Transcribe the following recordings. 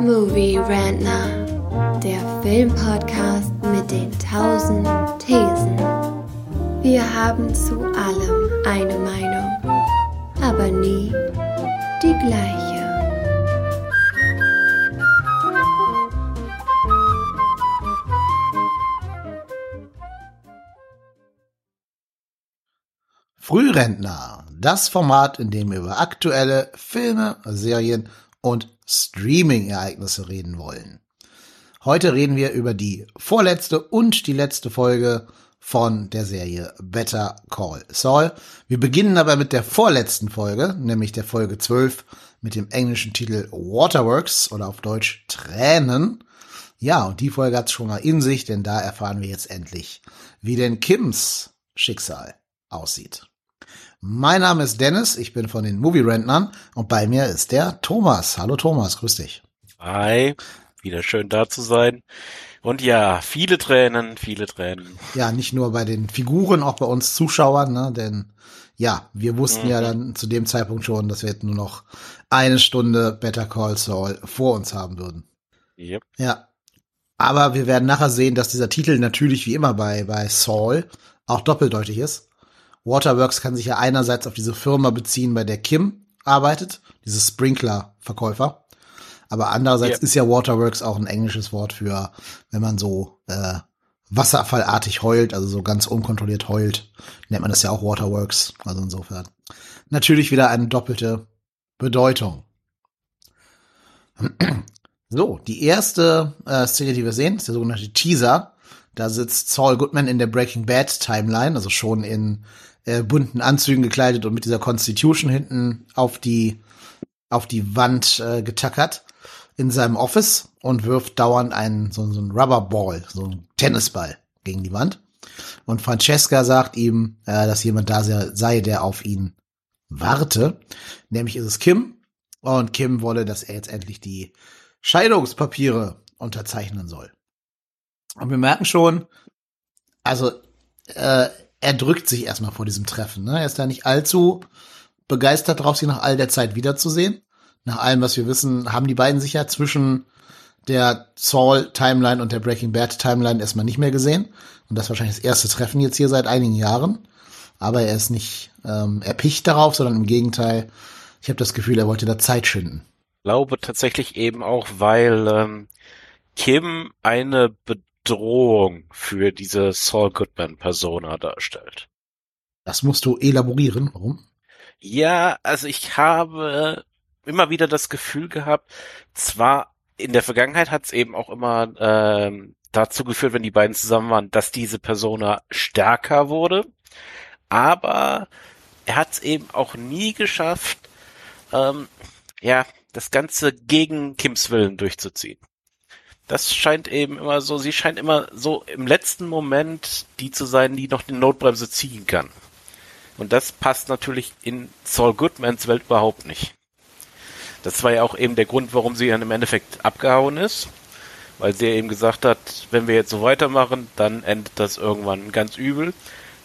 Movie Rantner, der Filmpodcast mit den tausend Thesen. Wir haben zu allem eine Meinung, aber nie die gleiche. Frührentner, das Format, in dem wir über aktuelle Filme, Serien und Streaming-Ereignisse reden wollen. Heute reden wir über die vorletzte und die letzte Folge von der Serie Better Call Saul. Wir beginnen aber mit der vorletzten Folge, nämlich der Folge 12 mit dem englischen Titel Waterworks oder auf Deutsch Tränen. Ja, und die Folge hat schon mal in sich, denn da erfahren wir jetzt endlich, wie denn Kims Schicksal aussieht. Mein Name ist Dennis, ich bin von den Movie Rentnern und bei mir ist der Thomas. Hallo Thomas, grüß dich. Hi, wieder schön da zu sein. Und ja, viele Tränen, viele Tränen. Ja, nicht nur bei den Figuren, auch bei uns Zuschauern, ne? denn ja, wir wussten mhm. ja dann zu dem Zeitpunkt schon, dass wir jetzt nur noch eine Stunde Better Call Saul vor uns haben würden. Yep. Ja. Aber wir werden nachher sehen, dass dieser Titel natürlich wie immer bei, bei Saul auch doppeldeutig ist. Waterworks kann sich ja einerseits auf diese Firma beziehen, bei der Kim arbeitet, diese Sprinkler-Verkäufer. Aber andererseits ja. ist ja Waterworks auch ein englisches Wort für, wenn man so äh, wasserfallartig heult, also so ganz unkontrolliert heult, nennt man das ja auch Waterworks. Also insofern natürlich wieder eine doppelte Bedeutung. So, die erste äh, Szene, die wir sehen, ist der sogenannte Teaser. Da sitzt Saul Goodman in der Breaking Bad Timeline, also schon in äh, bunten Anzügen gekleidet und mit dieser Constitution hinten auf die auf die Wand äh, getackert in seinem Office und wirft dauernd einen so, so einen Rubberball, so einen Tennisball gegen die Wand. Und Francesca sagt ihm, äh, dass jemand da sei, der auf ihn warte. Nämlich ist es Kim. Und Kim wolle, dass er jetzt endlich die Scheidungspapiere unterzeichnen soll. Und wir merken schon, also äh, er drückt sich erstmal vor diesem Treffen. Ne? Er ist da nicht allzu begeistert drauf, sie nach all der Zeit wiederzusehen. Nach allem, was wir wissen, haben die beiden sich ja zwischen der Saul-Timeline und der Breaking Bad-Timeline erstmal nicht mehr gesehen. Und das ist wahrscheinlich das erste Treffen jetzt hier seit einigen Jahren. Aber er ist nicht ähm, erpicht darauf, sondern im Gegenteil, ich habe das Gefühl, er wollte da Zeit schinden. Ich glaube tatsächlich eben auch, weil ähm, Kim eine Bedrohung für diese Saul Goodman Persona darstellt. Das musst du elaborieren. Warum? Ja, also ich habe immer wieder das Gefühl gehabt, zwar in der Vergangenheit hat es eben auch immer ähm, dazu geführt, wenn die beiden zusammen waren, dass diese Persona stärker wurde, aber er hat es eben auch nie geschafft, ähm, ja, das Ganze gegen Kims Willen durchzuziehen das scheint eben immer so, sie scheint immer so im letzten Moment die zu sein, die noch die Notbremse ziehen kann. Und das passt natürlich in Saul Goodmans Welt überhaupt nicht. Das war ja auch eben der Grund, warum sie dann im Endeffekt abgehauen ist. Weil sie ja eben gesagt hat, wenn wir jetzt so weitermachen, dann endet das irgendwann ganz übel.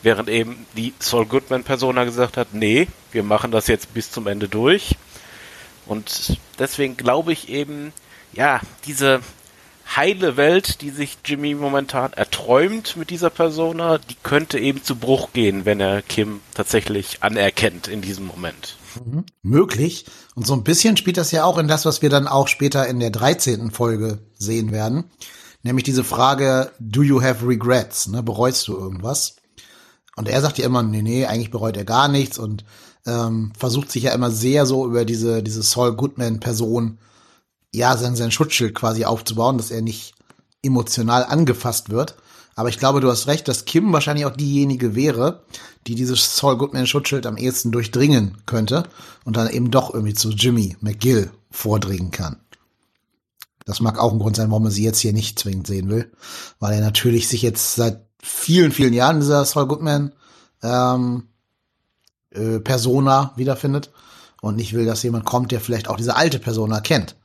Während eben die Saul Goodman Persona gesagt hat, nee, wir machen das jetzt bis zum Ende durch. Und deswegen glaube ich eben, ja, diese, heile Welt, die sich Jimmy momentan erträumt mit dieser Persona, die könnte eben zu Bruch gehen, wenn er Kim tatsächlich anerkennt in diesem Moment. Mhm. Möglich. Und so ein bisschen spielt das ja auch in das, was wir dann auch später in der 13. Folge sehen werden. Nämlich diese Frage, do you have regrets? Ne? Bereust du irgendwas? Und er sagt ja immer, nee, nee, eigentlich bereut er gar nichts und ähm, versucht sich ja immer sehr so über diese, diese Saul Goodman-Person ja, sein, sein Schutzschild quasi aufzubauen, dass er nicht emotional angefasst wird. Aber ich glaube, du hast recht, dass Kim wahrscheinlich auch diejenige wäre, die dieses Saul Goodman Schutzschild am ehesten durchdringen könnte und dann eben doch irgendwie zu Jimmy McGill vordringen kann. Das mag auch ein Grund sein, warum man sie jetzt hier nicht zwingend sehen will, weil er natürlich sich jetzt seit vielen, vielen Jahren dieser Saul Goodman ähm, äh, Persona wiederfindet und nicht will, dass jemand kommt, der vielleicht auch diese alte Persona kennt.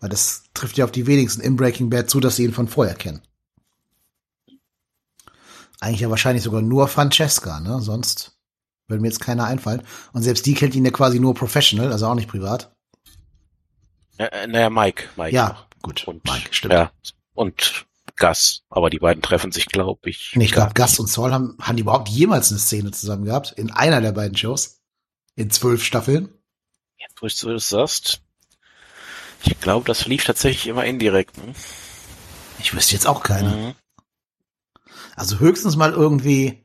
Weil das trifft ja auf die wenigsten in Breaking Bad zu, dass sie ihn von vorher kennen. Eigentlich ja wahrscheinlich sogar nur Francesca, ne? Sonst würde mir jetzt keiner einfallen. Und selbst die kennt ihn ja quasi nur professional, also auch nicht privat. Äh, naja, Mike. Mike. Ja, gut. Und, Mike, stimmt. Ja, und Gus. Aber die beiden treffen sich, glaube ich. Nee, ich glaube, gar Gus und Saul haben, haben die überhaupt jemals eine Szene zusammen gehabt? In einer der beiden Shows? In zwölf Staffeln? Jetzt, wo du das sagst. Ich glaube, das lief tatsächlich immer indirekt. Ne? Ich wüsste jetzt auch keine. Mhm. Also höchstens mal irgendwie,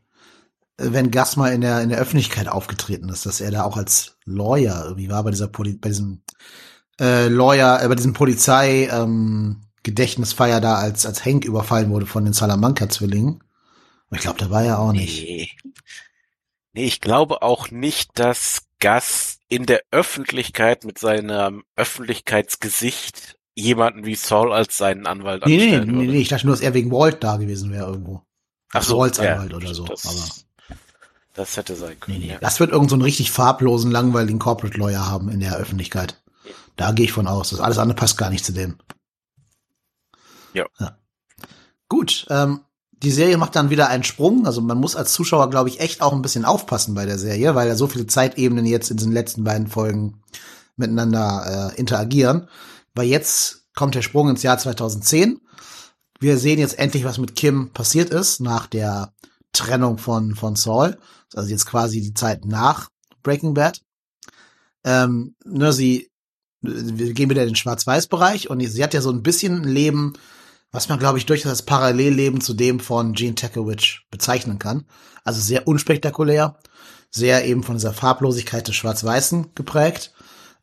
äh, wenn Gus mal in der, in der Öffentlichkeit aufgetreten ist, dass er da auch als Lawyer irgendwie war bei dieser Poli bei diesem äh, Lawyer, äh, bei diesem Polizei ähm, Gedächtnisfeier da, als, als Hank überfallen wurde von den Salamanca-Zwillingen. Aber Ich glaube, da war er auch nicht. Nee. Nee, ich glaube auch nicht, dass Gus in der Öffentlichkeit mit seinem Öffentlichkeitsgesicht jemanden wie Saul als seinen Anwalt Nee, nee, anstellen nee, würde. nee, ich dachte nur, dass er wegen Walt da gewesen wäre irgendwo. Ach so, Sauls ja, Anwalt oder so. Das, Aber das hätte sein nee, können. nee. ja. Das wird irgend so einen richtig farblosen, langweiligen Corporate Lawyer haben in der Öffentlichkeit. Da gehe ich von aus. Das alles andere passt gar nicht zu dem. Ja. Gut, ähm, die Serie macht dann wieder einen Sprung. Also man muss als Zuschauer, glaube ich, echt auch ein bisschen aufpassen bei der Serie, weil ja so viele Zeitebenen jetzt in diesen letzten beiden Folgen miteinander äh, interagieren. Weil jetzt kommt der Sprung ins Jahr 2010. Wir sehen jetzt endlich, was mit Kim passiert ist nach der Trennung von, von Saul. Also jetzt quasi die Zeit nach Breaking Bad. Ähm, ne, sie, wir gehen wieder in den Schwarz-Weiß-Bereich und sie hat ja so ein bisschen ein Leben, was man, glaube ich, durchaus als Parallelleben zu dem von Gene Takewitch bezeichnen kann. Also sehr unspektakulär, sehr eben von dieser Farblosigkeit des Schwarz-Weißen geprägt,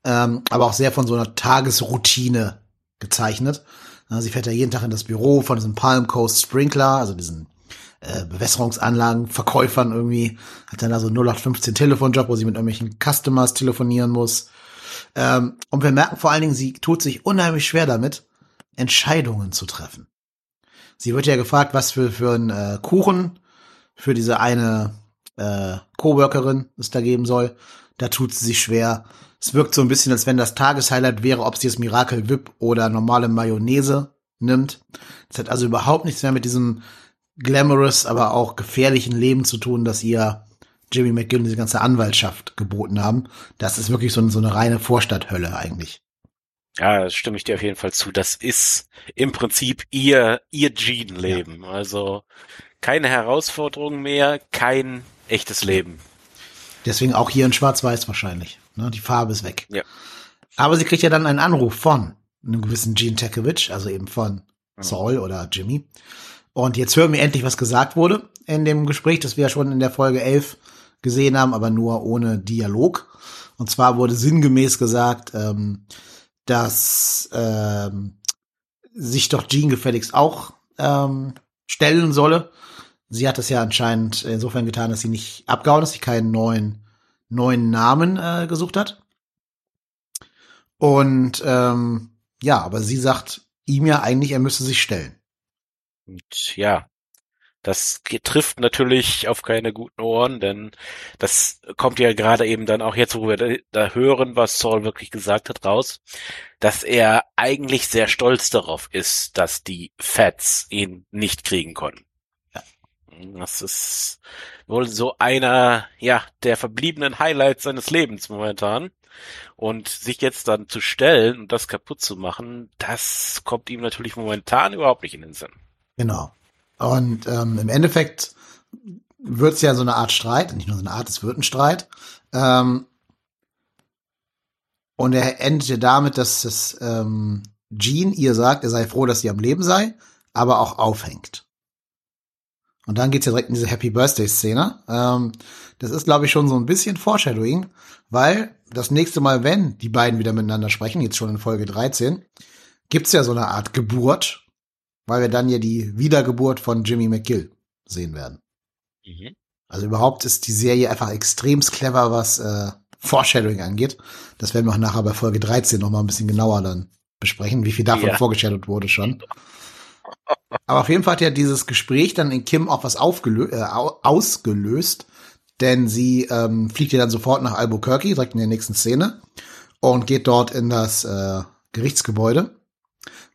ähm, aber auch sehr von so einer Tagesroutine gezeichnet. Sie fährt ja jeden Tag in das Büro von diesem Palm Coast Sprinkler, also diesen äh, Bewässerungsanlagen, Verkäufern irgendwie, hat dann da so einen 0815 Telefonjob, wo sie mit irgendwelchen Customers telefonieren muss. Ähm, und wir merken vor allen Dingen, sie tut sich unheimlich schwer damit, Entscheidungen zu treffen. Sie wird ja gefragt, was für, für einen äh, Kuchen für diese eine äh, Coworkerin es da geben soll. Da tut sie sich schwer. Es wirkt so ein bisschen, als wenn das Tageshighlight wäre, ob sie das Miracle Whip oder normale Mayonnaise nimmt. Es hat also überhaupt nichts mehr mit diesem glamorous, aber auch gefährlichen Leben zu tun, dass ihr Jimmy McGill und diese ganze Anwaltschaft geboten haben. Das ist wirklich so, so eine reine Vorstadthölle eigentlich. Ja, das stimme ich dir auf jeden Fall zu. Das ist im Prinzip ihr, ihr Gene-Leben. Also keine Herausforderung mehr, kein echtes Leben. Deswegen auch hier in Schwarz-Weiß wahrscheinlich. Ne, die Farbe ist weg. Ja. Aber sie kriegt ja dann einen Anruf von einem gewissen Gene Tekevich, also eben von Mhm. Saul oder Jimmy. Und jetzt hören wir endlich, was gesagt wurde in dem Gespräch, das wir ja schon in der Folge 11 gesehen haben, aber nur ohne Dialog. Und zwar wurde sinngemäß gesagt, ähm, dass ähm, sich doch Jean gefälligst auch ähm, stellen solle. Sie hat das ja anscheinend insofern getan, dass sie nicht abgehauen ist, sie keinen neuen neuen Namen äh, gesucht hat. Und ähm, ja, aber sie sagt ihm ja eigentlich, er müsse sich stellen. Und ja, das trifft natürlich auf keine guten Ohren, denn das kommt ja gerade eben dann auch jetzt, wo wir da, da hören, was Saul wirklich gesagt hat, raus, dass er eigentlich sehr stolz darauf ist, dass die Fats ihn nicht kriegen konnten. Das ist wohl so einer, ja, der verbliebenen Highlights seines Lebens momentan. Und sich jetzt dann zu stellen und das kaputt zu machen, das kommt ihm natürlich momentan überhaupt nicht in den Sinn. Genau. Und ähm, im Endeffekt wird es ja so eine Art Streit, nicht nur so eine Art, es wird ein Streit. Ähm, und er endet ja damit, dass das ähm, Jean ihr sagt, er sei froh, dass sie am Leben sei, aber auch aufhängt. Und dann geht's ja direkt in diese Happy Birthday-Szene. Ähm, das ist, glaube ich, schon so ein bisschen Foreshadowing, weil das nächste Mal, wenn die beiden wieder miteinander sprechen, jetzt schon in Folge 13, gibt's ja so eine Art Geburt, weil wir dann ja die Wiedergeburt von Jimmy McGill sehen werden. Mhm. Also überhaupt ist die Serie einfach extremst clever, was äh, Foreshadowing angeht. Das werden wir auch nachher bei Folge 13 noch mal ein bisschen genauer dann besprechen, wie viel davon Ja. vorgeschadowt wurde schon. Aber auf jeden Fall hat ja dieses Gespräch dann in Kim auch was aufgelö äh, au- ausgelöst, denn sie ähm, fliegt ja dann sofort nach Albuquerque, direkt in der nächsten Szene, und geht dort in das äh, Gerichtsgebäude,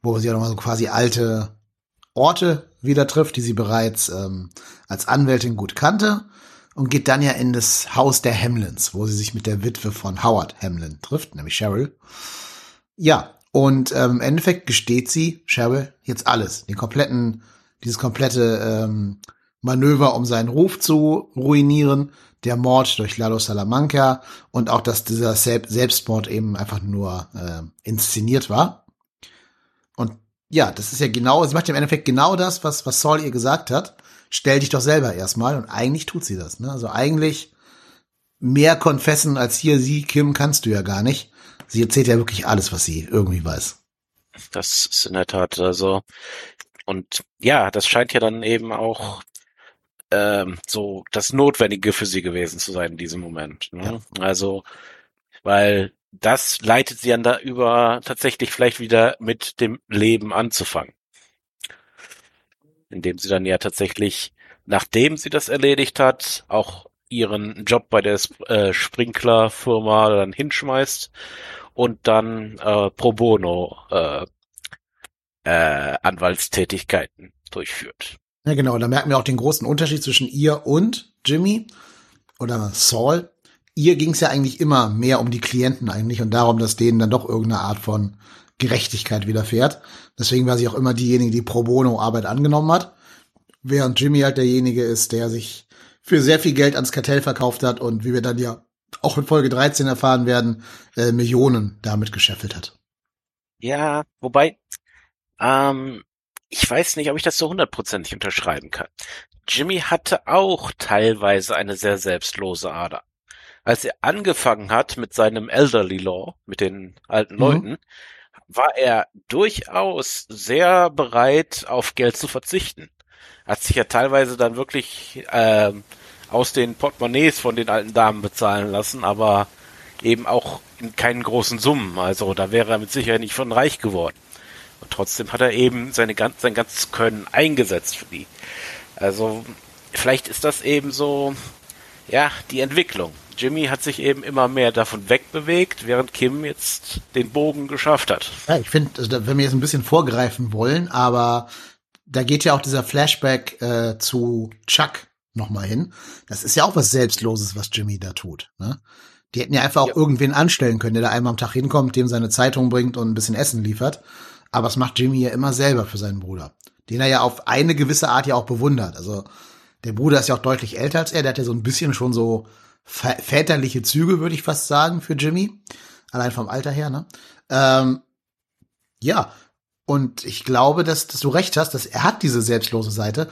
wo sie ja nochmal so quasi alte Orte wieder trifft, die sie bereits ähm, als Anwältin gut kannte, und geht dann ja in das Haus der Hamlins, wo sie sich mit der Witwe von Howard Hamlin trifft, nämlich Cheryl. Ja, Und ähm, im Endeffekt gesteht sie, Cheryl, jetzt alles. Den kompletten, dieses komplette ähm, Manöver, um seinen Ruf zu ruinieren, der Mord durch Lalo Salamanca und auch, dass dieser Selbstmord eben einfach nur äh, inszeniert war. Ja, das ist ja genau, sie macht im Endeffekt genau das, was, was Saul ihr gesagt hat. Stell dich doch selber erstmal. Und eigentlich tut sie das. Ne? Also eigentlich mehr konfessen als hier sie, Kim, kannst du ja gar nicht. Sie erzählt ja wirklich alles, was sie irgendwie weiß. Das ist in der Tat also. Und ja, das scheint ja dann eben auch ähm, so das Notwendige für sie gewesen zu sein in diesem Moment. Ne? Ja. Also, weil das leitet sie dann da über tatsächlich vielleicht wieder mit dem Leben anzufangen. Indem sie dann ja tatsächlich, nachdem sie das erledigt hat, auch ihren Job bei der äh, Sprinkler-Firma dann hinschmeißt und dann äh, pro bono äh, äh, Anwaltstätigkeiten durchführt. Ja, genau. Da merken wir auch den großen Unterschied zwischen ihr und Jimmy oder Saul. Ihr ging es ja eigentlich immer mehr um die Klienten eigentlich und darum, dass denen dann doch irgendeine Art von Gerechtigkeit widerfährt. Deswegen war sie auch immer diejenige, die pro bono Arbeit angenommen hat. Während Jimmy halt derjenige ist, der sich für sehr viel Geld ans Kartell verkauft hat und wie wir dann ja auch in Folge 13 erfahren werden, äh, Millionen damit gescheffelt hat. Ja, wobei, ähm, ich weiß nicht, ob ich das so hundertprozentig unterschreiben kann. Jimmy hatte auch teilweise eine sehr selbstlose Ader. Als er angefangen hat mit seinem Elderly Law, mit den alten mhm. Leuten, war er durchaus sehr bereit, auf Geld zu verzichten. Hat sich ja teilweise dann wirklich äh, aus den Portemonnaies von den alten Damen bezahlen lassen, aber eben auch in keinen großen Summen. Also da wäre er mit Sicherheit nicht von reich geworden. Und trotzdem hat er eben seine, sein ganzes Können eingesetzt für die. Also vielleicht ist das eben so, ja, die Entwicklung. Jimmy hat sich eben immer mehr davon wegbewegt, während Kim jetzt den Bogen geschafft hat. Ja, ich finde, also, wenn wir jetzt ein bisschen vorgreifen wollen, aber da geht ja auch dieser Flashback äh, zu Chuck nochmal hin. Das ist ja auch was Selbstloses, was Jimmy da tut. Ne? Die hätten ja einfach auch ja. irgendwen anstellen können, der da einmal am Tag hinkommt, dem seine Zeitung bringt und ein bisschen Essen liefert. Aber es macht Jimmy ja immer selber für seinen Bruder, den er ja auf eine gewisse Art ja auch bewundert. Also der Bruder ist ja auch deutlich älter als er, der hat ja so ein bisschen schon so väterliche Züge, würde ich fast sagen, für Jimmy. Allein vom Alter her, ne? Ähm, ja, und ich glaube, dass, dass du recht hast, dass er hat diese selbstlose Seite.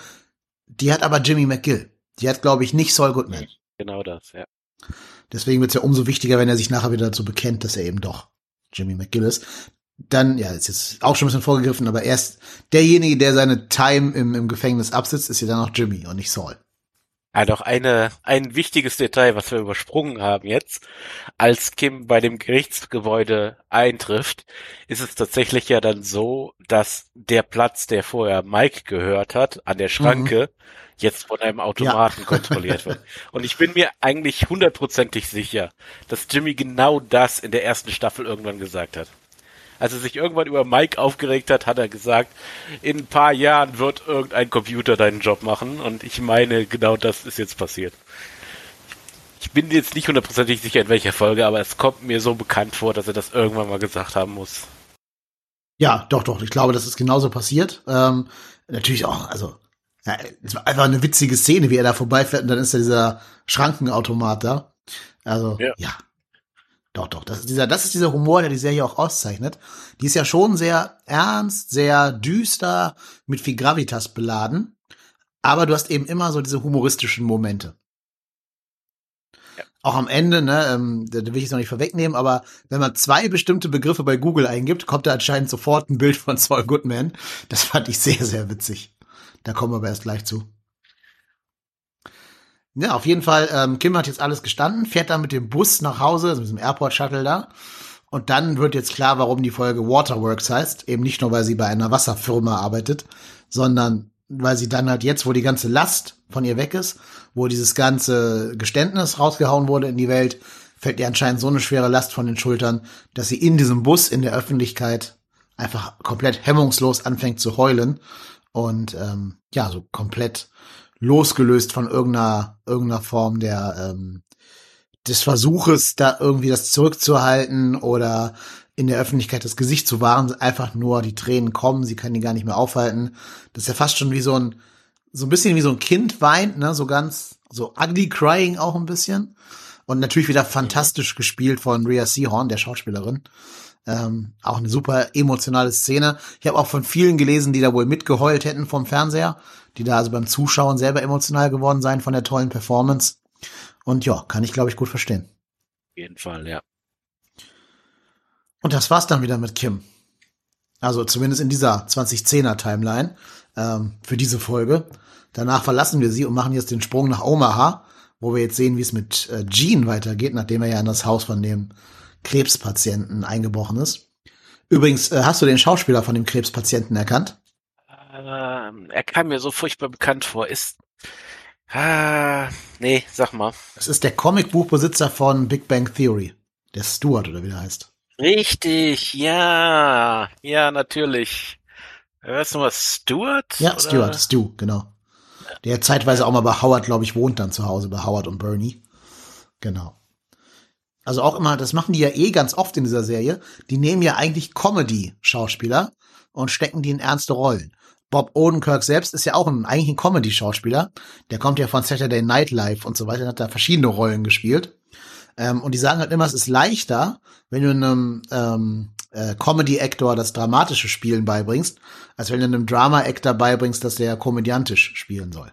Die hat aber Jimmy McGill. Die hat, glaube ich, nicht Saul Goodman. Genau das, ja. Deswegen wird es ja umso wichtiger, wenn er sich nachher wieder dazu bekennt, dass er eben doch Jimmy McGill ist dann, ja, ist jetzt auch schon ein bisschen vorgegriffen, aber erst derjenige, der seine Time im, im Gefängnis absitzt, ist ja dann auch Jimmy und nicht Saul. Ja, doch eine, ein wichtiges Detail, was wir übersprungen haben jetzt. Als Kim bei dem Gerichtsgebäude eintrifft, ist es tatsächlich ja dann so, dass der Platz, der vorher Mike gehört hat, an der Schranke, mhm. jetzt von einem Automaten ja. kontrolliert wird. Und ich bin mir eigentlich hundertprozentig sicher, dass Jimmy genau das in der ersten Staffel irgendwann gesagt hat als er sich irgendwann über Mike aufgeregt hat, hat er gesagt, in ein paar Jahren wird irgendein Computer deinen Job machen. Und ich meine, genau das ist jetzt passiert. Ich bin jetzt nicht hundertprozentig sicher, in welcher Folge, aber es kommt mir so bekannt vor, dass er das irgendwann mal gesagt haben muss. Ja, doch, doch. Ich glaube, das ist genauso passiert. Ähm, natürlich auch, also ja, es war einfach eine witzige Szene, wie er da vorbeifährt und dann ist da dieser Schrankenautomat da. Also, ja. ja. Doch, doch, das ist dieser, das ist dieser Humor, der die Serie auch auszeichnet. Die ist ja schon sehr ernst, sehr düster, mit viel Gravitas beladen. Aber du hast eben immer so diese humoristischen Momente. Ja. Auch am Ende, ne, ähm, da will ich es noch nicht vorwegnehmen, aber wenn man zwei bestimmte Begriffe bei Google eingibt, kommt da anscheinend sofort ein Bild von Saul Goodman. Das fand ich sehr, sehr witzig. Da kommen wir aber erst gleich zu. Ja, auf jeden Fall, ähm, Kim hat jetzt alles gestanden, fährt dann mit dem Bus nach Hause, also mit dem Airport-Shuttle da. Und dann wird jetzt klar, warum die Folge Waterworks heißt. Eben nicht nur, weil sie bei einer Wasserfirma arbeitet, sondern weil sie dann halt jetzt, wo die ganze Last von ihr weg ist, wo dieses ganze Geständnis rausgehauen wurde in die Welt, fällt ihr anscheinend so eine schwere Last von den Schultern, dass sie in diesem Bus in der Öffentlichkeit einfach komplett hemmungslos anfängt zu heulen und ähm, ja, so komplett losgelöst von irgendeiner, irgendeiner Form der, ähm, des Versuches, da irgendwie das zurückzuhalten oder in der Öffentlichkeit das Gesicht zu wahren, einfach nur die Tränen kommen, sie können die gar nicht mehr aufhalten. Das ist ja fast schon wie so ein, so ein bisschen wie so ein Kind weint, ne, so ganz, so ugly crying auch ein bisschen. Und natürlich wieder fantastisch gespielt von Rhea Seahorn, der Schauspielerin. Ähm, auch eine super emotionale Szene. Ich habe auch von vielen gelesen, die da wohl mitgeheult hätten vom Fernseher, die da also beim Zuschauen selber emotional geworden seien von der tollen Performance. Und ja, kann ich glaube ich gut verstehen. Auf jeden Fall, ja. Und das war's dann wieder mit Kim. Also zumindest in dieser 2010er Timeline ähm, für diese Folge. Danach verlassen wir sie und machen jetzt den Sprung nach Omaha, wo wir jetzt sehen, wie es mit äh, Gene weitergeht, nachdem er ja in das Haus von dem Krebspatienten eingebrochen ist. Übrigens, äh, hast du den Schauspieler von dem Krebspatienten erkannt? Ähm, er kam mir so furchtbar bekannt vor. Ist. Ah, nee, sag mal. Es ist der Comicbuchbesitzer von Big Bang Theory. Der Stuart, oder wie der heißt. Richtig, ja. Ja, natürlich. Weißt du was, Stuart? Ja, Stuart, Stu, genau. Der zeitweise auch mal bei Howard, glaube ich, wohnt dann zu Hause, bei Howard und Bernie. Genau. Also auch immer, das machen die ja eh ganz oft in dieser Serie. Die nehmen ja eigentlich Comedy-Schauspieler und stecken die in ernste Rollen. Bob Odenkirk selbst ist ja auch ein, eigentlich ein Comedy-Schauspieler. Der kommt ja von Saturday Night Live und so weiter, hat da verschiedene Rollen gespielt. Ähm, und die sagen halt immer, es ist leichter, wenn du einem ähm, äh, Comedy-Actor das dramatische Spielen beibringst, als wenn du einem Drama-Actor beibringst, dass der komödiantisch spielen soll.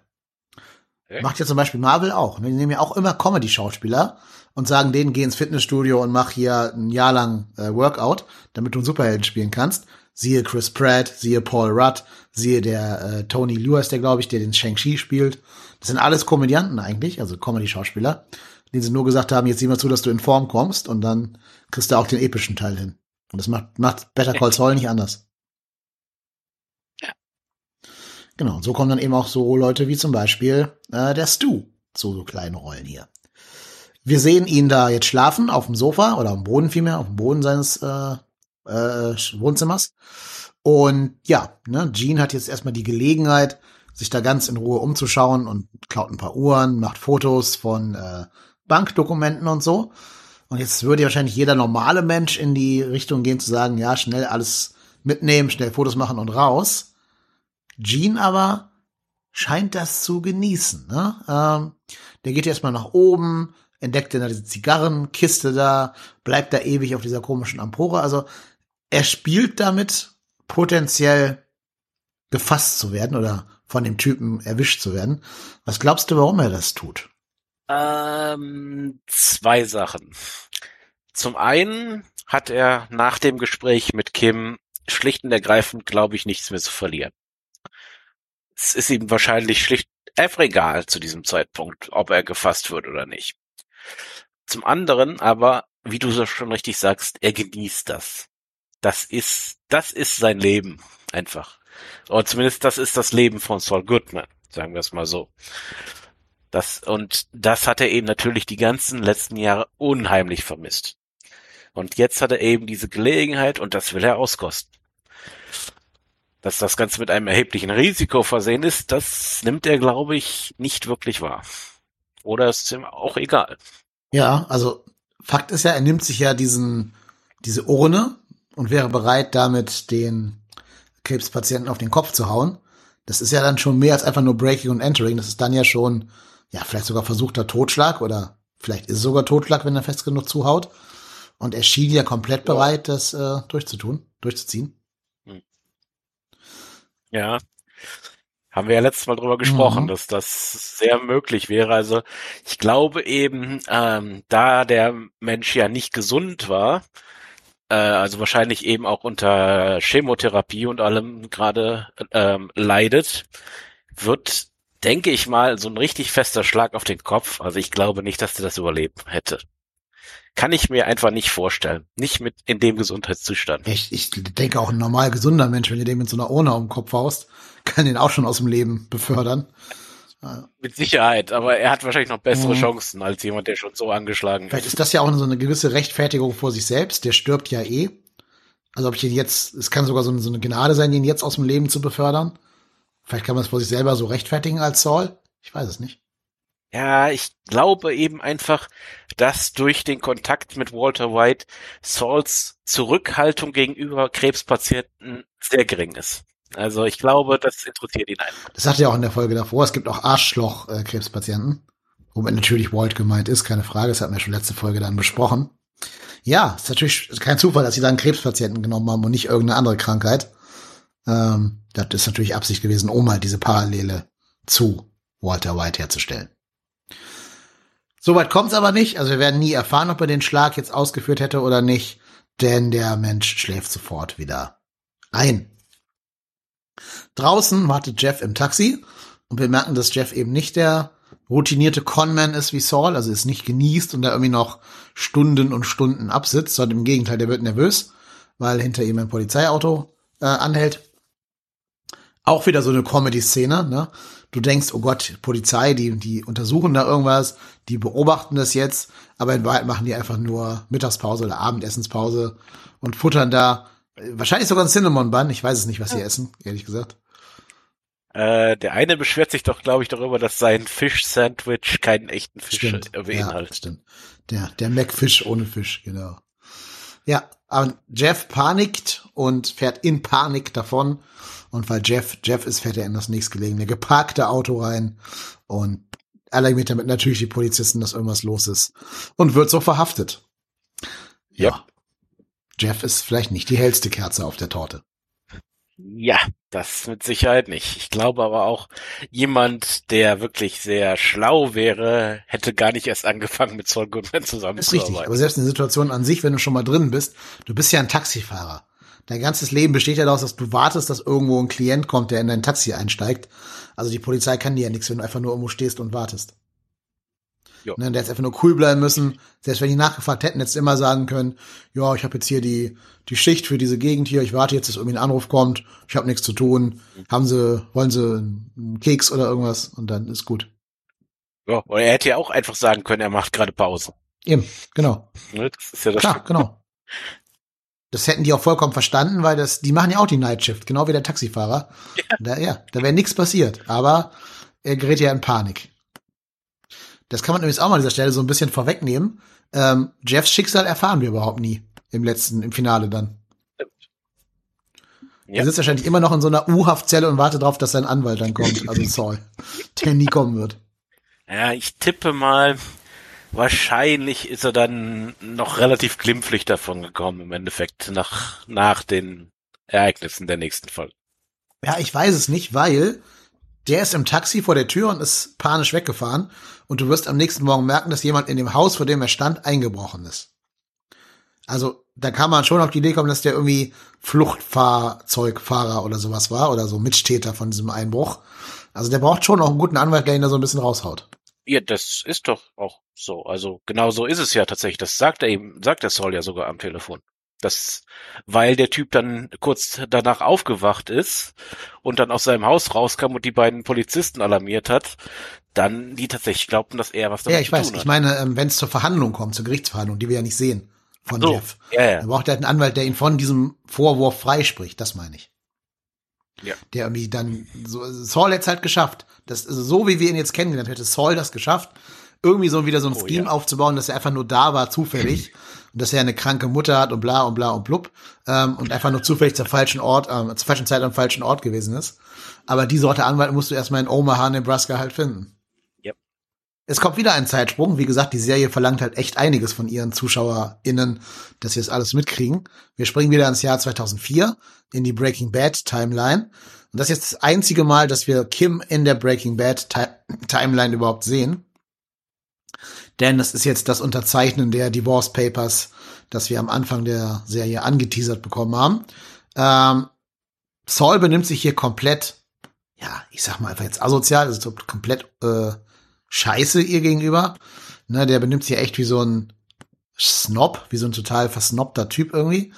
Macht ja zum Beispiel Marvel auch. Ne? Die nehmen ja auch immer Comedy-Schauspieler und sagen denen, geh ins Fitnessstudio und mach hier ein Jahr lang äh, Workout, damit du einen Superhelden spielen kannst. Siehe Chris Pratt, siehe Paul Rudd, siehe der äh, Tony Lewis, der glaube ich, der den Shang-Chi spielt. Das sind alles Komödianten eigentlich, also Comedy-Schauspieler, denen sie nur gesagt haben, jetzt sieh mal zu, dass du in Form kommst und dann kriegst du auch den epischen Teil hin. Und das macht, macht Better Call Saul nicht anders. Ja. Genau, und so kommen dann eben auch so Leute wie zum Beispiel äh, der Stu zu so kleinen Rollen hier. Wir sehen ihn da jetzt schlafen auf dem Sofa oder am Boden vielmehr, auf dem Boden seines äh, äh, Wohnzimmers. Und ja, ne, Gene hat jetzt erstmal die Gelegenheit, sich da ganz in Ruhe umzuschauen und klaut ein paar Uhren, macht Fotos von äh, Bankdokumenten und so. Und jetzt würde wahrscheinlich jeder normale Mensch in die Richtung gehen zu sagen, ja, schnell alles mitnehmen, schnell Fotos machen und raus. Gene aber scheint das zu genießen. Ne? Ähm, der geht erstmal nach oben, entdeckt dann diese Zigarrenkiste da, bleibt da ewig auf dieser komischen Ampore. Also er spielt damit, potenziell gefasst zu werden oder von dem Typen erwischt zu werden. Was glaubst du, warum er das tut? Ähm, zwei Sachen. Zum einen hat er nach dem Gespräch mit Kim schlicht und ergreifend, glaube ich, nichts mehr zu verlieren. Es ist ihm wahrscheinlich schlicht einfach egal zu diesem Zeitpunkt, ob er gefasst wird oder nicht. Zum anderen aber, wie du so schon richtig sagst, er genießt das. Das ist, das ist sein Leben. Einfach. Oder zumindest das ist das Leben von Saul Goodman. Sagen wir es mal so. Das, und das hat er eben natürlich die ganzen letzten Jahre unheimlich vermisst. Und jetzt hat er eben diese Gelegenheit und das will er auskosten. Dass das Ganze mit einem erheblichen Risiko versehen ist, das nimmt er, glaube ich, nicht wirklich wahr. Oder ist ihm auch egal. Ja, also Fakt ist ja, er nimmt sich ja diesen, diese Urne und wäre bereit, damit den Krebspatienten auf den Kopf zu hauen. Das ist ja dann schon mehr als einfach nur Breaking und Entering. Das ist dann ja schon, ja, vielleicht sogar versuchter Totschlag oder vielleicht ist es sogar Totschlag, wenn er fest genug zuhaut. Und er schien ja komplett bereit, das äh, durchzutun, durchzuziehen. Ja, haben wir ja letztes Mal drüber gesprochen, mhm. dass das sehr möglich wäre. Also ich glaube eben, ähm, da der Mensch ja nicht gesund war, äh, also wahrscheinlich eben auch unter Chemotherapie und allem gerade ähm, leidet, wird, denke ich mal, so ein richtig fester Schlag auf den Kopf. Also ich glaube nicht, dass der das überlebt hätte. Kann ich mir einfach nicht vorstellen. Nicht mit in dem Gesundheitszustand. Ich, ich denke auch ein normal gesunder Mensch, wenn du dem mit so einer Urne auf den Kopf haust, kann den auch schon aus dem Leben befördern. Mit Sicherheit, aber er hat wahrscheinlich noch bessere mhm. Chancen als jemand, der schon so angeschlagen ist. Vielleicht ist das ja auch so eine gewisse Rechtfertigung vor sich selbst. Der stirbt ja eh. Also ob ich ihn jetzt, es kann sogar so eine, so eine Gnade sein, ihn jetzt aus dem Leben zu befördern. Vielleicht kann man es vor sich selber so rechtfertigen als Saul. Ich weiß es nicht. Ja, ich glaube eben einfach, dass durch den Kontakt mit Walter White Sauls Zurückhaltung gegenüber Krebspatienten sehr gering ist. Also ich glaube, das interessiert ihn einfach. Das sagt er auch in der Folge davor. Es gibt auch Arschloch-Krebspatienten. Womit natürlich Walt gemeint ist, keine Frage. Das hatten wir schon letzte Folge dann besprochen. Ja, ist natürlich kein Zufall, dass sie dann Krebspatienten genommen haben und nicht irgendeine andere Krankheit. Ähm, das ist natürlich Absicht gewesen, um halt diese Parallele zu Walter White herzustellen. Soweit kommt's aber nicht. Also wir werden nie erfahren, ob er den Schlag jetzt ausgeführt hätte oder nicht, denn der Mensch schläft sofort wieder ein. Draußen wartet Jeff im Taxi und wir merken, dass Jeff eben nicht der routinierte Conman ist wie Saul, also ist nicht genießt und da irgendwie noch Stunden und Stunden absitzt, sondern im Gegenteil, der wird nervös, weil hinter ihm ein Polizeiauto äh, anhält. Auch wieder so eine Comedy-Szene, ne? Du denkst, oh Gott, Polizei, die, die untersuchen da irgendwas, die beobachten das jetzt, aber in Wahrheit machen die einfach nur Mittagspause oder Abendessenspause und futtern da wahrscheinlich sogar ein Cinnamon Bun, ich weiß es nicht, was sie essen, ehrlich gesagt. Äh, der eine beschwert sich doch, glaube ich, darüber, dass sein Fisch-Sandwich keinen echten Fisch Stimmt. beinhaltet. Ja, stimmt. Der, der Macfish ohne Fisch, genau. Ja, aber Jeff panikt und fährt in Panik davon. Und weil Jeff Jeff ist, fährt er in das nächstgelegene geparkte Auto rein und alarmiert damit natürlich die Polizisten, dass irgendwas los ist und wird so verhaftet. Ja. Jeff ist vielleicht nicht die hellste Kerze auf der Torte. Ja, das mit Sicherheit nicht. Ich glaube aber auch, jemand, der wirklich sehr schlau wäre, hätte gar nicht erst angefangen, mit Saul Goodman Das ist richtig. zusammenzuarbeiten. Aber selbst in der Situation an sich, wenn du schon mal drin bist, du bist ja ein Taxifahrer. Dein ganzes Leben besteht ja daraus, dass du wartest, dass irgendwo ein Klient kommt, der in dein Taxi einsteigt. Also die Polizei kann dir ja nichts, wenn du einfach nur irgendwo stehst und wartest. Jo. Ne, der hätte einfach nur cool bleiben müssen. Selbst wenn die nachgefragt hätten, du immer sagen können, ja, ich habe jetzt hier die, die Schicht für diese Gegend hier, ich warte jetzt, dass irgendwie ein Anruf kommt, ich habe nichts zu tun. Haben sie, wollen sie einen Keks oder irgendwas und dann ist gut. Ja, oder er hätte ja auch einfach sagen können, er macht gerade Pause. Eben, genau. Ne, Das ist ja das Klar, genau. Das hätten die auch vollkommen verstanden, weil das, die machen ja auch die Nightshift, genau wie der Taxifahrer. Da, ja, da wäre nichts passiert. Aber er gerät ja in Panik. Das kann man übrigens auch mal an dieser Stelle so ein bisschen vorwegnehmen. Ähm, Jeffs Schicksal erfahren wir überhaupt nie im letzten, im Finale dann. Ja. Er sitzt wahrscheinlich immer noch in so einer U-Haftzelle und wartet darauf, dass sein Anwalt dann kommt, also Saul, der nie kommen wird. Ja, ich tippe mal, wahrscheinlich ist er dann noch relativ glimpflich davon gekommen im Endeffekt nach, nach den Ereignissen der nächsten Folge. Ja, ich weiß es nicht, weil der ist im Taxi vor der Tür und ist panisch weggefahren und du wirst am nächsten Morgen merken, dass jemand in dem Haus, vor dem er stand, eingebrochen ist. Also, da kann man schon auf die Idee kommen, dass der irgendwie Fluchtfahrzeugfahrer oder sowas war oder so Mittäter von diesem Einbruch. Also, der braucht schon auch einen guten Anwalt, der ihn da so ein bisschen raushaut. Ja, das ist doch auch so. Also genau so ist es ja tatsächlich. Das sagt er eben, sagt der Saul ja sogar am Telefon. Das, weil der Typ dann kurz danach aufgewacht ist und dann aus seinem Haus rauskam und die beiden Polizisten alarmiert hat, dann die tatsächlich glaubten, dass er was damit Ja, ich weiß. Ich meine, ähm, wenn es zur Verhandlung kommt, zur Gerichtsverhandlung, die wir ja nicht sehen von So, Jeff. ja, ja. Er braucht halt einen Anwalt, der ihn von diesem Vorwurf freispricht. Das meine ich. Ja. Der irgendwie dann so Saul hätte es halt geschafft. Das also so wie wir ihn jetzt kennengelernt hätte Saul das geschafft, irgendwie so wieder so ein Oh, Scheme ja. aufzubauen, dass er einfach nur da war zufällig und dass er eine kranke Mutter hat und bla und bla und blub ähm, und einfach nur zufällig zur falschen Ort, ähm, zur falschen Zeit am falschen Ort gewesen ist. Aber die Sorte Anwalt musst du erstmal in Omaha, Nebraska halt finden. Es kommt wieder ein Zeitsprung. Wie gesagt, die Serie verlangt halt echt einiges von ihren ZuschauerInnen, dass sie das alles mitkriegen. Wir springen wieder ins Jahr 2004 in die Breaking Bad Timeline. Und das ist jetzt das einzige Mal, dass wir Kim in der Breaking Bad Ti Timeline überhaupt sehen. Denn das ist jetzt das Unterzeichnen der Divorce Papers, das wir am Anfang der Serie angeteasert bekommen haben. Ähm, Saul benimmt sich hier komplett, ja, ich sag mal einfach jetzt asozial, also so komplett äh, scheiße ihr gegenüber. Ne, der benimmt sich echt wie so ein Snob, wie so ein total versnobter Typ irgendwie.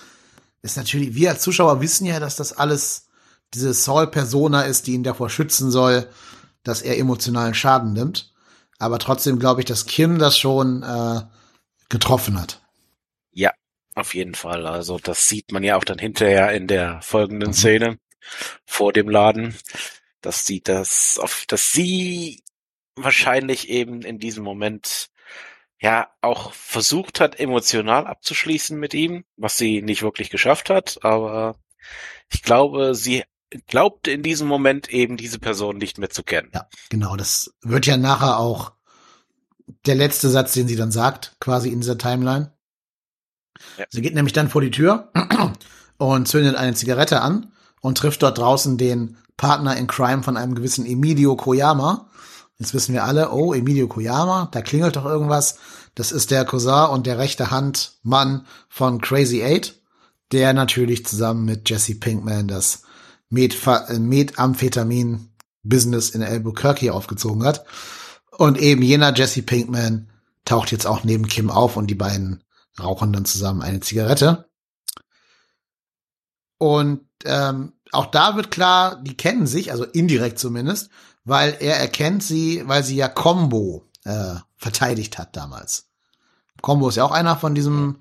Ist natürlich, wir als Zuschauer wissen ja, dass das alles diese Saul-Persona ist, die ihn davor schützen soll, dass er emotionalen Schaden nimmt. Aber trotzdem glaube ich, dass Kim das schon äh, getroffen hat. Ja, auf jeden Fall. Also das sieht man ja auch dann hinterher in der folgenden Szene vor dem Laden. Das sieht das auf, dass sie wahrscheinlich eben in diesem Moment ja auch versucht hat, emotional abzuschließen mit ihm, was sie nicht wirklich geschafft hat, aber ich glaube, sie glaubte in diesem Moment eben diese Person nicht mehr zu kennen. Ja, genau. Das wird ja nachher auch der letzte Satz, den sie dann sagt, quasi in dieser Timeline. Ja. Sie geht nämlich dann vor die Tür und zündet eine Zigarette an und trifft dort draußen den Partner in Crime von einem gewissen Emilio Koyama. Jetzt wissen wir alle, oh, Emilio Koyama, da klingelt doch irgendwas. Das ist der Cousin und der rechte Hand Mann von Crazy Eight, der natürlich zusammen mit Jesse Pinkman das äh, Methamphetamin-Business in Albuquerque aufgezogen hat. Und eben jener Jesse Pinkman taucht jetzt auch neben Kim auf und die beiden rauchen dann zusammen eine Zigarette. Und ähm, auch da wird klar, die kennen sich, also indirekt zumindest, weil er erkennt sie, weil sie ja Combo äh, verteidigt hat damals. Combo ist ja auch einer von diesem,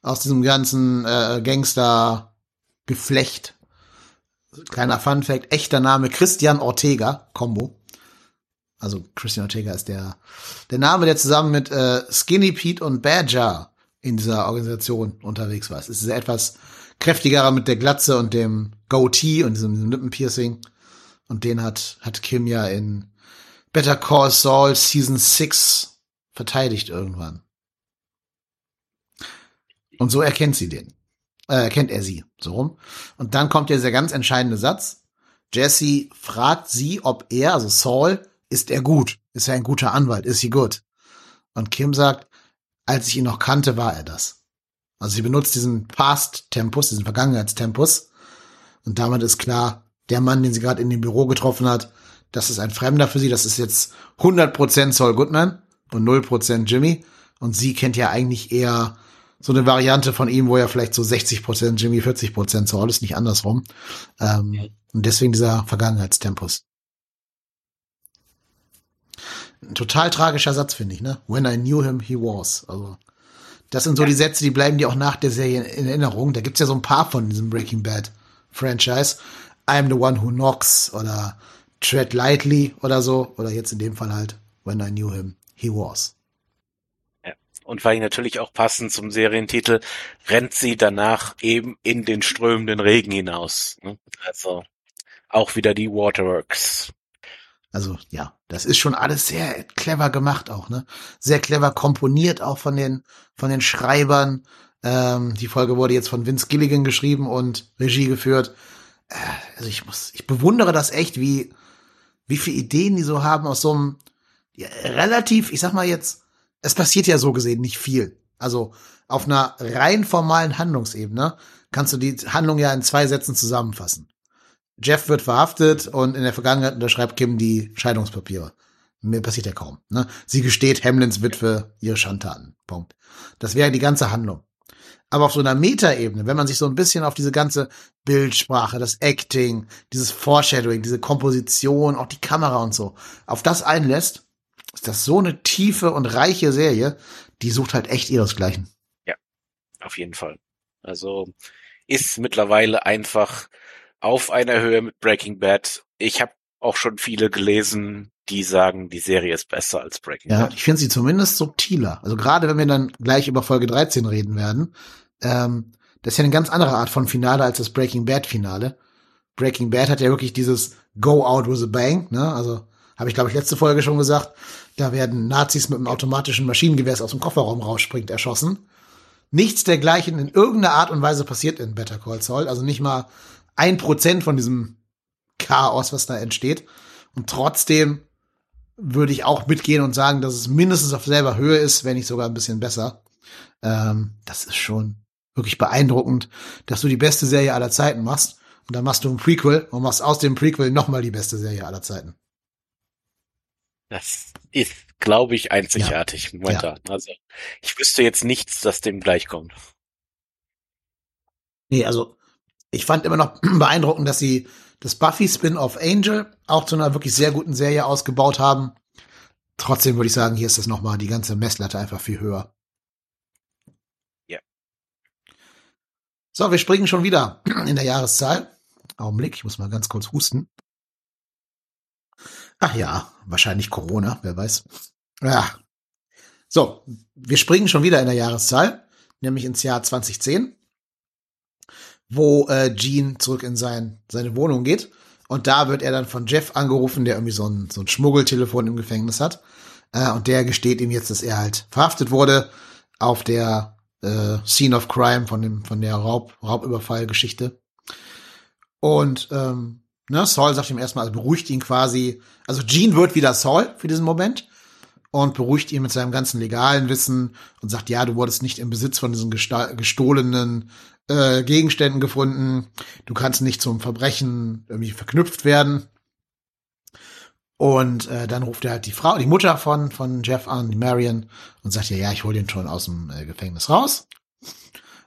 aus diesem ganzen äh, Gangster-Geflecht. Kleiner Fun Fact, echter Name Christian Ortega, Combo. Also Christian Ortega ist der, der Name, der zusammen mit äh, Skinny Pete und Badger in dieser Organisation unterwegs war. Es ist etwas kräftigerer mit der Glatze und dem Goatee und diesem, diesem Lippenpiercing. Und den hat, hat Kim ja in Better Call Saul Season 6 verteidigt irgendwann. Und so erkennt sie den. Äh, erkennt er sie. So rum. Und dann kommt dieser ganz entscheidende Satz. Jesse fragt sie, ob er, also Saul, ist er gut? Ist er ein guter Anwalt? Ist sie gut? Und Kim sagt, als ich ihn noch kannte, war er das. Also sie benutzt diesen Past-Tempus, diesen Vergangenheitstempus. Und damit ist klar, der Mann, den sie gerade in dem Büro getroffen hat, das ist ein Fremder für sie. Das ist jetzt 100% Saul Goodman und 0% Jimmy. Und sie kennt ja eigentlich eher so eine Variante von ihm, wo er vielleicht so 60% Jimmy, 40% Saul ist, nicht andersrum. Ähm, und deswegen dieser Vergangenheitstempus. Ein total tragischer Satz, finde ich, ne? When I knew him, he was. Also, das sind so ja. die Sätze, die bleiben dir auch nach der Serie in Erinnerung. Da gibt's ja so ein paar von diesem Breaking Bad Franchise. I'm the one who knocks oder Tread lightly oder so. Oder jetzt in dem Fall halt When I knew him, he was. Ja. Und weil natürlich auch passend zum Serientitel, rennt sie danach eben in den strömenden Regen hinaus. Ne? Also auch wieder die Waterworks. Also ja, das ist schon alles sehr clever gemacht auch, ne? Sehr clever komponiert auch von den von den Schreibern. Ähm, die Folge wurde jetzt von Vince Gilligan geschrieben und Regie geführt. Äh, also ich muss, ich bewundere das echt, wie wie viele Ideen die so haben aus so einem ja, relativ, ich sag mal jetzt, es passiert ja so gesehen nicht viel. Also auf einer rein formalen Handlungsebene kannst du die Handlung ja in zwei Sätzen zusammenfassen. Jeff wird verhaftet und in der Vergangenheit unterschreibt Kim die Scheidungspapiere. Mir passiert ja kaum. Ne? Sie gesteht Hamlins Witwe ihre Schandtaten. Punkt. Das wäre die ganze Handlung. Aber auf so einer Metaebene, wenn man sich so ein bisschen auf diese ganze Bildsprache, das Acting, dieses Foreshadowing, diese Komposition, auch die Kamera und so, auf das einlässt, ist das so eine tiefe und reiche Serie, die sucht halt echt ihresgleichen. Ja, auf jeden Fall. Also ist mittlerweile einfach auf einer Höhe mit Breaking Bad. Ich habe auch schon viele gelesen, die sagen, die Serie ist besser als Breaking Bad. Ja, ich finde sie zumindest subtiler. Also gerade wenn wir dann gleich über Folge 13 reden werden, ähm, das ist ja eine ganz andere Art von Finale als das Breaking Bad Finale. Breaking Bad hat ja wirklich dieses Go out with a bang, ne? Also habe ich glaube ich letzte Folge schon gesagt, da werden Nazis mit einem automatischen Maschinengewehr aus dem Kofferraum rausspringt erschossen. Nichts dergleichen in irgendeiner Art und Weise passiert in Better Call Saul, also nicht mal ein Prozent von diesem Chaos, was da entsteht. Und trotzdem würde ich auch mitgehen und sagen, dass es mindestens auf selber Höhe ist, wenn nicht sogar ein bisschen besser. Ähm, das ist schon wirklich beeindruckend, dass du die beste Serie aller Zeiten machst. Und dann machst du ein Prequel und machst aus dem Prequel nochmal die beste Serie aller Zeiten. Das ist, glaube ich, einzigartig ja. momentan. Ja. Also ich wüsste jetzt nichts, das dem gleichkommt. Nee, also ich fand immer noch beeindruckend, dass sie das Buffy-Spin-off Angel auch zu einer wirklich sehr guten Serie ausgebaut haben. Trotzdem würde ich sagen, hier ist das nochmal die ganze Messlatte einfach viel höher. Ja. So, wir springen schon wieder in der Jahreszahl. Augenblick, ich muss mal ganz kurz husten. Ach ja, wahrscheinlich Corona, wer weiß. Ja. So, wir springen schon wieder in der Jahreszahl, nämlich ins Jahr 2010, wo äh, Gene zurück in sein, seine Wohnung geht. Und da wird er dann von Jeff angerufen, der irgendwie so ein, so ein Schmuggeltelefon im Gefängnis hat. Äh, und der gesteht ihm jetzt, dass er halt verhaftet wurde auf der äh, Scene of Crime von dem von der Raub, Raubüberfallgeschichte. Und ähm, ne, Saul sagt ihm erstmal, also beruhigt ihn quasi. Also Gene wird wieder Saul für diesen Moment und beruhigt ihn mit seinem ganzen legalen Wissen und sagt, ja, du wurdest nicht im Besitz von diesen gestohlenen äh, Gegenständen gefunden. Du kannst nicht zum Verbrechen irgendwie verknüpft werden. Und äh, dann ruft er halt die Frau, die Mutter von von Jeff an, die Marion, und sagt ja, ja, ich hole den schon aus dem äh, Gefängnis raus.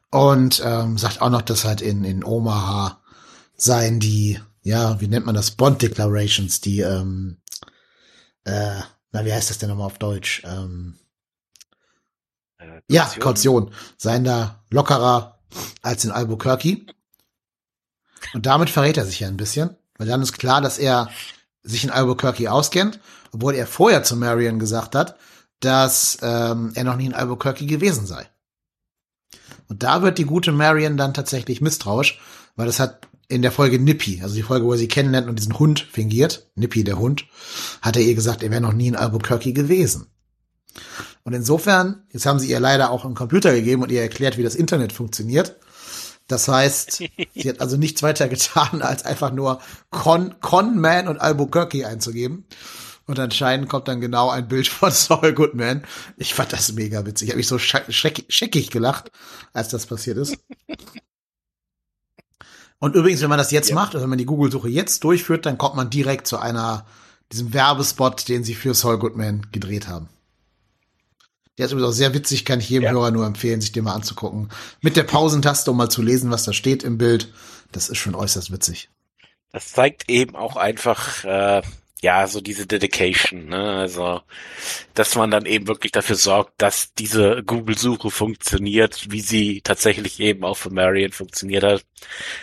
Und ähm, sagt auch noch, dass halt in in Omaha seien die, ja, wie nennt man das, Bond Declarations, die, ähm, äh, na, wie heißt das denn nochmal auf Deutsch? Ähm, äh, ja, Kaution, seien da lockerer als in Albuquerque. Und damit verrät er sich ja ein bisschen, weil dann ist klar, dass er sich in Albuquerque auskennt, obwohl er vorher zu Marion gesagt hat, dass ähm, er noch nie in Albuquerque gewesen sei. Und da wird die gute Marion dann tatsächlich misstrauisch, weil das hat in der Folge Nippy, also die Folge, wo er sie kennenlernt und diesen Hund fingiert, Nippy der Hund, hat er ihr gesagt, er wäre noch nie in Albuquerque gewesen. Und insofern, jetzt haben sie ihr leider auch einen Computer gegeben und ihr erklärt, wie das Internet funktioniert. Das heißt, sie hat also nichts weiter getan, als einfach nur Con, Conman und Albuquerque einzugeben. Und anscheinend kommt dann genau ein Bild von Saul Goodman. Ich fand das mega witzig. Ich habe mich so scheckig gelacht, als das passiert ist. Und übrigens, wenn man das jetzt ja. macht, also wenn man die Google-Suche jetzt durchführt, dann kommt man direkt zu einer, diesem Werbespot, den sie für Saul Goodman gedreht haben. Der ist übrigens auch sehr witzig, kann ich jedem ja. Hörer nur empfehlen, sich den mal anzugucken. Mit der Pausentaste, um mal zu lesen, was da steht im Bild. Das ist schon äußerst witzig. Das zeigt eben auch einfach, äh, ja, so diese Dedication, ne? Also, dass man dann eben wirklich dafür sorgt, dass diese Google-Suche funktioniert, wie sie tatsächlich eben auch für Marion funktioniert hat.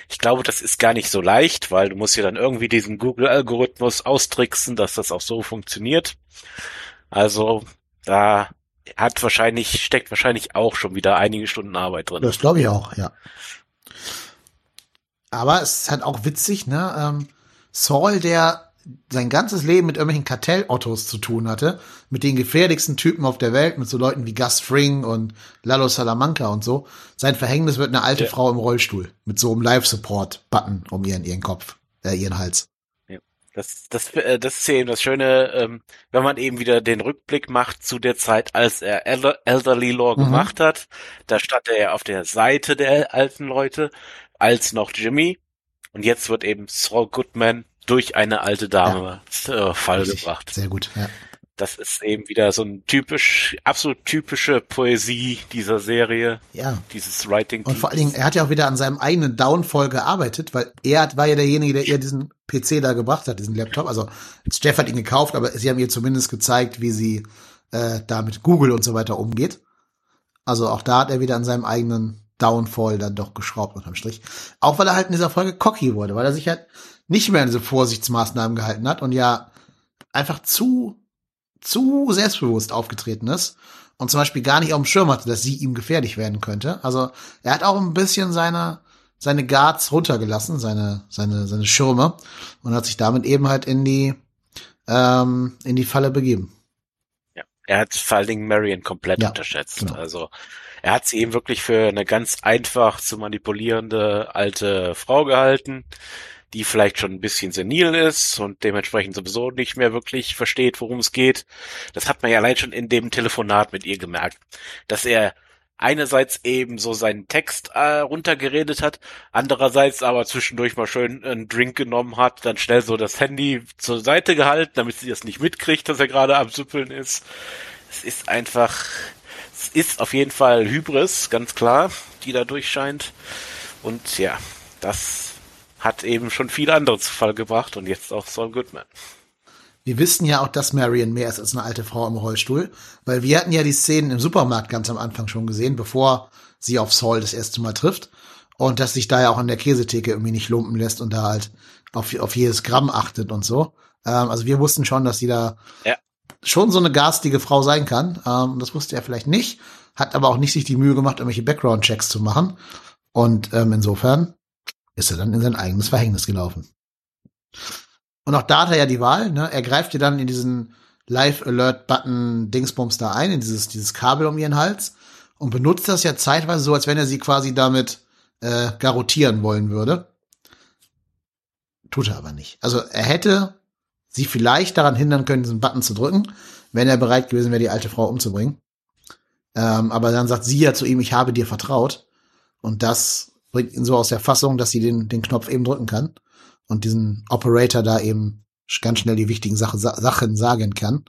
Ich glaube, das ist gar nicht so leicht, weil du musst ja dann irgendwie diesen Google-Algorithmus austricksen, dass das auch so funktioniert. Also, da hat wahrscheinlich, steckt wahrscheinlich auch schon wieder einige Stunden Arbeit drin. Das glaube ich auch, ja. Aber es ist halt auch witzig, ne? Ähm, Saul, der sein ganzes Leben mit irgendwelchen Kartellottos zu tun hatte, mit den gefährlichsten Typen auf der Welt, mit so Leuten wie Gus Fring und Lalo Salamanca und so. Sein Verhängnis wird eine alte ja. Frau im Rollstuhl mit so einem Live-Support-Button um ihren, ihren Kopf, äh, ihren Hals. Das, das, äh, das ist ja eben das Schöne, ähm, wenn man eben wieder den Rückblick macht zu der Zeit, als er Elder, Elderly Law mhm. gemacht hat. Da stand er ja auf der Seite der alten Leute als noch Jimmy. Und jetzt wird eben Saul Goodman durch eine alte Dame ja. äh, Fall gebracht. Sehr gut, ja. Das ist eben wieder so ein typisch, absolut typische Poesie dieser Serie. Ja. Dieses Writing. Und vor allen Dingen, er hat ja auch wieder an seinem eigenen Downfall gearbeitet, weil er war ja derjenige, der ihr diesen PC da gebracht hat, diesen Laptop. Also Jeff hat ihn gekauft, aber sie haben ihr zumindest gezeigt, wie sie äh, da mit Google und so weiter umgeht. Also auch da hat er wieder an seinem eigenen Downfall dann doch geschraubt unterm Strich. Auch weil er halt in dieser Folge cocky wurde, weil er sich halt nicht mehr an diese Vorsichtsmaßnahmen gehalten hat und ja einfach zu zu selbstbewusst aufgetreten ist und zum Beispiel gar nicht auf dem Schirm hatte, dass sie ihm gefährlich werden könnte. Also er hat auch ein bisschen seine seine Guards runtergelassen, seine seine seine Schirme und hat sich damit eben halt in die ähm, in die Falle begeben. Ja, er hat vor allen Dingen Marion komplett ja, unterschätzt. Genau. Also er hat sie eben wirklich für eine ganz einfach zu manipulierende alte Frau gehalten die vielleicht schon ein bisschen senil ist und dementsprechend sowieso nicht mehr wirklich versteht, worum es geht. Das hat man ja allein schon in dem Telefonat mit ihr gemerkt, dass er einerseits eben so seinen Text äh, runtergeredet hat, andererseits aber zwischendurch mal schön einen Drink genommen hat, dann schnell so das Handy zur Seite gehalten, damit sie das nicht mitkriegt, dass er gerade am Süppeln ist. Es ist einfach, es ist auf jeden Fall Hybris, ganz klar, die da durchscheint. Und ja, das hat eben schon viele andere zu Fall gebracht und jetzt auch Saul Goodman. Wir wissen ja auch, dass Marion mehr ist als eine alte Frau im Rollstuhl, weil wir hatten ja die Szenen im Supermarkt ganz am Anfang schon gesehen, bevor sie auf Saul das erste Mal trifft und dass sich da ja auch an der Käsetheke irgendwie nicht lumpen lässt und da halt auf, auf jedes Gramm achtet und so. Ähm, also wir wussten schon, dass sie da Ja. schon so eine garstige Frau sein kann. Ähm, das wusste er vielleicht nicht, hat aber auch nicht sich die Mühe gemacht, irgendwelche Background-Checks zu machen. Und ähm, insofern ist er dann in sein eigenes Verhängnis gelaufen. Und auch da hat er ja die Wahl, ne? Er greift ihr dann in diesen Live-Alert-Button Dingsbums da ein, in dieses, dieses Kabel um ihren Hals und benutzt das ja zeitweise so, als wenn er sie quasi damit äh, garottieren wollen würde. Tut er aber nicht. Also er hätte sie vielleicht daran hindern können, diesen Button zu drücken, wenn er bereit gewesen wäre, die alte Frau umzubringen. Ähm, aber dann sagt sie ja zu ihm, ich habe dir vertraut. Und das bringt ihn so aus der Fassung, dass sie den, den Knopf eben drücken kann und diesen Operator da eben ganz schnell die wichtigen Sache, Sa Sachen sagen kann.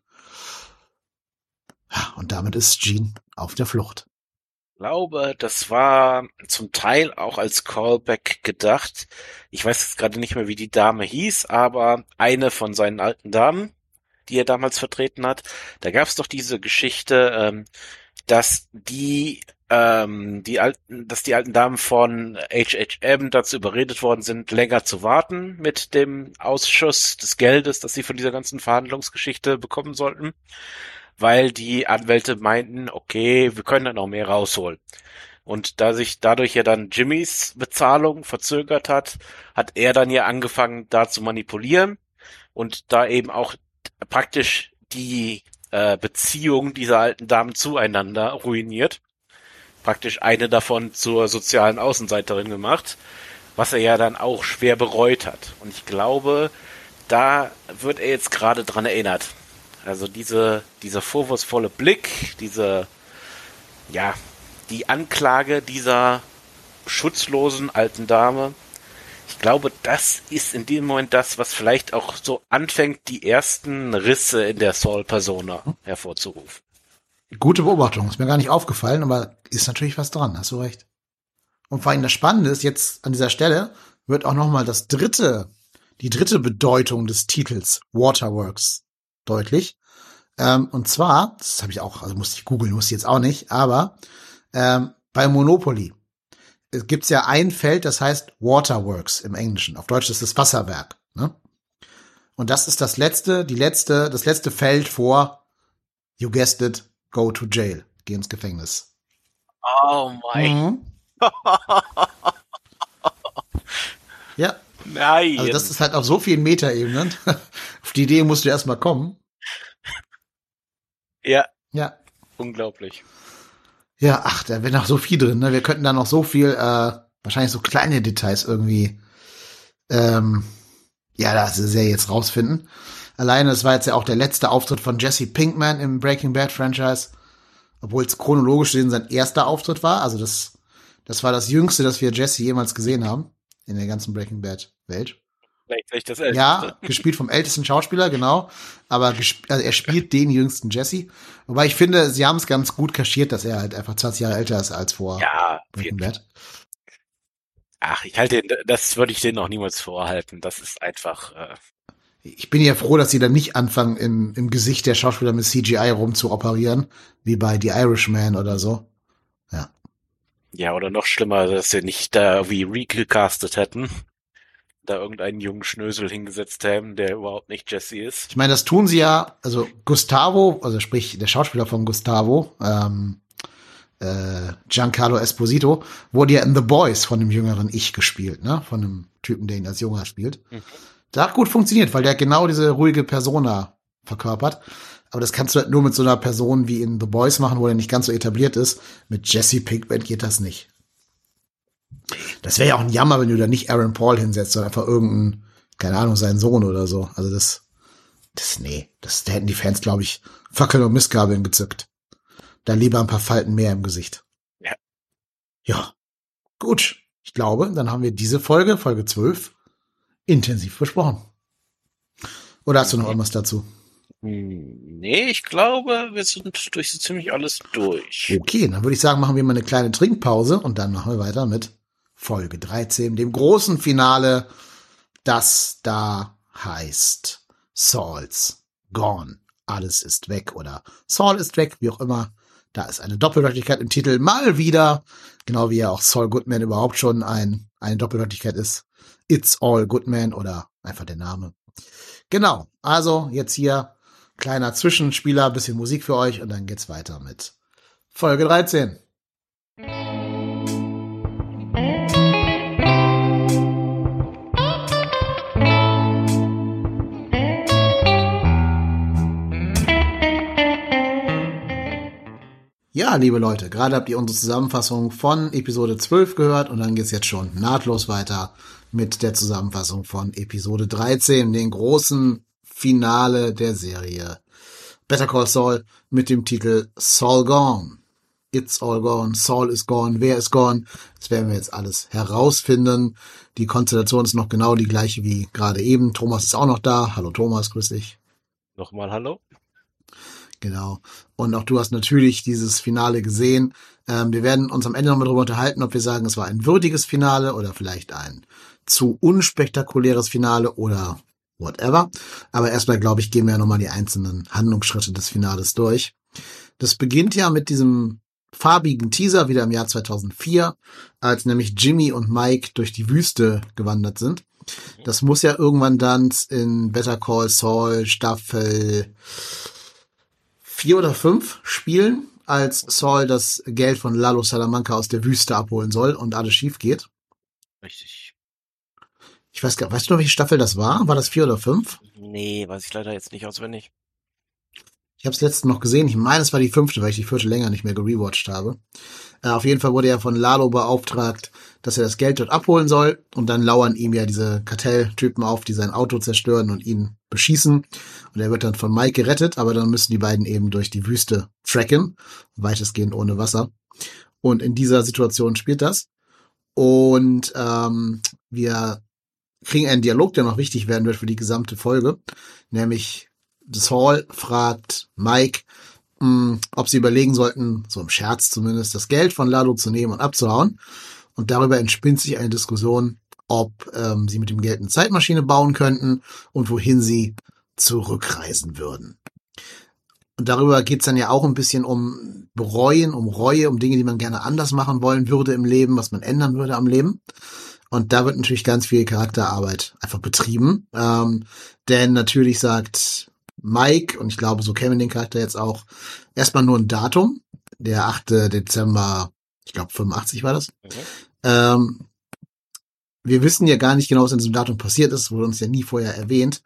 Und damit ist Jean auf der Flucht. glaube, das war zum Teil auch als Callback gedacht. Ich weiß jetzt gerade nicht mehr, wie die Dame hieß, aber eine von seinen alten Damen, die er damals vertreten hat. Da gab es doch diese Geschichte, ähm, dass die ähm, die alten, dass die alten Damen von HHM dazu überredet worden sind, länger zu warten mit dem Ausschuss des Geldes, das sie von dieser ganzen Verhandlungsgeschichte bekommen sollten weil die Anwälte meinten, okay, wir können da noch mehr rausholen. Und da sich dadurch ja dann Jimmys Bezahlung verzögert hat, hat er dann ja angefangen, da zu manipulieren und da eben auch praktisch die äh, Beziehung dieser alten Damen zueinander ruiniert. Praktisch eine davon zur sozialen Außenseiterin gemacht, was er ja dann auch schwer bereut hat. Und ich glaube, da wird er jetzt gerade dran erinnert. Also diese, dieser vorwurfsvolle Blick, diese, ja, die Anklage dieser schutzlosen alten Dame. Ich glaube, das ist in dem Moment das, was vielleicht auch so anfängt, die ersten Risse in der Saul-Persona hervorzurufen. Gute Beobachtung, ist mir gar nicht aufgefallen, aber ist natürlich was dran, hast du recht. Und vor allem das Spannende ist, jetzt an dieser Stelle wird auch noch mal das dritte, die dritte Bedeutung des Titels Waterworks deutlich. Ähm, und zwar, das habe ich auch, also musste ich googeln, musste ich jetzt auch nicht, aber ähm, bei Monopoly es gibt's ja ein Feld, das heißt Waterworks im Englischen. Auf Deutsch ist es Wasserwerk. Ne? Und das ist das letzte, die letzte, das letzte Feld vor You guessed it, go to jail, geh ins Gefängnis. Oh mein. Mhm. ja, Nein. also das ist halt auf so vielen Metaebenen. auf die Idee musst du erst mal kommen. ja, Ja, unglaublich. Ja, ach, da wäre noch so viel drin. Ne? Wir könnten da noch so viel, äh, wahrscheinlich so kleine Details irgendwie, ähm, ja, da ist ja jetzt rausfinden. Alleine, es war jetzt ja auch der letzte Auftritt von Jesse Pinkman im Breaking Bad Franchise, obwohl es chronologisch gesehen sein erster Auftritt war. Also das, das war das Jüngste, das wir Jesse jemals gesehen haben in der ganzen Breaking Bad Welt. Vielleicht das Älteste. Ja, gespielt vom ältesten Schauspieler, genau. Aber also er spielt den jüngsten Jesse. Wobei ich finde, sie haben es ganz gut kaschiert, dass er halt einfach 20 Jahre älter ist als vor Ja, Breaking. Bad. Ach, ich halte, das würde ich denen auch niemals vorhalten. Das ist einfach, äh, Ich bin ja froh, dass sie dann nicht anfangen, im, im Gesicht der Schauspieler mit CGI rumzuoperieren, wie bei The Irishman oder so. ja, oder noch schlimmer, dass sie nicht da wie recastet hätten. Da irgendeinen jungen Schnösel hingesetzt haben, der überhaupt nicht Jesse ist. Ich meine, das tun sie ja, also Gustavo, also sprich der Schauspieler von Gustavo, ähm, äh, Giancarlo Esposito, wurde ja in The Boys von dem jüngeren Ich gespielt, ne? Von einem Typen, der ihn als Junger spielt. Mhm. Das hat gut funktioniert, weil der genau diese ruhige Persona verkörpert. Aber das kannst du halt nur mit so einer Person wie in The Boys machen, wo er nicht ganz so etabliert ist. Mit Jesse Pinkman geht das nicht. Das wäre ja auch ein Jammer, wenn du da nicht Aaron Paul hinsetzt, sondern einfach irgendeinen, keine Ahnung, seinen Sohn oder so. Also das, das, nee, das, da hätten die Fans, glaube ich, Fackel und Missgabeln gezückt. Da lieber ein paar Falten mehr im Gesicht. Ja. Ja. Gut. Ich glaube, dann haben wir diese Folge, Folge 12, intensiv besprochen. Oder hast du noch irgendwas dazu? Hm, nee, ich glaube, wir sind durch so ziemlich alles durch. Okay, dann würde ich sagen, machen wir mal eine kleine Trinkpause und dann machen wir weiter mit Folge 13, dem großen Finale, das da heißt Saul's Gone. Alles ist weg oder Saul ist weg, wie auch immer. Da ist eine Doppeldeutigkeit im Titel mal wieder, genau wie ja auch Saul Goodman überhaupt schon ein, eine Doppeldeutigkeit ist. It's All Goodman oder einfach der Name. Genau. Also jetzt hier kleiner Zwischenspieler, bisschen Musik für euch und dann geht's weiter mit Folge 13. Ja, liebe Leute, gerade habt ihr unsere Zusammenfassung von Episode 12 gehört und dann geht's jetzt schon nahtlos weiter mit der Zusammenfassung von Episode 13, den großen Finale der Serie Better Call Saul mit dem Titel Saul Gone. It's all gone, Saul is gone, wer ist gone? Das werden wir jetzt alles herausfinden. Die Konstellation ist noch genau die gleiche wie gerade eben. Thomas ist auch noch da. Hallo Thomas, grüß dich. Nochmal Hallo. Genau. Und auch du hast natürlich dieses Finale gesehen. Ähm, wir werden uns am Ende nochmal darüber unterhalten, ob wir sagen, es war ein würdiges Finale oder vielleicht ein zu unspektakuläres Finale oder whatever. Aber erstmal, glaube ich, gehen wir ja nochmal die einzelnen Handlungsschritte des Finales durch. Das beginnt ja mit diesem farbigen Teaser wieder im Jahr 2004, als nämlich Jimmy und Mike durch die Wüste gewandert sind. Das muss ja irgendwann dann in Better Call Saul Staffel vier oder fünf spielen, als Saul das Geld von Lalo Salamanca aus der Wüste abholen soll und alles schief geht. Richtig. Ich weiß gar, weißt du noch, welche Staffel das war? War das vier oder fünf? Nee, weiß ich leider jetzt nicht auswendig. Ich habe es letztens noch gesehen. Ich meine, es war die fünfte, weil ich die vierte länger nicht mehr gerewatcht habe. Äh, auf jeden Fall wurde er von Lalo beauftragt, dass er das Geld dort abholen soll. Und dann lauern ihm ja diese Kartelltypen auf, die sein Auto zerstören und ihn beschießen. Und er wird dann von Mike gerettet, aber dann müssen die beiden eben durch die Wüste tracken, weitestgehend ohne Wasser. Und in dieser Situation spielt das. Und ähm, wir kriegen einen Dialog, der noch wichtig werden wird für die gesamte Folge, nämlich Saul fragt Mike, mh, hm, ob sie überlegen sollten, so im Scherz zumindest, das Geld von Lalo zu nehmen und abzuhauen. Und darüber entspinnt sich eine Diskussion, ob ähm, sie mit dem Geld eine Zeitmaschine bauen könnten und wohin sie zurückreisen würden. Und darüber geht's dann ja auch ein bisschen um Bereuen, um Reue, um Dinge, die man gerne anders machen wollen würde im Leben, was man ändern würde am Leben. Und da wird natürlich ganz viel Charakterarbeit einfach betrieben. Ähm, denn natürlich sagt Mike, und ich glaube, so kennen wir den Charakter jetzt auch, erstmal nur ein Datum, der 8. Dezember, ich glaube 85 war das. Okay. Ähm, wir wissen ja gar nicht genau, was in diesem Datum passiert ist, wurde uns ja nie vorher erwähnt.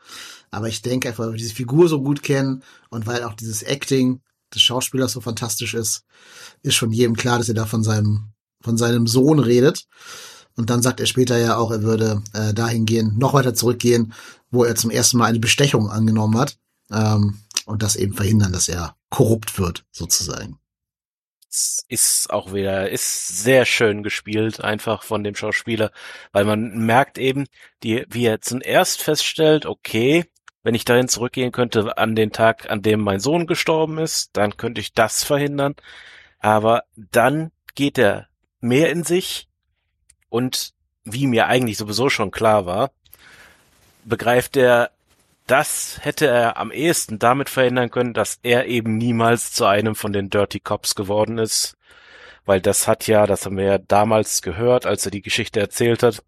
Aber ich denke einfach, weil wir diese Figur so gut kennen und weil auch dieses Acting des Schauspielers so fantastisch ist, ist schon jedem klar, dass er da von seinem, von seinem Sohn redet. Und dann sagt er später ja auch, er würde äh, dahin gehen, noch weiter zurückgehen, wo er zum ersten Mal eine Bestechung angenommen hat ähm, und das eben verhindern, dass er korrupt wird, sozusagen. Ist auch wieder, ist sehr schön gespielt, einfach von dem Schauspieler, weil man merkt eben, die, wie er zuerst feststellt, okay, wenn ich dahin zurückgehen könnte an den Tag, an dem mein Sohn gestorben ist, dann könnte ich das verhindern. Aber dann geht er mehr in sich und wie mir eigentlich sowieso schon klar war, begreift er, das hätte er am ehesten damit verhindern können, dass er eben niemals zu einem von den Dirty Cops geworden ist. Weil das hat ja, das haben wir ja damals gehört, als er die Geschichte erzählt hat,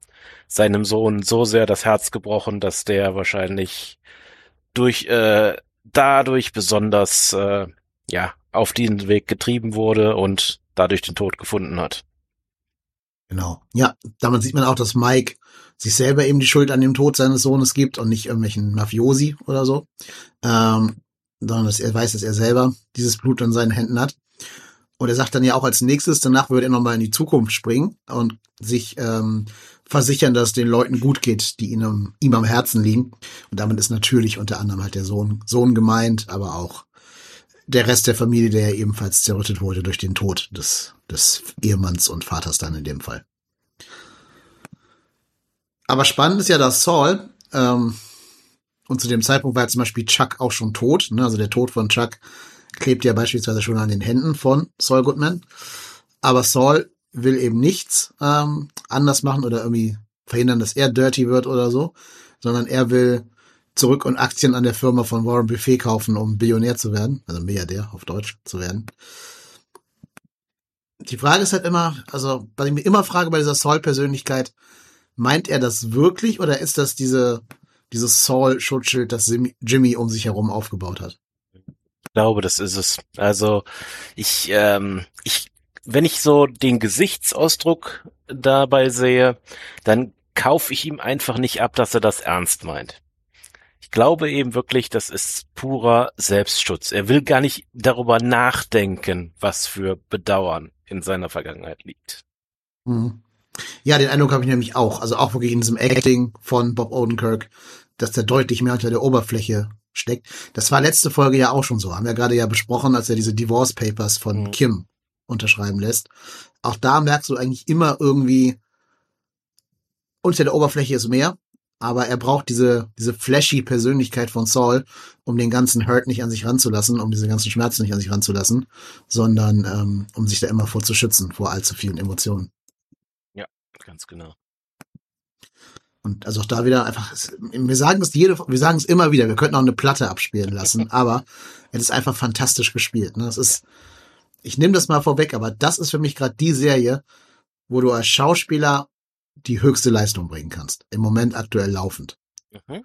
seinem Sohn so sehr das Herz gebrochen, dass der wahrscheinlich durch äh, dadurch besonders äh, ja auf diesen Weg getrieben wurde und dadurch den Tod gefunden hat. Genau. Ja, damit sieht man auch, dass Mike sich selber eben die Schuld an dem Tod seines Sohnes gibt und nicht irgendwelchen Mafiosi oder so, ähm, sondern dass er weiß, dass er selber dieses Blut in seinen Händen hat. Und er sagt dann ja auch als nächstes, danach würde er nochmal in die Zukunft springen und sich ähm, versichern, dass es den Leuten gut geht, die ihm, ihm am Herzen liegen. Und damit ist natürlich unter anderem halt der Sohn, Sohn gemeint, aber auch der Rest der Familie, der ja ebenfalls zerrüttet wurde durch den Tod des, des Ehemanns und Vaters dann in dem Fall. Aber spannend ist ja, dass Saul, ähm, und zu dem Zeitpunkt war ja zum Beispiel Chuck auch schon tot, ne? also der Tod von Chuck klebt ja beispielsweise schon an den Händen von Saul Goodman. Aber Saul will eben nichts ähm, anders machen oder irgendwie verhindern, dass er dirty wird oder so, sondern er will zurück und Aktien an der Firma von Warren Buffet kaufen, um Billionär zu werden, also Milliardär auf Deutsch zu werden. Die Frage ist halt immer, also was ich mir immer frage bei dieser Saul-Persönlichkeit, meint er das wirklich oder ist das diese, dieses Saul-Schutzschild, das Jimmy um sich herum aufgebaut hat. Ich glaube, das ist es. Also ich, ähm, ich, wenn ich so den Gesichtsausdruck dabei sehe, dann kaufe ich ihm einfach nicht ab, dass er das ernst meint. Ich glaube eben wirklich, das ist purer Selbstschutz. Er will gar nicht darüber nachdenken, was für Bedauern in seiner Vergangenheit liegt. Mhm. Ja, den Eindruck habe ich nämlich auch. Also auch wirklich in diesem Acting von Bob Odenkirk, dass der deutlich mehr unter der Oberfläche steckt. Das war letzte Folge ja auch schon so. Haben wir gerade ja besprochen, als er diese Divorce Papers von mhm. Kim unterschreiben lässt. Auch da merkst du eigentlich immer irgendwie, unter der Oberfläche ist mehr, aber er braucht diese, diese flashy Persönlichkeit von Saul, um den ganzen Hurt nicht an sich ranzulassen, um diese ganzen Schmerzen nicht an sich ranzulassen, sondern ähm, um sich da immer vor zu schützen, vor allzu vielen Emotionen. Ja, ganz genau. Und also auch da wieder einfach, wir sagen es jede, wir sagen es immer wieder, wir könnten auch eine Platte abspielen lassen, aber es ist einfach fantastisch gespielt. Ne? Das ist, ich nehme das mal vorweg, aber das ist für mich gerade die Serie, wo du als Schauspieler die höchste Leistung bringen kannst. Im Moment aktuell laufend. Mhm.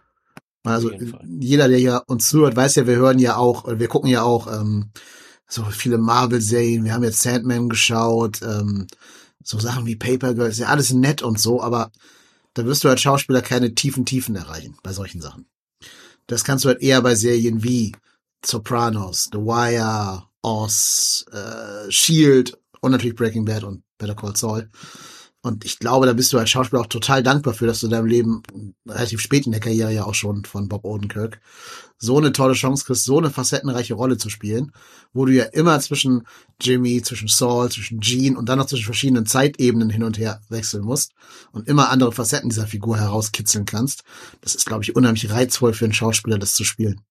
Also jeder, der hier uns zuhört, weiß ja, wir hören ja auch, wir gucken ja auch ähm, so viele Marvel-Serien. Wir haben jetzt Sandman geschaut, ähm, so Sachen wie Paper Girls, ja alles nett und so, aber da wirst du als Schauspieler keine tiefen Tiefen erreichen bei solchen Sachen. Das kannst du halt eher bei Serien wie Sopranos, The Wire, Oz, äh, Shield und natürlich Breaking Bad und Better Call Saul. Und ich glaube, da bist du als Schauspieler auch total dankbar für, dass du in deinem Leben relativ spät in der Karriere ja auch schon von Bob Odenkirk so eine tolle Chance kriegst, so eine facettenreiche Rolle zu spielen, wo du ja immer zwischen Jimmy, zwischen Saul, zwischen Gene und dann noch zwischen verschiedenen Zeitebenen hin und her wechseln musst und immer andere Facetten dieser Figur herauskitzeln kannst. Das ist, glaube ich, unheimlich reizvoll für einen Schauspieler, das zu spielen.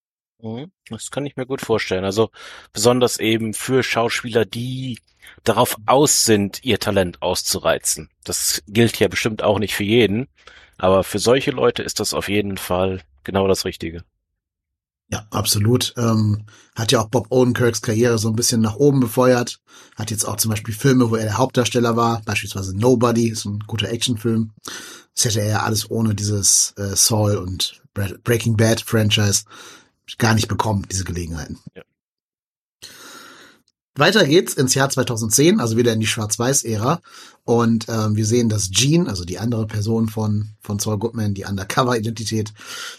Mhm. Das kann ich mir gut vorstellen. Also besonders eben für Schauspieler, die darauf aus sind, ihr Talent auszureizen. Das gilt ja bestimmt auch nicht für jeden, aber für solche Leute ist das auf jeden Fall genau das Richtige. Ja, absolut. Ähm, hat ja auch Bob Odenkirks Karriere so ein bisschen nach oben befeuert. Hat jetzt auch zum Beispiel Filme, wo er der Hauptdarsteller war, beispielsweise Nobody, ist ein guter Actionfilm. Das hätte er ja alles ohne dieses äh, Saul und Breaking Bad Franchise gar nicht bekommen, diese Gelegenheiten. Ja. Weiter geht's ins Jahr 2010, also wieder in die Schwarz-Weiß-Ära. Und ähm, wir sehen, dass Jean, also die andere Person von, von Saul Goodman, die Undercover-Identität,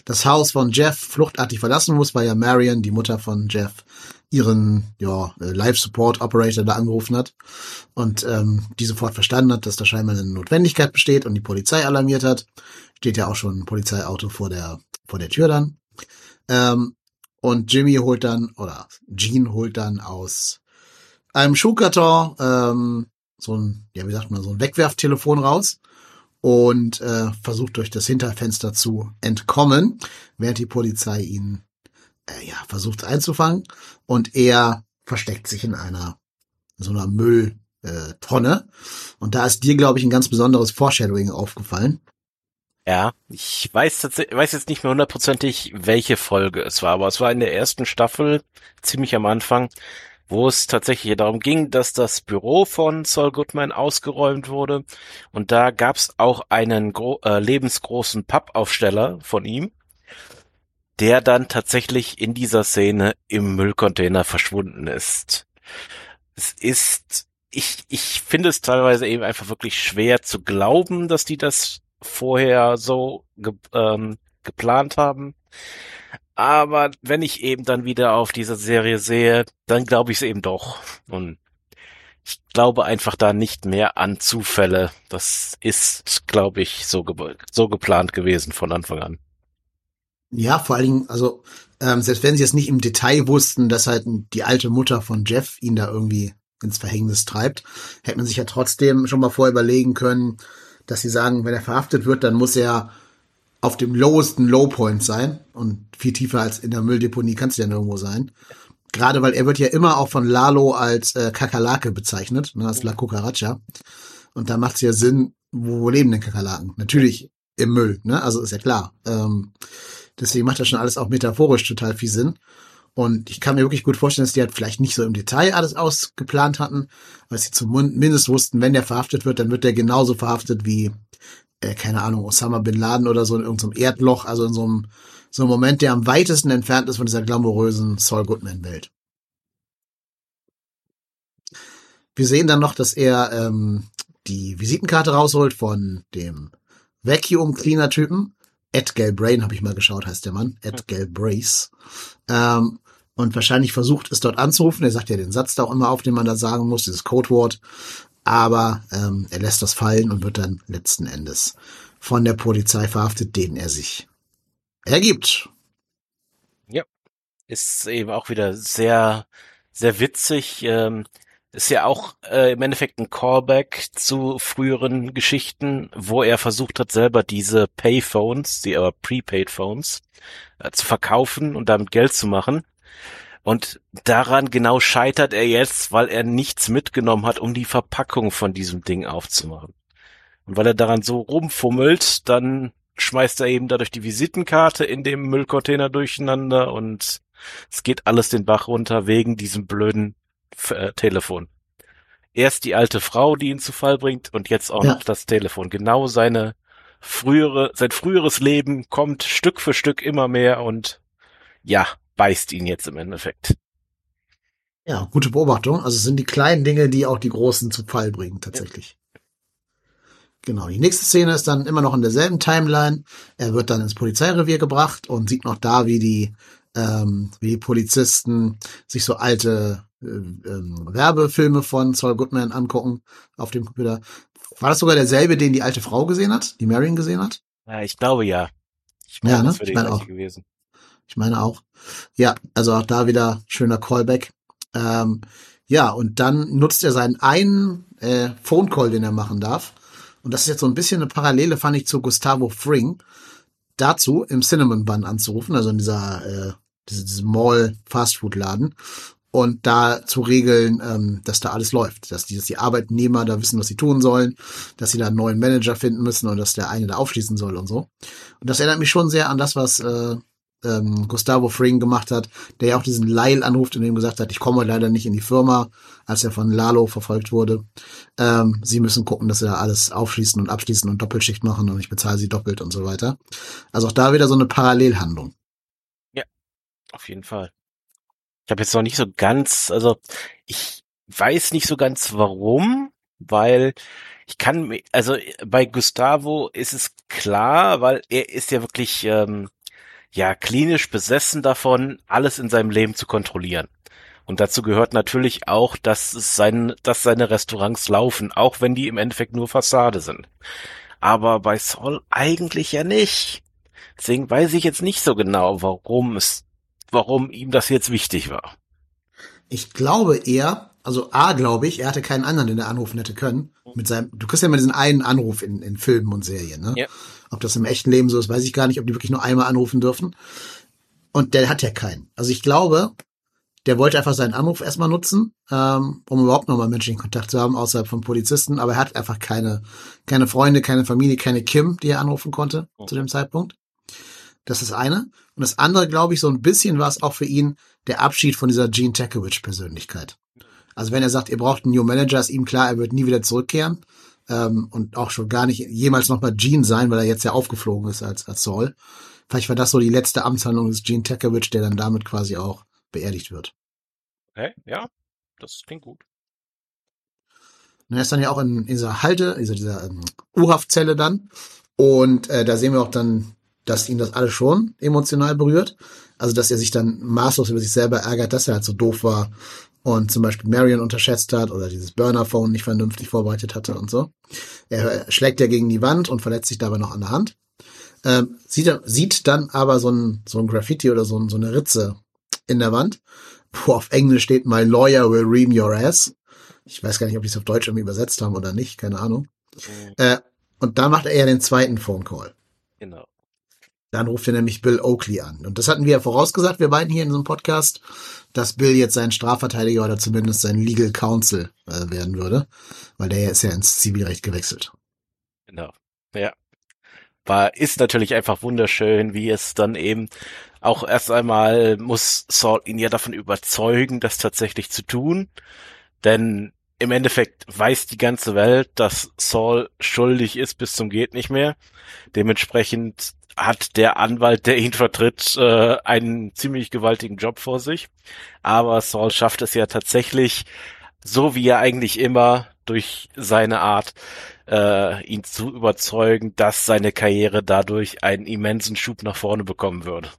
das Haus von Jeff fluchtartig verlassen muss, weil ja Marion, die Mutter von Jeff, ihren ja, Live-Support-Operator da angerufen hat und ähm, die sofort verstanden hat, dass da scheinbar eine Notwendigkeit besteht und die Polizei alarmiert hat. Steht ja auch schon ein Polizeiauto vor der, vor der Tür dann. Ähm, und Jimmy holt dann, oder Jean holt dann aus einem Schuhkarton ähm, so ein, ja, wie sagt man, so ein Wegwerftelefon raus und äh, versucht durch das Hinterfenster zu entkommen, während die Polizei ihn äh, ja versucht einzufangen und er versteckt sich in einer so einer Mülltonne. Und da ist dir, glaube ich, ein ganz besonderes Foreshadowing aufgefallen. Ja, ich weiß tatsächlich, weiß jetzt nicht mehr hundertprozentig, welche Folge es war, aber es war in der ersten Staffel, ziemlich am Anfang, wo es tatsächlich darum ging, dass das Büro von Saul Goodman ausgeräumt wurde. Und da gab es auch einen äh, lebensgroßen Pappaufsteller von ihm, der dann tatsächlich in dieser Szene im Müllcontainer verschwunden ist. Es ist, ich, ich finde es teilweise eben einfach wirklich schwer zu glauben, dass die das vorher so ge ähm, geplant haben. Aber wenn ich eben dann wieder auf diese Serie sehe, dann glaube ich es eben doch. Und ich glaube einfach da nicht mehr an Zufälle. Das ist, glaube ich, so, ge so geplant gewesen von Anfang an. Ja, vor allen Dingen, also ähm, selbst wenn sie es nicht im Detail wussten, dass halt die alte Mutter von Jeff ihn da irgendwie ins Verhängnis treibt, hätte man sich ja trotzdem schon mal vorher überlegen können, dass sie sagen, wenn er verhaftet wird, dann muss er auf dem lowesten Lowpoint sein und viel tiefer als in der Mülldeponie kannst du ja nirgendwo sein. Gerade weil er wird ja immer auch von Lalo als äh, Kakerlake bezeichnet, ne, als La Cucaracha. Und da macht es ja Sinn, wo, wo leben denn Kakerlaken? Natürlich im Müll, ne? Also ist ja klar. Ähm, deswegen macht das schon alles auch metaphorisch total viel Sinn. Und ich kann mir wirklich gut vorstellen, dass die halt vielleicht nicht so im Detail alles ausgeplant hatten, weil sie zumindest wussten, wenn der verhaftet wird, dann wird der genauso verhaftet wie äh, keine Ahnung, Osama Bin Laden oder so in irgendeinem Erdloch, also in so einem, so einem Moment, der am weitesten entfernt ist von dieser glamourösen Saul Goodman-Welt. Wir sehen dann noch, dass er ähm, die Visitenkarte rausholt von dem Vacuum Cleaner Typen. Ed Galbrain habe ich mal geschaut, heißt der Mann. Ed Galbrace. Ähm, und wahrscheinlich versucht es dort anzurufen. Er sagt ja den Satz da auch immer auf, den man da sagen muss, dieses Codewort. Aber ähm, er lässt das fallen und wird dann letzten Endes von der Polizei verhaftet, denen er sich ergibt. Ja, ist eben auch wieder sehr, sehr witzig. Ähm, ist ja auch äh, im Endeffekt ein Callback zu früheren Geschichten, wo er versucht hat, selber diese Payphones, die aber Prepaid Phones, äh, zu verkaufen und damit Geld zu machen. Und daran genau scheitert er jetzt, weil er nichts mitgenommen hat, um die Verpackung von diesem Ding aufzumachen. Und weil er daran so rumfummelt, dann schmeißt er eben dadurch die Visitenkarte in dem Müllcontainer durcheinander und es geht alles den Bach runter wegen diesem blöden äh, Telefon. Erst die alte Frau, die ihn zu Fall bringt und jetzt auch ja. noch das Telefon. Genau seine frühere, sein früheres Leben kommt Stück für Stück immer mehr und ja, beißt ihn jetzt im Endeffekt. Ja, gute Beobachtung. Also es sind die kleinen Dinge, die auch die großen zu Fall bringen, tatsächlich. Ja. Genau. Die nächste Szene ist dann immer noch in derselben Timeline. Er wird dann ins Polizeirevier gebracht und sieht noch da, wie die, ähm, wie die Polizisten sich so alte äh, ähm, Werbefilme von Saul Goodman angucken auf dem Computer. War das sogar derselbe, den die alte Frau gesehen hat, die Marion gesehen hat? Ja, ich glaube ja. Ich meine, ja, ne? das wäre ich meine auch. gewesen. Ich meine auch. Ja, also auch da wieder schöner Callback. Ähm, ja, und dann nutzt er seinen einen äh, Phone Call, den er machen darf. Und das ist jetzt so ein bisschen eine Parallele, fand ich, zu Gustavo Fring. Dazu im Cinnamon Bun anzurufen, also in dieser, äh, diese, diesem Mall Fastfood Laden und da zu regeln, ähm, dass da alles läuft, dass die, dass die Arbeitnehmer da wissen, was sie tun sollen, dass sie da einen neuen Manager finden müssen und dass der eine da aufschließen soll und so. Und das erinnert mich schon sehr an das, was äh, ähm, Gustavo Fring gemacht hat, der ja auch diesen Lyle anruft und ihm gesagt hat, ich komme leider nicht in die Firma, als er von Lalo verfolgt wurde. Ähm, sie müssen gucken, dass sie da alles aufschließen und abschließen und Doppelschicht machen und ich bezahle sie doppelt und so weiter. Also auch da wieder so eine Parallelhandlung. Ja, auf jeden Fall. Ich habe jetzt noch nicht so ganz, also ich weiß nicht so ganz warum, weil ich kann, also bei Gustavo ist es klar, weil er ist ja wirklich ähm, ja klinisch besessen davon, alles in seinem Leben zu kontrollieren. Und dazu gehört natürlich auch, dass es sein, dass seine Restaurants laufen, auch wenn die im Endeffekt nur Fassade sind. Aber bei Saul eigentlich ja nicht. Deswegen weiß ich jetzt nicht so genau, warum es warum ihm das jetzt wichtig war. Ich glaube eher, also A, glaube ich, er hatte keinen anderen, den er anrufen hätte können. Mit seinem, du kriegst ja immer diesen einen Anruf in, in Filmen und Serien, ne? Ja. Ob das im echten Leben so ist, weiß ich gar nicht, ob die wirklich nur einmal anrufen dürfen. Und der hat ja keinen. Also ich glaube, der wollte einfach seinen Anruf erstmal nutzen, ähm, um überhaupt nochmal menschlichen Kontakt zu haben, außerhalb von Polizisten. Aber er hat einfach keine, keine Freunde, keine Familie, keine Kim, die er anrufen konnte okay. zu dem Zeitpunkt. Das ist eine. Und das andere, glaube ich, so ein bisschen war es auch für ihn der Abschied von dieser Gene Tekowicz-Persönlichkeit. Also wenn er sagt, ihr braucht einen New Manager, ist ihm klar, er wird nie wieder zurückkehren ähm, und auch schon gar nicht jemals nochmal Gene sein, weil er jetzt ja aufgeflogen ist als, als Saul. Vielleicht war das so die letzte Amtshandlung des Gene Tekowicz, der dann damit quasi auch beerdigt wird. Okay, ja, das klingt gut. Und er ist dann ja auch in, in dieser Halte, dieser, dieser ähm, U-Haftzelle dann. Und äh, da sehen wir auch dann dass ihn das alles schon emotional berührt. Also, dass er sich dann maßlos über sich selber ärgert, dass er halt so doof war und zum Beispiel Marion unterschätzt hat oder dieses Burner-Phone nicht vernünftig vorbereitet hatte und so. Er schlägt ja gegen die Wand und verletzt sich dabei noch an der Hand. Ähm, sieht, sieht dann aber so ein, so ein Graffiti oder so, ein, so eine Ritze in der Wand, wo auf Englisch steht, My lawyer will ream your ass. Ich weiß gar nicht, ob die es auf Deutsch irgendwie übersetzt haben oder nicht, keine Ahnung. Mhm. Äh, und da macht er ja den zweiten Phone Call. Genau. Dann ruft er nämlich Bill Oakley an. Und das hatten wir ja vorausgesagt, wir beiden hier in diesem Podcast, dass Bill jetzt sein Strafverteidiger oder zumindest sein Legal Counsel äh, werden würde, weil der ist ja ins Zivilrecht gewechselt. Genau. Ja. War, ist natürlich einfach wunderschön, wie es dann eben auch erst einmal muss Saul ihn ja davon überzeugen, das tatsächlich zu tun. Denn im Endeffekt weiß die ganze Welt, dass Saul schuldig ist bis zum geht nicht mehr. Dementsprechend hat der Anwalt, der ihn vertritt, äh, einen ziemlich gewaltigen Job vor sich. Aber Saul schafft es ja tatsächlich, so wie er eigentlich immer durch seine Art, äh, ihn zu überzeugen, dass seine Karriere dadurch einen immensen Schub nach vorne bekommen würde.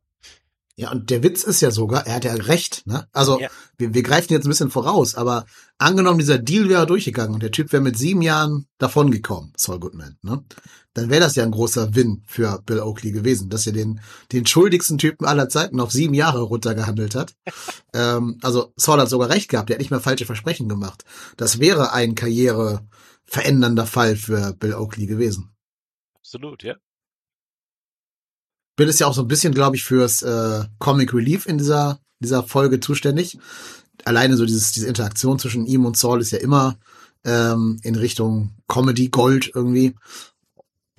Ja, und der Witz ist ja sogar, er hat ja recht, ne? Also, ja. wir, wir greifen jetzt ein bisschen voraus, aber angenommen, dieser Deal wäre durchgegangen und der Typ wäre mit sieben Jahren davongekommen, Saul Goodman, ne? Dann wäre das ja ein großer Win für Bill Oakley gewesen, dass er den, den schuldigsten Typen aller Zeiten auf sieben Jahre runtergehandelt hat. ähm, also, Saul hat sogar recht gehabt, der hat nicht mehr falsche Versprechen gemacht. Das wäre ein Karriere verändernder Fall für Bill Oakley gewesen. Absolut, ja. Bill ist ja auch so ein bisschen, glaube ich, fürs äh, Comic Relief in dieser, dieser Folge zuständig. Alleine so dieses, diese Interaktion zwischen ihm und Saul ist ja immer ähm, in Richtung Comedy Gold irgendwie.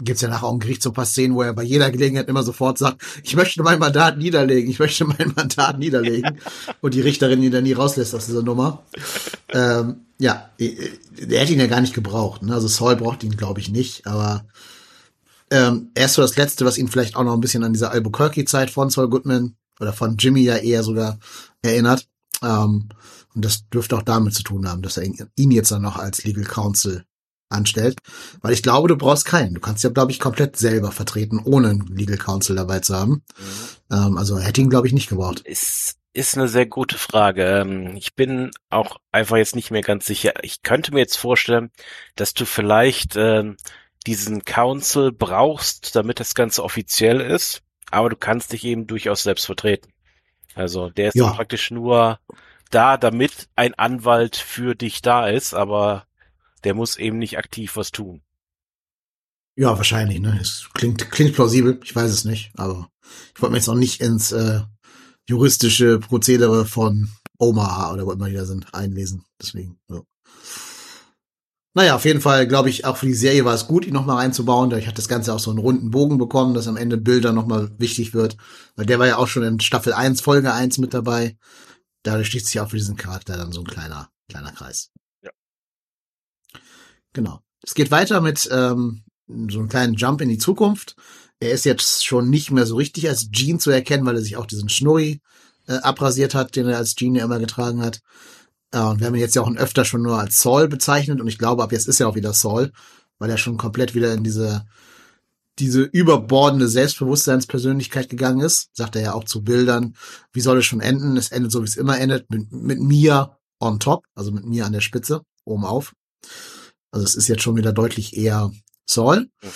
Gibt's ja nachher auch im Gericht so ein paar Szenen, wo er bei jeder Gelegenheit immer sofort sagt, ich möchte mein Mandat niederlegen, ich möchte mein Mandat niederlegen. und die Richterin ihn dann nie rauslässt aus dieser Nummer. Ähm, ja, der hätte ihn ja gar nicht gebraucht. Ne? Also Saul braucht ihn, glaube ich, nicht, aber ähm, er ist so das Letzte, was ihn vielleicht auch noch ein bisschen an diese Albuquerque-Zeit von Saul Goodman oder von Jimmy ja eher sogar erinnert. Ähm, und das dürfte auch damit zu tun haben, dass er ihn jetzt dann noch als Legal Counsel anstellt. Weil ich glaube, du brauchst keinen. Du kannst ja, glaube ich, komplett selber vertreten, ohne einen Legal Counsel dabei zu haben. Mhm. Ähm, also hätte ihn, glaube ich, nicht gebraucht. Ist, ist eine sehr gute Frage. Ähm, ich bin auch einfach jetzt nicht mehr ganz sicher. Ich könnte mir jetzt vorstellen, dass du vielleicht ähm, diesen Council brauchst, damit das Ganze offiziell ist, aber du kannst dich eben durchaus selbst vertreten. Also der ist ja. praktisch nur da, damit ein Anwalt für dich da ist, aber der muss eben nicht aktiv was tun. Ja, wahrscheinlich, ne? Es klingt, klingt plausibel, ich weiß es nicht, aber ich wollte mir jetzt auch nicht ins äh, juristische Prozedere von Omaha oder wo immer die da sind, einlesen. Deswegen, ja. Naja, auf jeden Fall, glaube ich, auch für die Serie war es gut, ihn nochmal reinzubauen. Dadurch hat das Ganze auch so einen runden Bogen bekommen, dass am Ende Bilder nochmal wichtig wird. Weil der war ja auch schon in Staffel 1, Folge 1 mit dabei. Dadurch schließt sich auch für diesen Charakter dann so ein kleiner, kleiner Kreis. Ja. Genau. Es geht weiter mit ähm, so einem kleinen Jump in die Zukunft. Er ist jetzt schon nicht mehr so richtig als Gene zu erkennen, weil er sich auch diesen Schnurri äh, abrasiert hat, den er als Gene ja immer getragen hat. Ja, und wir haben ihn jetzt ja auch öfter schon nur als Saul bezeichnet und ich glaube, ab jetzt ist er auch wieder Saul, weil er schon komplett wieder in diese, diese überbordende Selbstbewusstseinspersönlichkeit gegangen ist. Sagt er ja auch zu Bildern. Wie soll es schon enden? Es endet so, wie es immer endet, mit, mit mir on top, also mit mir an der Spitze, oben auf. Also es ist jetzt schon wieder deutlich eher Saul. Mhm.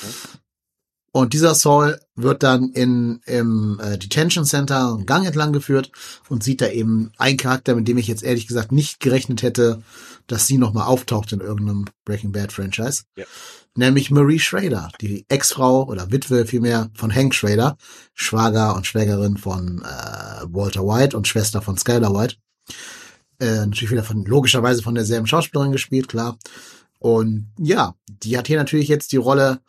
Und dieser Saul wird dann in, im äh, Detention Center einen Gang entlang geführt und sieht da eben einen Charakter, mit dem ich jetzt ehrlich gesagt nicht gerechnet hätte, dass sie nochmal auftaucht in irgendeinem Breaking Bad Franchise. Ja. Nämlich Marie Schrader, die Ex-Frau oder Witwe vielmehr von Hank Schrader, Schwager und Schwägerin von äh, Walter White und Schwester von Skylar White. Äh, natürlich wieder von, logischerweise von derselben Schauspielerin gespielt, klar. Und ja, die hat hier natürlich jetzt die Rolle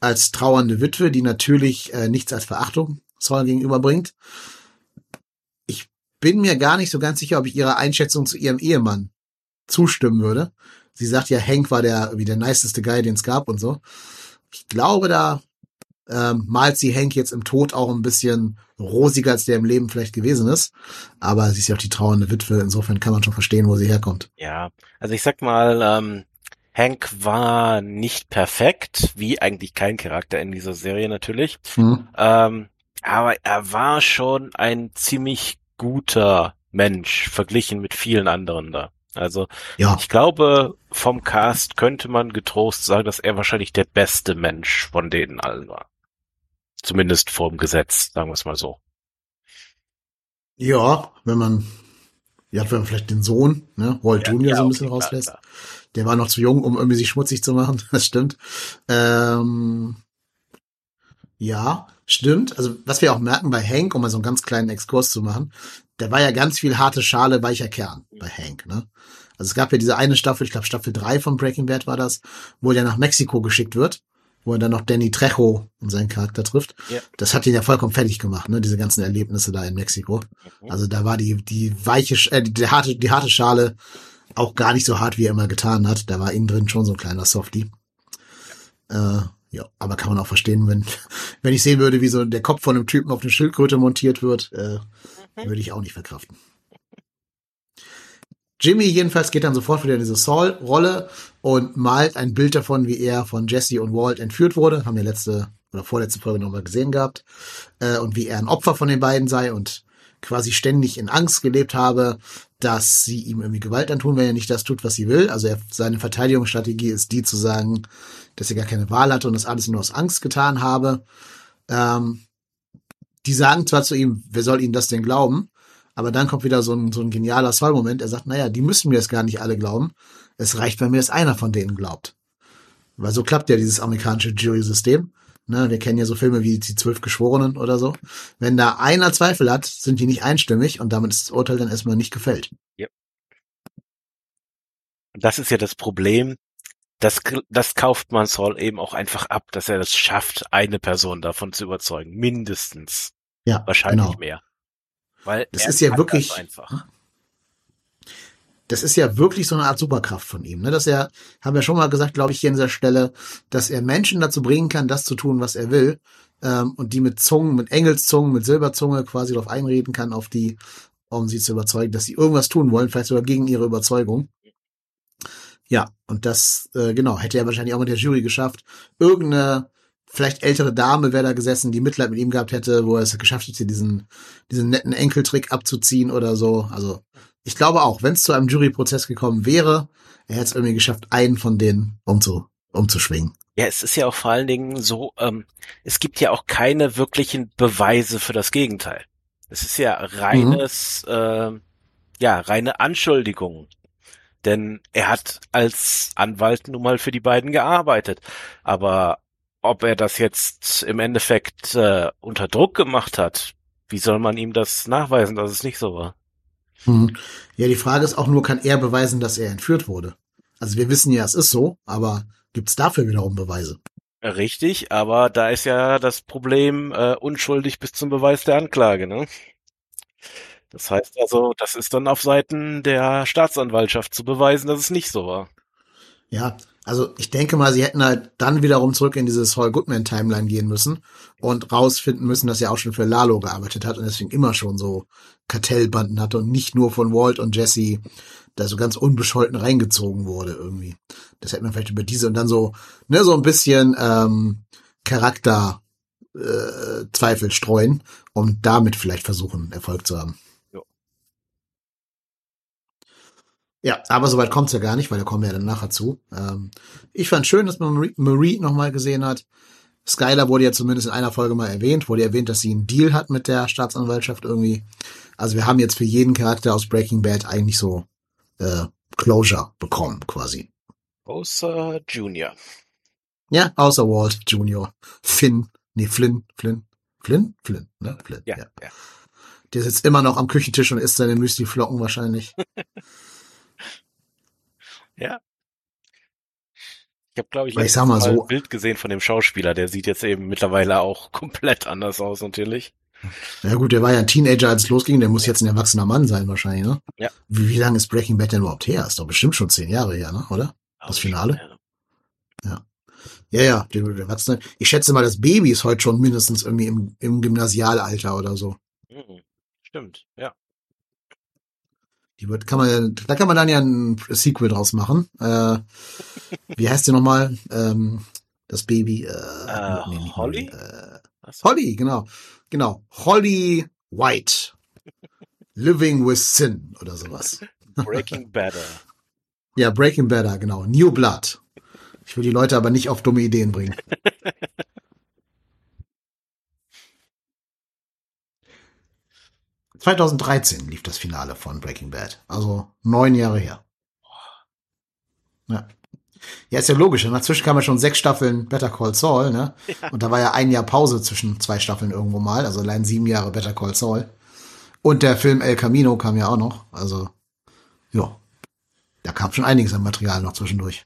als trauernde Witwe, die natürlich äh, nichts als Verachtung Saul gegenüberbringt. Ich bin mir gar nicht so ganz sicher, ob ich ihrer Einschätzung zu ihrem Ehemann zustimmen würde. Sie sagt ja, Hank war der wie der niceste Guy, den es gab und so. Ich glaube, da ähm, malt sie Hank jetzt im Tod auch ein bisschen rosiger, als der im Leben vielleicht gewesen ist. Aber sie ist ja auch die trauernde Witwe. Insofern kann man schon verstehen, wo sie herkommt. Ja, also ich sag mal, ähm, Hank war nicht perfekt, wie eigentlich kein Charakter in dieser Serie natürlich. Mhm. Ähm, aber er war schon ein ziemlich guter Mensch, verglichen mit vielen anderen da. Also ja. ich glaube, vom Cast könnte man getrost sagen, dass er wahrscheinlich der beste Mensch von denen allen war. Zumindest vorm Gesetz, sagen wir es mal so. Ja, wenn man, ja, wenn man vielleicht den Sohn, ne, Walt ja, Junior ja, so ein bisschen rauslässt. Klar, der war noch zu jung, um irgendwie sich schmutzig zu machen. Das stimmt. Ähm, ja, stimmt. Also was wir auch merken bei Hank, um mal so einen ganz kleinen Exkurs zu machen, der war ja ganz viel harte Schale, weicher Kern bei Hank. Ne? Also es gab ja diese eine Staffel, ich glaube Staffel 3 von Breaking Bad war das, wo er nach Mexiko geschickt wird, wo er dann noch Danny Trejo und seinen Charakter trifft. Ja. Das hat ihn ja vollkommen fertig gemacht, ne? Diese ganzen Erlebnisse da in Mexiko. Mhm. Also da war die die weiche, äh, die, harte die harte Schale auch gar nicht so hart, wie er immer getan hat. Da war innen drin schon so ein kleiner Softie. Äh, ja, aber kann man auch verstehen, wenn, wenn ich sehen würde, wie so der Kopf von einem Typen auf eine Schildkröte montiert wird, äh, mhm. würde ich auch nicht verkraften. Jimmy jedenfalls geht dann sofort wieder in diese Saul-Rolle und malt ein Bild davon, wie er von Jesse und Walt entführt wurde. Haben wir letzte oder vorletzte Folge nochmal gesehen gehabt. Äh, und wie er ein Opfer von den beiden sei und quasi ständig in Angst gelebt habe, dass sie ihm irgendwie Gewalt antun, wenn er nicht das tut, was sie will. Also er, seine Verteidigungsstrategie ist die zu sagen, dass er gar keine Wahl hatte und das alles nur aus Angst getan habe. Ähm, die sagen zwar zu ihm, wer soll ihnen das denn glauben? Aber dann kommt wieder so ein, so ein genialer Zollmoment. Er sagt, naja, die müssen mir das gar nicht alle glauben. Es reicht, wenn mir es einer von denen glaubt. Weil so klappt ja dieses amerikanische Jury-System. Ne, wir kennen ja so Filme wie die Zwölf Geschworenen oder so. Wenn da einer Zweifel hat, sind die nicht einstimmig und damit ist das Urteil dann erstmal nicht gefällt. Ja. Das ist ja das Problem. Das, das kauft man Saul eben auch einfach ab, dass er das schafft, eine Person davon zu überzeugen. Mindestens. Ja. Wahrscheinlich genau. mehr. Weil das ist ja wirklich. einfach das ist ja wirklich so eine Art Superkraft von ihm. Ne? Dass er, haben wir schon mal gesagt, glaube ich, hier an dieser Stelle, dass er Menschen dazu bringen kann, das zu tun, was er will. Ähm, und die mit Zungen, mit Engelszungen, mit Silberzunge quasi darauf einreden kann, auf die, um sie zu überzeugen, dass sie irgendwas tun wollen, vielleicht sogar gegen ihre Überzeugung. Ja, und das, äh, genau, hätte er wahrscheinlich auch mit der Jury geschafft. Irgendeine, vielleicht ältere Dame wäre da gesessen, die Mitleid mit ihm gehabt hätte, wo er es geschafft hätte, diesen, diesen netten Enkeltrick abzuziehen oder so. Also ich glaube auch, wenn es zu einem Juryprozess gekommen wäre, er hätte es irgendwie geschafft, einen von denen umzu, umzuschwingen. Ja, es ist ja auch vor allen Dingen so, ähm, es gibt ja auch keine wirklichen Beweise für das Gegenteil. Es ist ja reines, mhm. äh, ja, reine Anschuldigung. Denn er hat als Anwalt nun mal für die beiden gearbeitet. Aber ob er das jetzt im Endeffekt äh, unter Druck gemacht hat, wie soll man ihm das nachweisen, dass es nicht so war? Hm. Ja, die Frage ist auch nur, kann er beweisen, dass er entführt wurde? Also wir wissen ja, es ist so, aber gibt es dafür wiederum Beweise? Richtig, aber da ist ja das Problem äh, unschuldig bis zum Beweis der Anklage, ne? Das heißt also, das ist dann auf Seiten der Staatsanwaltschaft zu beweisen, dass es nicht so war. Ja, also ich denke mal, sie hätten halt dann wiederum zurück in diese Saul Goodman Timeline gehen müssen und rausfinden müssen, dass er auch schon für Lalo gearbeitet hat und deswegen immer schon so Kartellbanden hatte und nicht nur von Walt und Jesse da so ganz unbescholten reingezogen wurde irgendwie. Das hätte man vielleicht über diese und dann so, ne, so ein bisschen ähm, Charakter äh, Zweifel streuen, um damit vielleicht versuchen, Erfolg zu haben. Ja, aber soweit kommt's ja gar nicht, weil da kommen wir ja dann nachher zu. Ähm, ich fand schön, dass man Marie, nochmal gesehen hat. Skylar wurde ja zumindest in einer Folge mal erwähnt, wurde erwähnt, dass sie einen Deal hat mit der Staatsanwaltschaft irgendwie. Also wir haben jetzt für jeden Charakter aus Breaking Bad eigentlich so äh, Closure bekommen, quasi. Außer Junior. Ja, außer Walt Junior. Finn, nee, Flynn, Flynn, Flynn, Flynn, ne? Flynn, ja, ja. ja. Der sitzt immer noch am Küchentisch und isst seine Müsli-Flocken wahrscheinlich. Ja. Ich habe, glaube ich, ich sag mal, mal so, ein Bild gesehen von dem Schauspieler. Der sieht jetzt eben mittlerweile auch komplett anders aus, natürlich. Ja gut, der war ja ein Teenager, als es losging. Der muss jetzt ein erwachsener Mann sein wahrscheinlich, ne? Ja. Wie, wie lange ist Breaking Bad denn überhaupt her? Ist doch bestimmt schon zehn Jahre her, ne? Oder? Das Finale? Ja. Ja, ja, der, der Erwachsene. Ich schätze mal, das Baby ist heute schon mindestens irgendwie im, im Gymnasialalter oder so. Mhm. Stimmt, ja. Die wird, kann man, da kann man dann ja ein Sequel draus machen. Äh, wie heißt die nochmal? Ähm, das Baby. Äh, uh, nee, Holly? Äh, Holly, genau. Genau. Holly White. Living with Sin oder sowas. Breaking Better. ja, Breaking Better, genau. New Blood. Ich will die Leute aber nicht auf dumme Ideen bringen. 2013 lief das Finale von Breaking Bad. Also neun Jahre her. Ja. Ja, ist ja logisch. Dazwischen kamen ja schon sechs Staffeln Better Call Saul, ne? Ja. Und da war ja ein Jahr Pause zwischen zwei Staffeln irgendwo mal. Also allein sieben Jahre Better Call Saul. Und der Film El Camino kam ja auch noch. Also, ja. Da kam schon einiges an Material noch zwischendurch.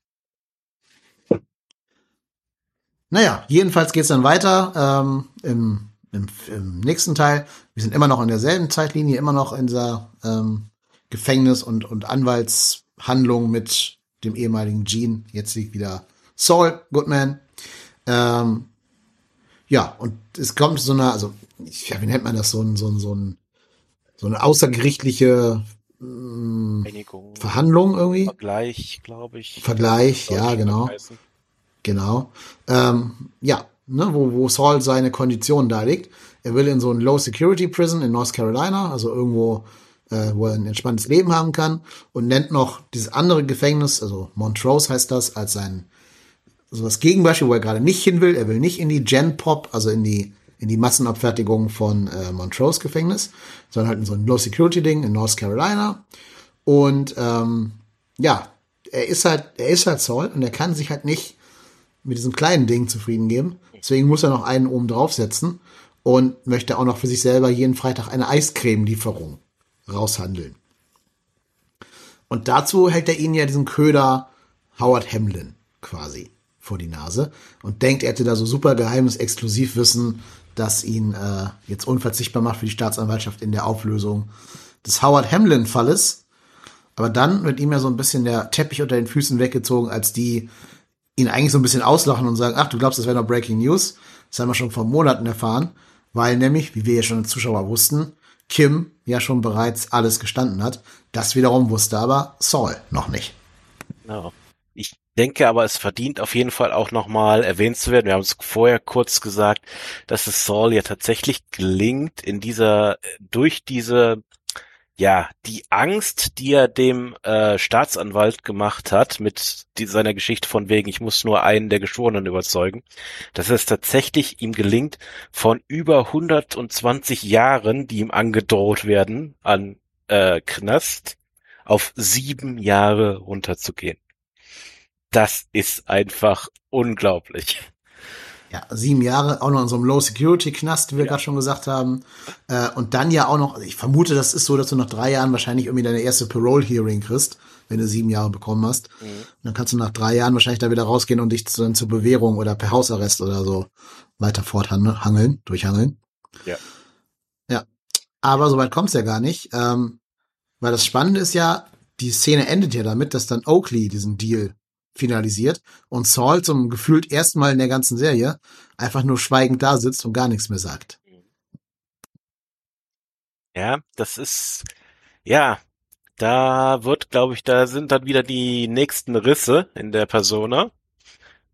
Naja, jedenfalls geht's dann weiter ähm, im im, im nächsten Teil. Wir sind immer noch in derselben Zeitlinie, immer noch in dieser ähm, Gefängnis- und, und Anwalts-, Handlung mit dem ehemaligen Gene, jetzt liegt wieder Saul Goodman. Ähm, ja, und es kommt so eine, also, ja, wie nennt man das, so ein, so ein, so ein, so eine außergerichtliche Einigung. Verhandlung irgendwie. Vergleich, glaube ich. Vergleich, ja, genau. heißen. Genau. Ähm, ja, ne, wo, wo Saul seine Konditionen darlegt. Er will in so ein Low Security Prison in North Carolina, also irgendwo, äh, wo er ein entspanntes Leben haben kann und nennt noch dieses andere Gefängnis, also Montrose heißt das, als sein so das Gegenbeispiel, wo er gerade nicht hin will. Er will nicht in die Gen Pop, also in die in die Massenabfertigung von äh, Montrose Gefängnis, sondern halt in so ein Low Security Ding in North Carolina. Und ähm, ja, er ist halt, er ist halt Saul und er kann sich halt nicht mit diesem kleinen Ding zufrieden geben. Deswegen muss er noch einen oben draufsetzen und möchte auch noch für sich selber jeden Freitag eine Eiscreme-Lieferung raushandeln. Und dazu hält er ihnen ja diesen Köder Howard Hamlin quasi vor die Nase und denkt, er hätte da so super geheimes Exklusivwissen, das ihn äh, jetzt unverzichtbar macht für die Staatsanwaltschaft in der Auflösung des Howard Hamlin-Falles. Aber dann wird ihm ja so ein bisschen der Teppich unter den Füßen weggezogen, als die ihn eigentlich so ein bisschen auslachen und sagen, ach, du glaubst, das wäre noch Breaking News? Das haben wir schon vor Monaten erfahren, weil nämlich, wie wir ja schon als Zuschauer wussten, Kim ja schon bereits alles gestanden hat. Das wiederum wusste aber Saul noch nicht. Ja. Ich denke aber, es verdient auf jeden Fall auch nochmal erwähnt zu werden. Wir haben es vorher kurz gesagt, dass es Saul ja tatsächlich gelingt, in dieser, durch diese, ja, die Angst, die er dem äh, Staatsanwalt gemacht hat, mit die, seiner Geschichte von wegen, ich muss nur einen der Geschworenen überzeugen, dass es tatsächlich ihm gelingt, von über 120 Jahren, die ihm angedroht werden, an äh, Knast, auf sieben Jahre runterzugehen das ist einfach unglaublich. Ja, sieben Jahre, auch noch in so einem Low-Security-Knast, wie wir ja. gerade schon gesagt haben. Äh, und dann ja auch noch, ich vermute, das ist so, dass du nach drei Jahren wahrscheinlich irgendwie deine erste Parole-Hearing kriegst, wenn du sieben Jahre bekommen hast. Mhm. Und dann kannst du nach drei Jahren wahrscheinlich da wieder rausgehen und dich dann zur Bewährung oder per Hausarrest oder so weiter forthangeln, durchhangeln. Ja. Ja. Aber soweit kommt's ja gar nicht. Ähm, weil das Spannende ist ja, die Szene endet ja damit, dass dann Oakley diesen Deal finalisiert und Saul zum gefühlt ersten Mal in der ganzen Serie einfach nur schweigend da sitzt und gar nichts mehr sagt. Ja, das ist, ja, da wird, glaube ich, da sind dann wieder die nächsten Risse in der Persona.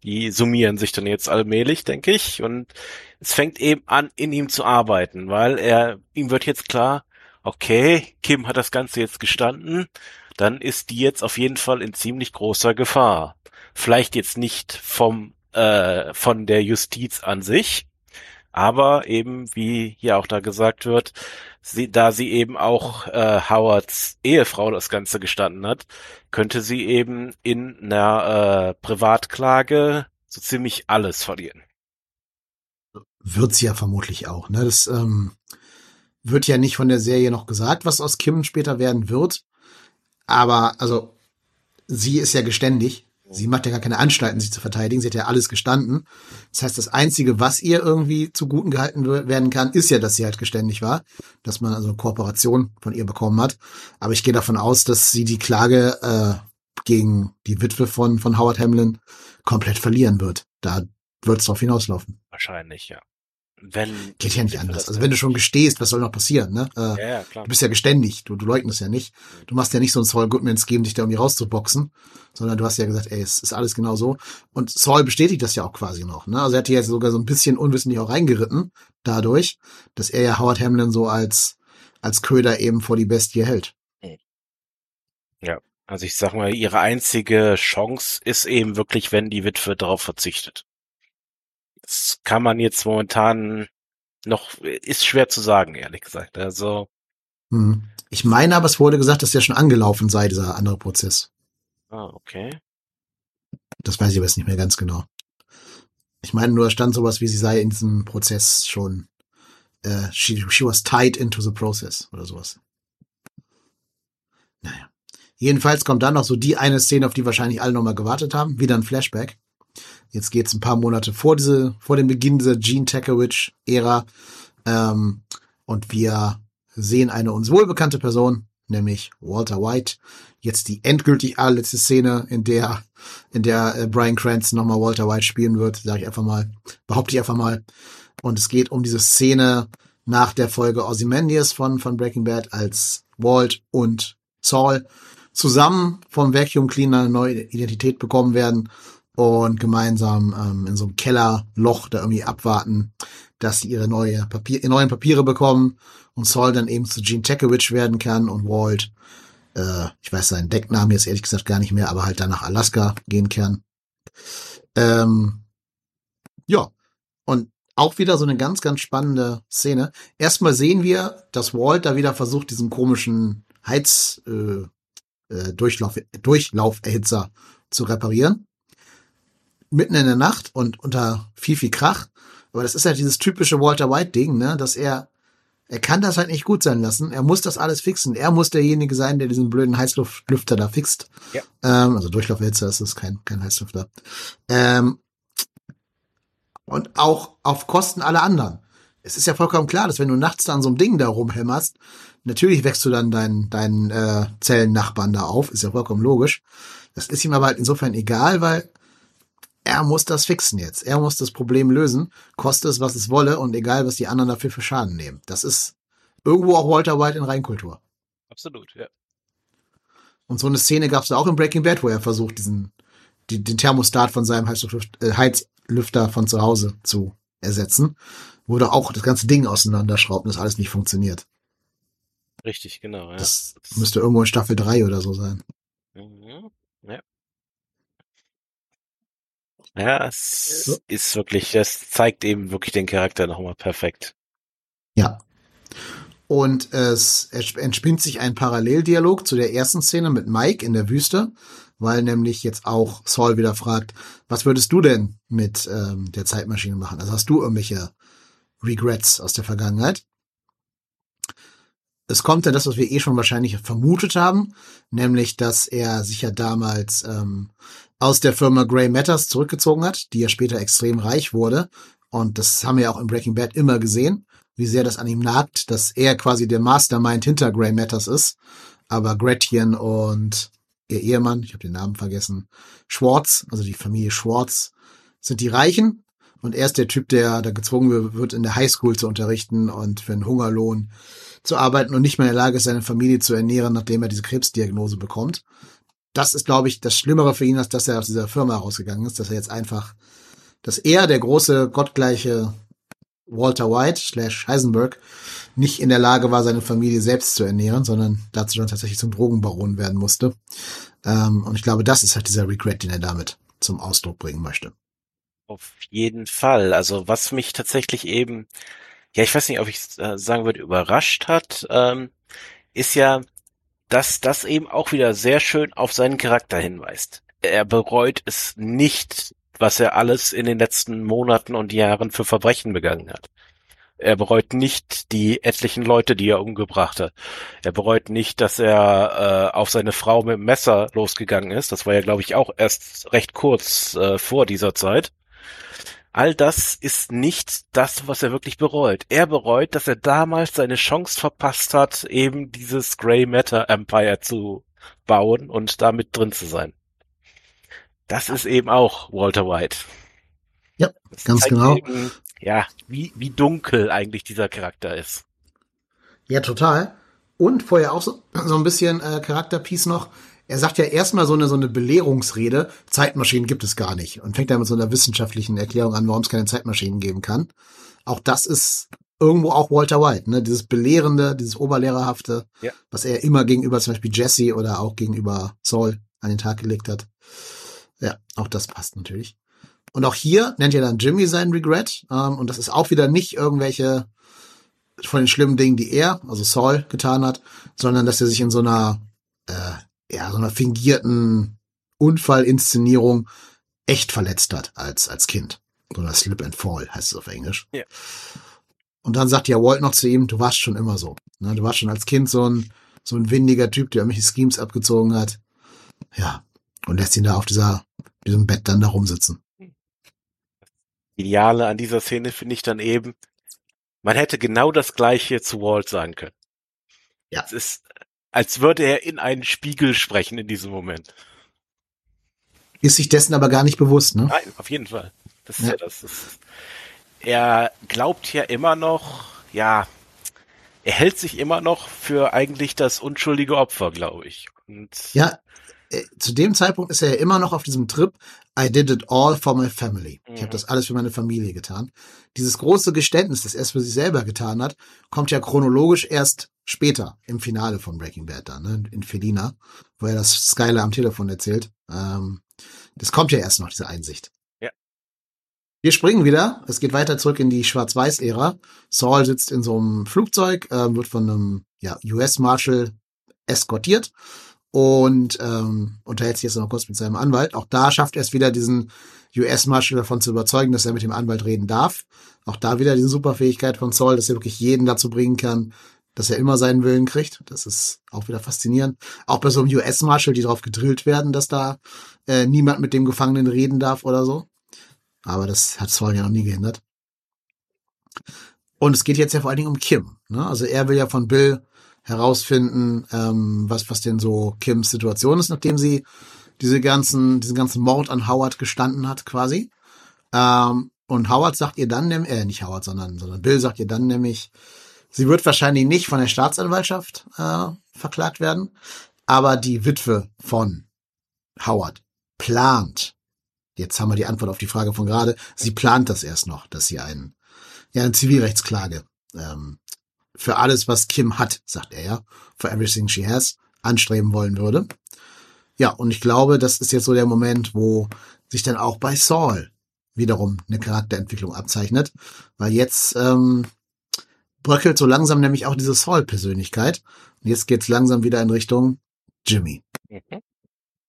Die summieren sich dann jetzt allmählich, denke ich. Und es fängt eben an, in ihm zu arbeiten, weil er, ihm wird jetzt klar, okay, Kim hat das Ganze jetzt gestanden dann ist die jetzt auf jeden Fall in ziemlich großer Gefahr. Vielleicht jetzt nicht vom äh, von der Justiz an sich, aber eben, wie hier auch da gesagt wird, sie, da sie eben auch äh, Howards Ehefrau das Ganze gestanden hat, könnte sie eben in einer äh, Privatklage so ziemlich alles verlieren. Wird sie ja vermutlich auch. Ne? Das ähm, wird ja nicht von der Serie noch gesagt, was aus Kim später werden wird. Aber also sie ist ja geständig. Sie macht ja gar keine Anstalten, sich zu verteidigen. Sie hat ja alles gestanden. Das heißt, das Einzige, was ihr irgendwie zuguten gehalten werden kann, ist ja, dass sie halt geständig war, dass man also eine Kooperation von ihr bekommen hat. Aber ich gehe davon aus, dass sie die Klage äh, gegen die Witwe von, von Howard Hamlin komplett verlieren wird. Da wird es drauf hinauslaufen. Wahrscheinlich, ja. Wenn Geht ja nicht anders. Also wenn du schon gestehst, was soll noch passieren, ne? Äh, ja, ja, klar. Du bist ja geständig, du, du leugnest ja nicht. Du machst ja nicht so ein Saul Goodmans geben, dich da irgendwie rauszuboxen, sondern du hast ja gesagt, ey, es ist alles genau so. Und Saul bestätigt das ja auch quasi noch, ne? Also er hat hier jetzt sogar so ein bisschen unwissentlich auch reingeritten, dadurch, dass er ja Howard Hamlin so als, als Köder eben vor die Bestie hält. Ja, also ich sag mal, ihre einzige Chance ist eben wirklich, wenn die Witwe darauf verzichtet. Das kann man jetzt momentan noch, ist schwer zu sagen, ehrlich gesagt. Also. Hm. Ich meine aber, es wurde gesagt, dass der schon angelaufen sei, dieser andere Prozess. Ah, okay. Das weiß ich aber jetzt nicht mehr ganz genau. Ich meine, nur stand sowas, wie sie sei in diesem Prozess schon, äh, she, she was tied into the process oder sowas. Naja. Jedenfalls kommt dann noch so die eine Szene, auf die wahrscheinlich alle nochmal gewartet haben, wieder ein Flashback. Jetzt geht's ein paar Monate vor diese, vor dem Beginn dieser Gene Takewitch-Ära. Ähm, und wir sehen eine uns wohlbekannte Person, nämlich Walter White. Jetzt die endgültig allerletzte Szene, in der, in der äh, Brian Cranston nochmal Walter White spielen wird, sage ich einfach mal, behaupte ich einfach mal. Und es geht um diese Szene nach der Folge Ozymandias von, von Breaking Bad, als Walt und Saul zusammen vom Vacuum Cleaner eine neue Identität bekommen werden und gemeinsam ähm, in so einem Kellerloch da irgendwie abwarten, dass sie ihre neue Papier, ihre neuen Papiere bekommen und Saul dann eben zu Gene Tekowicz werden kann und Walt, äh, ich weiß seinen Decknamen jetzt ehrlich gesagt gar nicht mehr, aber halt dann nach Alaska gehen kann. Ähm, ja, und auch wieder so eine ganz, ganz spannende Szene. Erstmal sehen wir, dass Walt da wieder versucht, diesen komischen Heiz, äh, äh, Durchlauf, Durchlauferhitzer zu reparieren. Mitten in der Nacht und unter viel, viel Krach. Aber das ist ja dieses typische Walter White-Ding, ne, dass er, er kann das halt nicht gut sein lassen. Er muss das alles fixen. Er muss derjenige sein, der diesen blöden Heißluftlüfter da fixt. Ja. Ähm, also Durchlauferhitzer ist es kein, kein Heißlüfter. Ähm, und auch auf Kosten aller anderen. Es ist ja vollkommen klar, dass wenn du nachts dann so ein Ding da rumhämmerst, natürlich wächst du dann deinen, deinen äh, Zellennachbarn da auf, ist ja vollkommen logisch. Das ist ihm aber halt insofern egal, weil er muss das fixen jetzt. Er muss das Problem lösen, koste es, was es wolle und egal, was die anderen dafür für Schaden nehmen. Das ist irgendwo auch Walter White in Reinkultur. Absolut, ja. Und so eine Szene gab es da auch in Breaking Bad, wo er versucht, diesen, die, den Thermostat von seinem Heizlüfter, äh, Heizlüfter von zu Hause zu ersetzen, wo da auch das ganze Ding auseinanderschraubt und das alles nicht funktioniert. Richtig, genau. Ja. Das müsste irgendwo in Staffel 3 oder so sein. Mhm. Ja. Ja, es ist wirklich, das zeigt eben wirklich den Charakter nochmal perfekt. Ja. Und es entspinnt sich ein Paralleldialog zu der ersten Szene mit Mike in der Wüste, weil nämlich jetzt auch Saul wieder fragt, was würdest du denn mit ähm, der Zeitmaschine machen? Also hast du irgendwelche Regrets aus der Vergangenheit? Es kommt dann das, was wir eh schon wahrscheinlich vermutet haben, nämlich, dass er sich ja damals ähm, aus der Firma Grey Matters zurückgezogen hat, die ja später extrem reich wurde. Und das haben wir ja auch in Breaking Bad immer gesehen, wie sehr das an ihm nagt, dass er quasi der Mastermind hinter Grey Matters ist. Aber Gretchen und ihr Ehemann, ich habe den Namen vergessen, Schwartz, also die Familie Schwartz, sind die Reichen. Und er ist der Typ, der da gezwungen wird, in der Highschool zu unterrichten und für einen Hungerlohn zu arbeiten und nicht mehr in der Lage ist, seine Familie zu ernähren, nachdem er diese Krebsdiagnose bekommt. Das ist, glaube ich, das Schlimmere für ihn, als dass er aus dieser Firma rausgegangen ist, dass er jetzt einfach, dass er, der große, gottgleiche Walter White slash Heisenberg, nicht in der Lage war, seine Familie selbst zu ernähren, sondern dazu dann tatsächlich zum Drogenbaron werden musste. Ähm, und ich glaube, das ist halt dieser Regret, den er damit zum Ausdruck bringen möchte. Auf jeden Fall. Also was mich tatsächlich eben, ja, ich weiß nicht, ob ich äh, sagen würde, überrascht hat, ähm, ist ja, dass das eben auch wieder sehr schön auf seinen Charakter hinweist. Er bereut es nicht, was er alles in den letzten Monaten und Jahren für Verbrechen begangen hat. Er bereut nicht die etlichen Leute, die er umgebracht hat. Er bereut nicht, dass er äh, auf seine Frau mit dem Messer losgegangen ist. Das war ja, glaube ich, auch erst recht kurz äh, vor dieser Zeit. All das ist nicht das, was er wirklich bereut. Er bereut, dass er damals seine Chance verpasst hat, eben dieses Grey Matter Empire zu bauen und da mit drin zu sein. Das ist eben auch Walter White. Ja, das ganz genau. Eben, ja, wie, wie dunkel eigentlich dieser Charakter ist. Ja, total. Und vorher auch so, so ein bisschen äh, Charakterpiece noch. Er sagt ja erstmal so eine, so eine Belehrungsrede, Zeitmaschinen gibt es gar nicht. Und fängt dann mit so einer wissenschaftlichen Erklärung an, warum es keine Zeitmaschinen geben kann. Auch das ist irgendwo auch Walter White, ne? Dieses Belehrende, dieses Oberlehrerhafte, Ja. was er immer gegenüber zum Beispiel Jesse oder auch gegenüber Saul an den Tag gelegt hat. Ja, auch das passt natürlich. Und auch hier nennt er dann Jimmy seinen Regret. Ähm, und das ist auch wieder nicht irgendwelche von den schlimmen Dingen, die er, also Saul, getan hat, sondern dass er sich in so einer, äh, ja, so einer fingierten Unfallinszenierung echt verletzt hat als, als Kind. So einer Slip and Fall heißt es auf Englisch. Ja. Und dann sagt ja Walt noch zu ihm, du warst schon immer so. Ne? Du warst schon als Kind so ein, so ein windiger Typ, der irgendwelche Schemes abgezogen hat. Ja. Und lässt ihn da auf dieser, diesem Bett dann da rumsitzen. Ideale an dieser Szene finde ich dann eben, man hätte genau das gleiche zu Walt sagen können. Ja. Es ist als würde er in einen Spiegel sprechen in diesem Moment. Ist sich dessen aber gar nicht bewusst, ne? Nein, auf jeden Fall. Das ist ja, ja das. Ist, er glaubt ja immer noch, ja, er hält sich immer noch für eigentlich das unschuldige Opfer, glaube ich. Und ja, äh, zu dem Zeitpunkt ist er ja immer noch auf diesem Trip, I did it all for my family. Ich habe mhm. das alles für meine Familie getan. Dieses große Geständnis, das er es für sich selber getan hat, kommt ja chronologisch erst später im Finale von Breaking Bad dann, ne, in Felina, wo er das Skyler am Telefon erzählt. Ähm, das kommt ja erst noch, diese Einsicht. Ja. Wir springen wieder. Es geht weiter zurück in die Schwarz-Weiß-Ära. Saul sitzt in so einem Flugzeug, äh, wird von einem ja, US-Marshal eskortiert und ähm, unterhält sich jetzt noch kurz mit seinem Anwalt. Auch da schafft er es wieder, diesen US-Marshal davon zu überzeugen, dass er mit dem Anwalt reden darf. Auch da wieder diese Superfähigkeit von Saul, dass er wirklich jeden dazu bringen kann, dass er immer seinen Willen kriegt. Das ist auch wieder faszinierend. Auch bei so einem US-Marshal, die darauf gedrillt werden, dass da äh, niemand mit dem Gefangenen reden darf oder so. Aber das hat Saul ja noch nie gehindert. Und es geht jetzt ja vor allen Dingen um Kim. Ne? Also er will ja von Bill herausfinden, ähm, was, was denn so Kims Situation ist, nachdem sie diese ganzen, diesen ganzen Mord an Howard gestanden hat, quasi. Ähm, und Howard sagt ihr dann, äh, nicht Howard, sondern, sondern Bill sagt ihr dann nämlich, sie wird wahrscheinlich nicht von der Staatsanwaltschaft äh, verklagt werden, aber die Witwe von Howard plant, jetzt haben wir die Antwort auf die Frage von gerade, sie plant das erst noch, dass sie einen, ja, eine Zivilrechtsklage ähm, für alles, was Kim hat, sagt er ja, for everything she has, anstreben wollen würde. Ja, und ich glaube, das ist jetzt so der Moment, wo sich dann auch bei Saul wiederum eine Charakterentwicklung abzeichnet, weil jetzt ähm, bröckelt so langsam nämlich auch diese Saul-Persönlichkeit. Und jetzt geht's langsam wieder in Richtung Jimmy. Mhm.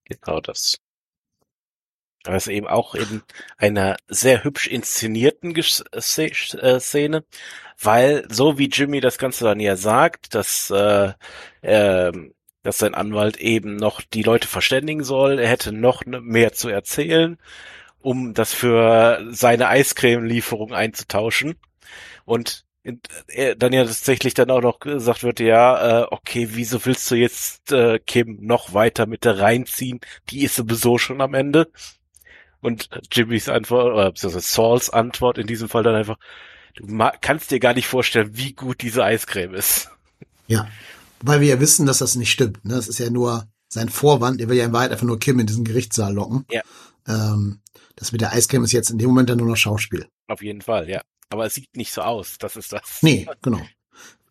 Genau das. Aber es ist eben auch in einer sehr hübsch inszenierten äh, Szene, weil so wie Jimmy das Ganze dann ja sagt, dass, äh, äh, dass sein Anwalt eben noch die Leute verständigen soll, er hätte noch mehr zu erzählen, um das für seine Eiscreme-Lieferung einzutauschen. Und dann ja tatsächlich dann auch noch gesagt wird, ja, äh, okay, wieso willst du jetzt äh, Kim noch weiter mit da reinziehen? Die ist sowieso schon am Ende. Und Jimmys Antwort, oder beziehungsweise Sauls Antwort in diesem Fall dann einfach, du kannst dir gar nicht vorstellen, wie gut diese Eiscreme ist. Ja, weil wir ja wissen, dass das nicht stimmt. Ne? Das ist ja nur sein Vorwand. Er will ja in Wahrheit einfach nur Kim in diesen Gerichtssaal locken. Ja. Ähm, das mit der Eiscreme ist jetzt in dem Moment dann nur noch Schauspiel. Auf jeden Fall, ja. Aber es sieht nicht so aus, das ist das. Nee, genau.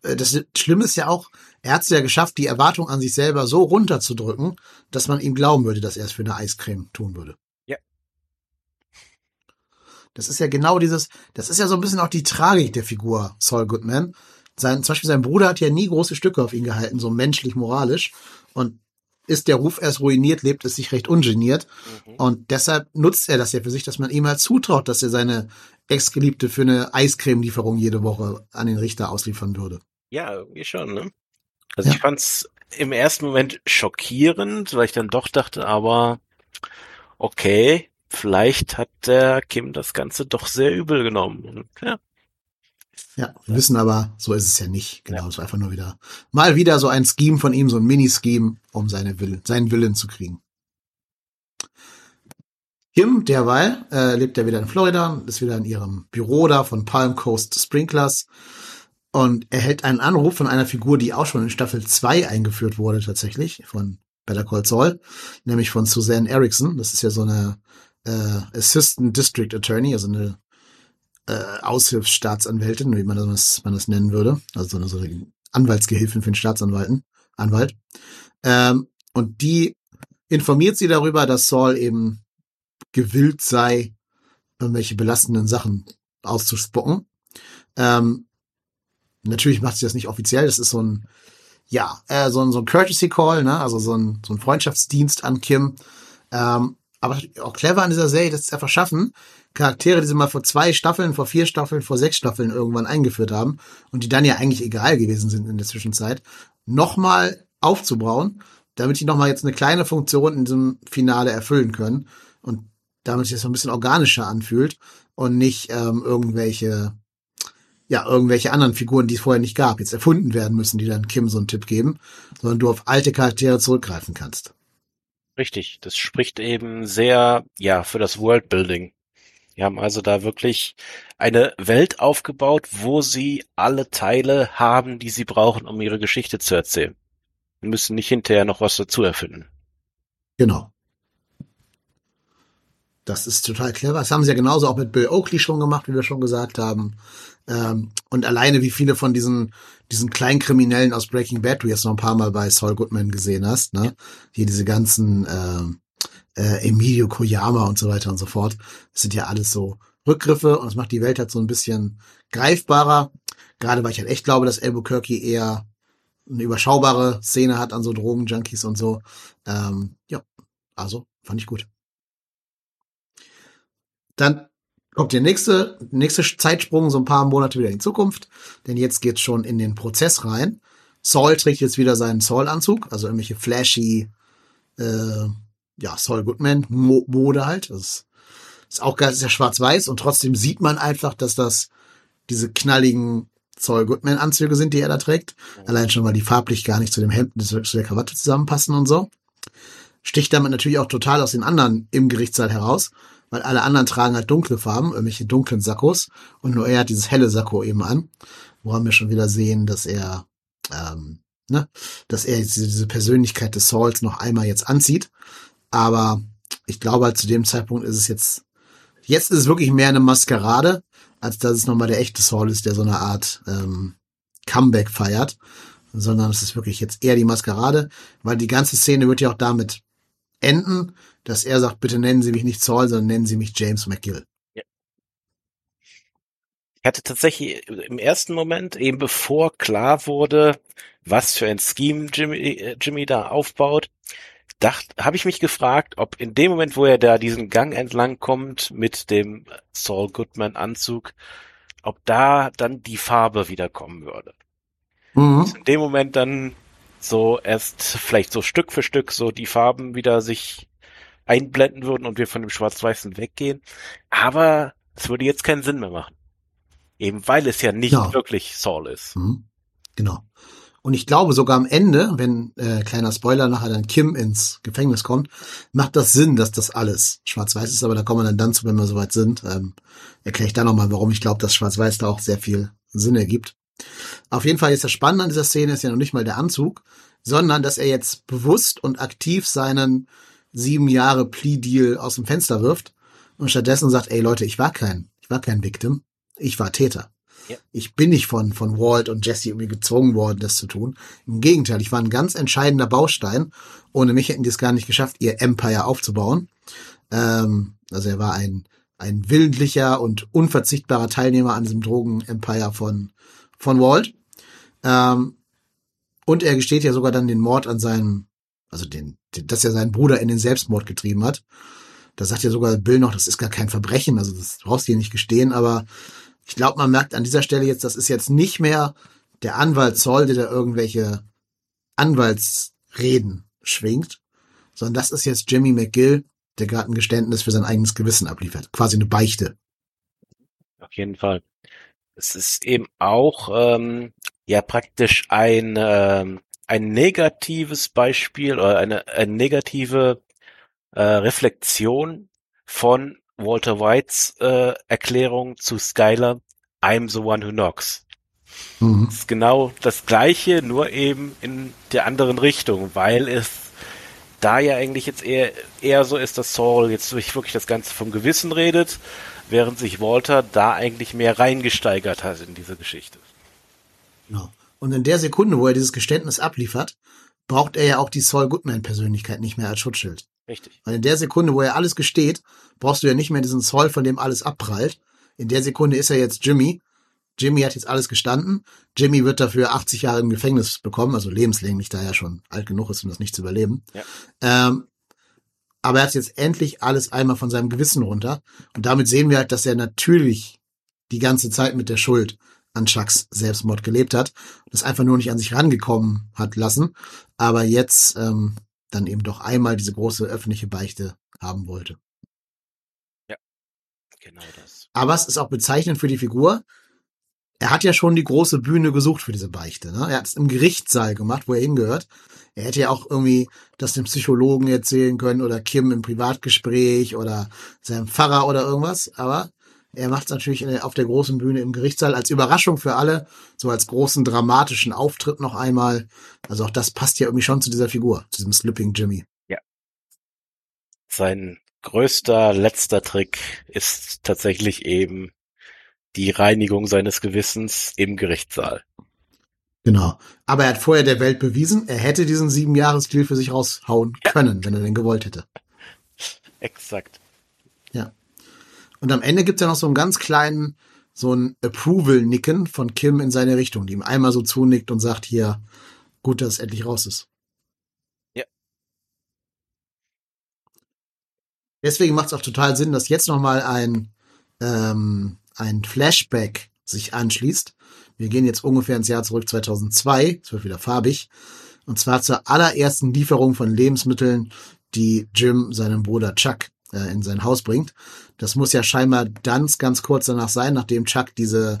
Äh, das Schlimme ist ja auch, er hat es ja geschafft, die Erwartung an sich selber so runterzudrücken, dass man ihm glauben würde, dass er es für eine Eiscreme tun würde. Das ist ja genau dieses, das ist ja so ein bisschen auch die Tragik der Figur Saul Goodman. Sein, zum Beispiel sein Bruder hat ja nie große Stücke auf ihn gehalten, so menschlich, moralisch. Und ist der Ruf erst ruiniert, lebt es sich recht ungeniert. Mhm. Und deshalb nutzt er das ja für sich, dass man ihm halt zutraut, dass er seine Ex-Geliebte für eine Eiscreme-Lieferung jede Woche an den Richter ausliefern würde. Ja, irgendwie schon, ne? Also ja. ich fand's im ersten Moment schockierend, weil ich dann doch dachte, aber okay, vielleicht hat der Kim das Ganze doch sehr übel genommen. Ja. Ja, wir wissen aber, so ist es ja nicht. Genau, ja. es war einfach nur wieder, mal wieder so ein Scheme von ihm, so ein Mini-Scheme, um seine Willen, seinen Willen zu kriegen. Kim, derweil, äh, lebt ja wieder in Florida, ist wieder in ihrem Büro da von Palm Coast Sprinklers und erhält einen Anruf von einer Figur, die auch schon in Staffel 2 eingeführt wurde, tatsächlich, von Better Call Saul, nämlich von Suzanne Erickson. Das ist ja so eine äh, Assistant District Attorney, also eine äh, Aushilfsstaatsanwältin, wie man das, man das nennen würde, also so eine, so eine Anwaltsgehilfin für den Staatsanwalten, Anwalt. Ähm, und die informiert sie darüber, dass Saul eben gewillt sei, irgendwelche belastenden Sachen auszuspucken. Ähm, natürlich macht sie das nicht offiziell, das ist so ein, ja, äh, so ein, so ein Courtesy Call, ne, also so ein, so ein Freundschaftsdienst an Kim. Ähm, aber auch clever an dieser Serie, dass sie es einfach schaffen, Charaktere, die sie mal vor zwei Staffeln, vor vier Staffeln, vor sechs Staffeln irgendwann eingeführt haben und die dann ja eigentlich egal gewesen sind in der Zwischenzeit, nochmal aufzubauen, damit die nochmal jetzt eine kleine Funktion in diesem Finale erfüllen können und damit sich das ein bisschen organischer anfühlt und nicht ähm, irgendwelche ja, irgendwelche anderen Figuren, die es vorher nicht gab, jetzt erfunden werden müssen, die dann Kim so einen Tipp geben, sondern du auf alte Charaktere zurückgreifen kannst. Richtig, das spricht eben sehr, ja, für das Worldbuilding. Die haben also da wirklich eine Welt aufgebaut, wo sie alle Teile haben, die sie brauchen, um ihre Geschichte zu erzählen. Wir müssen nicht hinterher noch was dazu erfinden. Genau. Das ist total clever. Das haben sie ja genauso auch mit Bill Oakley schon gemacht, wie wir schon gesagt haben. Ähm, und alleine wie viele von diesen, diesen Kleinkriminellen aus Breaking Bad du jetzt noch ein paar Mal bei Saul Goodman gesehen hast, ne? Hier diese ganzen äh, äh, Emilio Koyama und so weiter und so fort. Das sind ja alles so Rückgriffe und es macht die Welt halt so ein bisschen greifbarer. Gerade weil ich halt echt glaube, dass Albuquerque eher eine überschaubare Szene hat an so Drogenjunkies und so. Ähm, ja, also fand ich gut. Dann kommt der nächste, nächste Zeitsprung, so ein paar Monate wieder in Zukunft, denn jetzt geht's schon in den Prozess rein. Saul trägt jetzt wieder seinen Saul-Anzug, also irgendwelche flashy, äh, ja, Saul Goodman Mode halt. Das ist, auch geil, ist ja schwarz-weiß und trotzdem sieht man einfach, dass das diese knalligen Saul Goodman Anzüge sind, die er da trägt. Allein schon, weil die farblich gar nicht zu dem Hemd, zu der Krawatte zusammenpassen und so. Sticht damit natürlich auch total aus den anderen im Gerichtssaal heraus weil alle anderen tragen halt dunkle Farben, irgendwelche dunklen Sakkos und nur er hat dieses helle Sakko eben an, woran wir schon wieder sehen, dass er, ähm, ne, dass er diese Persönlichkeit des Sauls noch einmal jetzt anzieht. Aber ich glaube halt zu dem Zeitpunkt ist es jetzt, jetzt ist es wirklich mehr eine Maskerade, als dass es nochmal der echte Saul ist, der so eine Art ähm, Comeback feiert, sondern es ist wirklich jetzt eher die Maskerade, weil die ganze Szene wird ja auch damit enden, dass er sagt, bitte nennen Sie mich nicht Saul, sondern nennen Sie mich James McGill. Ja. Ich hatte tatsächlich im ersten Moment, eben bevor klar wurde, was für ein Scheme Jimmy, äh, Jimmy da aufbaut, dachte, habe ich mich gefragt, ob in dem Moment, wo er da diesen Gang entlang kommt mit dem Saul Goodman Anzug, ob da dann die Farbe wiederkommen würde. Mhm. In dem Moment dann so erst vielleicht so Stück für Stück so die Farben wieder sich einblenden würden und wir von dem Schwarz-Weißen weggehen. Aber es würde jetzt keinen Sinn mehr machen. Eben weil es ja nicht ja. wirklich Saul ist. Mhm. Genau. Und ich glaube sogar am Ende, wenn äh, kleiner Spoiler nachher dann Kim ins Gefängnis kommt, macht das Sinn, dass das alles schwarz-weiß ist. Aber da kommen wir dann, dann zu, wenn wir soweit sind. Ähm, Erkläre ich dann nochmal, warum ich glaube, dass schwarz-weiß da auch sehr viel Sinn ergibt. Auf jeden Fall ist das Spannende an dieser Szene ist ja noch nicht mal der Anzug, sondern dass er jetzt bewusst und aktiv seinen sieben Jahre Plea-Deal aus dem Fenster wirft und stattdessen sagt, ey Leute, ich war kein, ich war kein Victim, ich war Täter. Ja. Ich bin nicht von, von Walt und Jesse irgendwie gezwungen worden, das zu tun. Im Gegenteil, ich war ein ganz entscheidender Baustein. Ohne mich hätten die es gar nicht geschafft, ihr Empire aufzubauen. Ähm, also er war ein, ein willentlicher und unverzichtbarer Teilnehmer an diesem Drogen-Empire von, von Walt. Ähm, und er gesteht ja sogar dann den Mord an seinem also den, den, dass er seinen Bruder in den Selbstmord getrieben hat. Da sagt ja sogar Bill noch, das ist gar kein Verbrechen, also das brauchst du hier nicht gestehen, aber ich glaube, man merkt an dieser Stelle jetzt, das ist jetzt nicht mehr der Anwalt Zoll, der da irgendwelche Anwaltsreden schwingt, sondern das ist jetzt Jimmy McGill, der gerade ein Geständnis für sein eigenes Gewissen abliefert. Quasi eine Beichte. Auf jeden Fall. Es ist eben auch ähm, ja praktisch ein ähm, ein negatives Beispiel oder eine, eine negative äh, Reflexion von Walter Whites äh, Erklärung zu Skyler, I'm the one who knocks. Mhm. Das ist genau das gleiche, nur eben in der anderen Richtung, weil es da ja eigentlich jetzt eher, eher so ist, dass Saul jetzt wirklich das Ganze vom Gewissen redet, während sich Walter da eigentlich mehr reingesteigert hat in diese Geschichte. Genau. Und in der Sekunde, wo er dieses Geständnis abliefert, braucht er ja auch die Saul Goodman-Persönlichkeit nicht mehr als Schutzschild. Richtig. Weil in der Sekunde, wo er alles gesteht, brauchst du ja nicht mehr diesen Saul, von dem alles abprallt. In der Sekunde ist er jetzt Jimmy. Jimmy hat jetzt alles gestanden. Jimmy wird dafür 80 Jahre im Gefängnis bekommen, also lebenslänglich, da er schon alt genug ist, um das nicht zu überleben. Ja. Ähm, aber er hat jetzt endlich alles einmal von seinem Gewissen runter. Und damit sehen wir halt, dass er natürlich die ganze Zeit mit der Schuld an Chucks Selbstmord gelebt hat und das einfach nur nicht an sich rangekommen hat lassen, aber jetzt ähm, dann eben doch einmal diese große öffentliche Beichte haben wollte. Ja, genau das. Aber es ist auch bezeichnend für die Figur. er hat ja schon die große Bühne gesucht für diese Beichte. Ne? Er hat es im Gerichtssaal gemacht, wo er hingehört. Er hätte ja auch irgendwie das dem Psychologen erzählen können oder Kim im Privatgespräch oder seinem Pfarrer oder irgendwas. Aber er macht es natürlich der, auf der großen Bühne im Gerichtssaal als Überraschung für alle, so als großen dramatischen Auftritt noch einmal. Also auch das passt ja irgendwie schon zu dieser Figur, zu diesem Slipping Jimmy. Ja. Sein größter letzter Trick ist tatsächlich eben die Reinigung seines Gewissens im Gerichtssaal. Genau. Aber er hat vorher der Welt bewiesen, er hätte diesen sieben Jahres-Deal für sich raushauen ja. können, wenn er den gewollt hätte. Exakt. Und am Ende gibt's ja noch so einen ganz kleinen, so ein Approval-Nicken von Kim in seine Richtung, die ihm einmal so zunickt und sagt, hier, gut, dass es endlich raus ist. Ja. Deswegen macht es auch total Sinn, dass jetzt nochmal ein, ähm, ein Flashback sich anschließt. Wir gehen jetzt ungefähr ins Jahr zurück 2002, es wird wieder farbig, und zwar zur allerersten Lieferung von Lebensmitteln, die Jim seinem Bruder Chuck äh, in sein Haus bringt. Das muss ja scheinbar ganz, ganz kurz danach sein, nachdem Chuck diese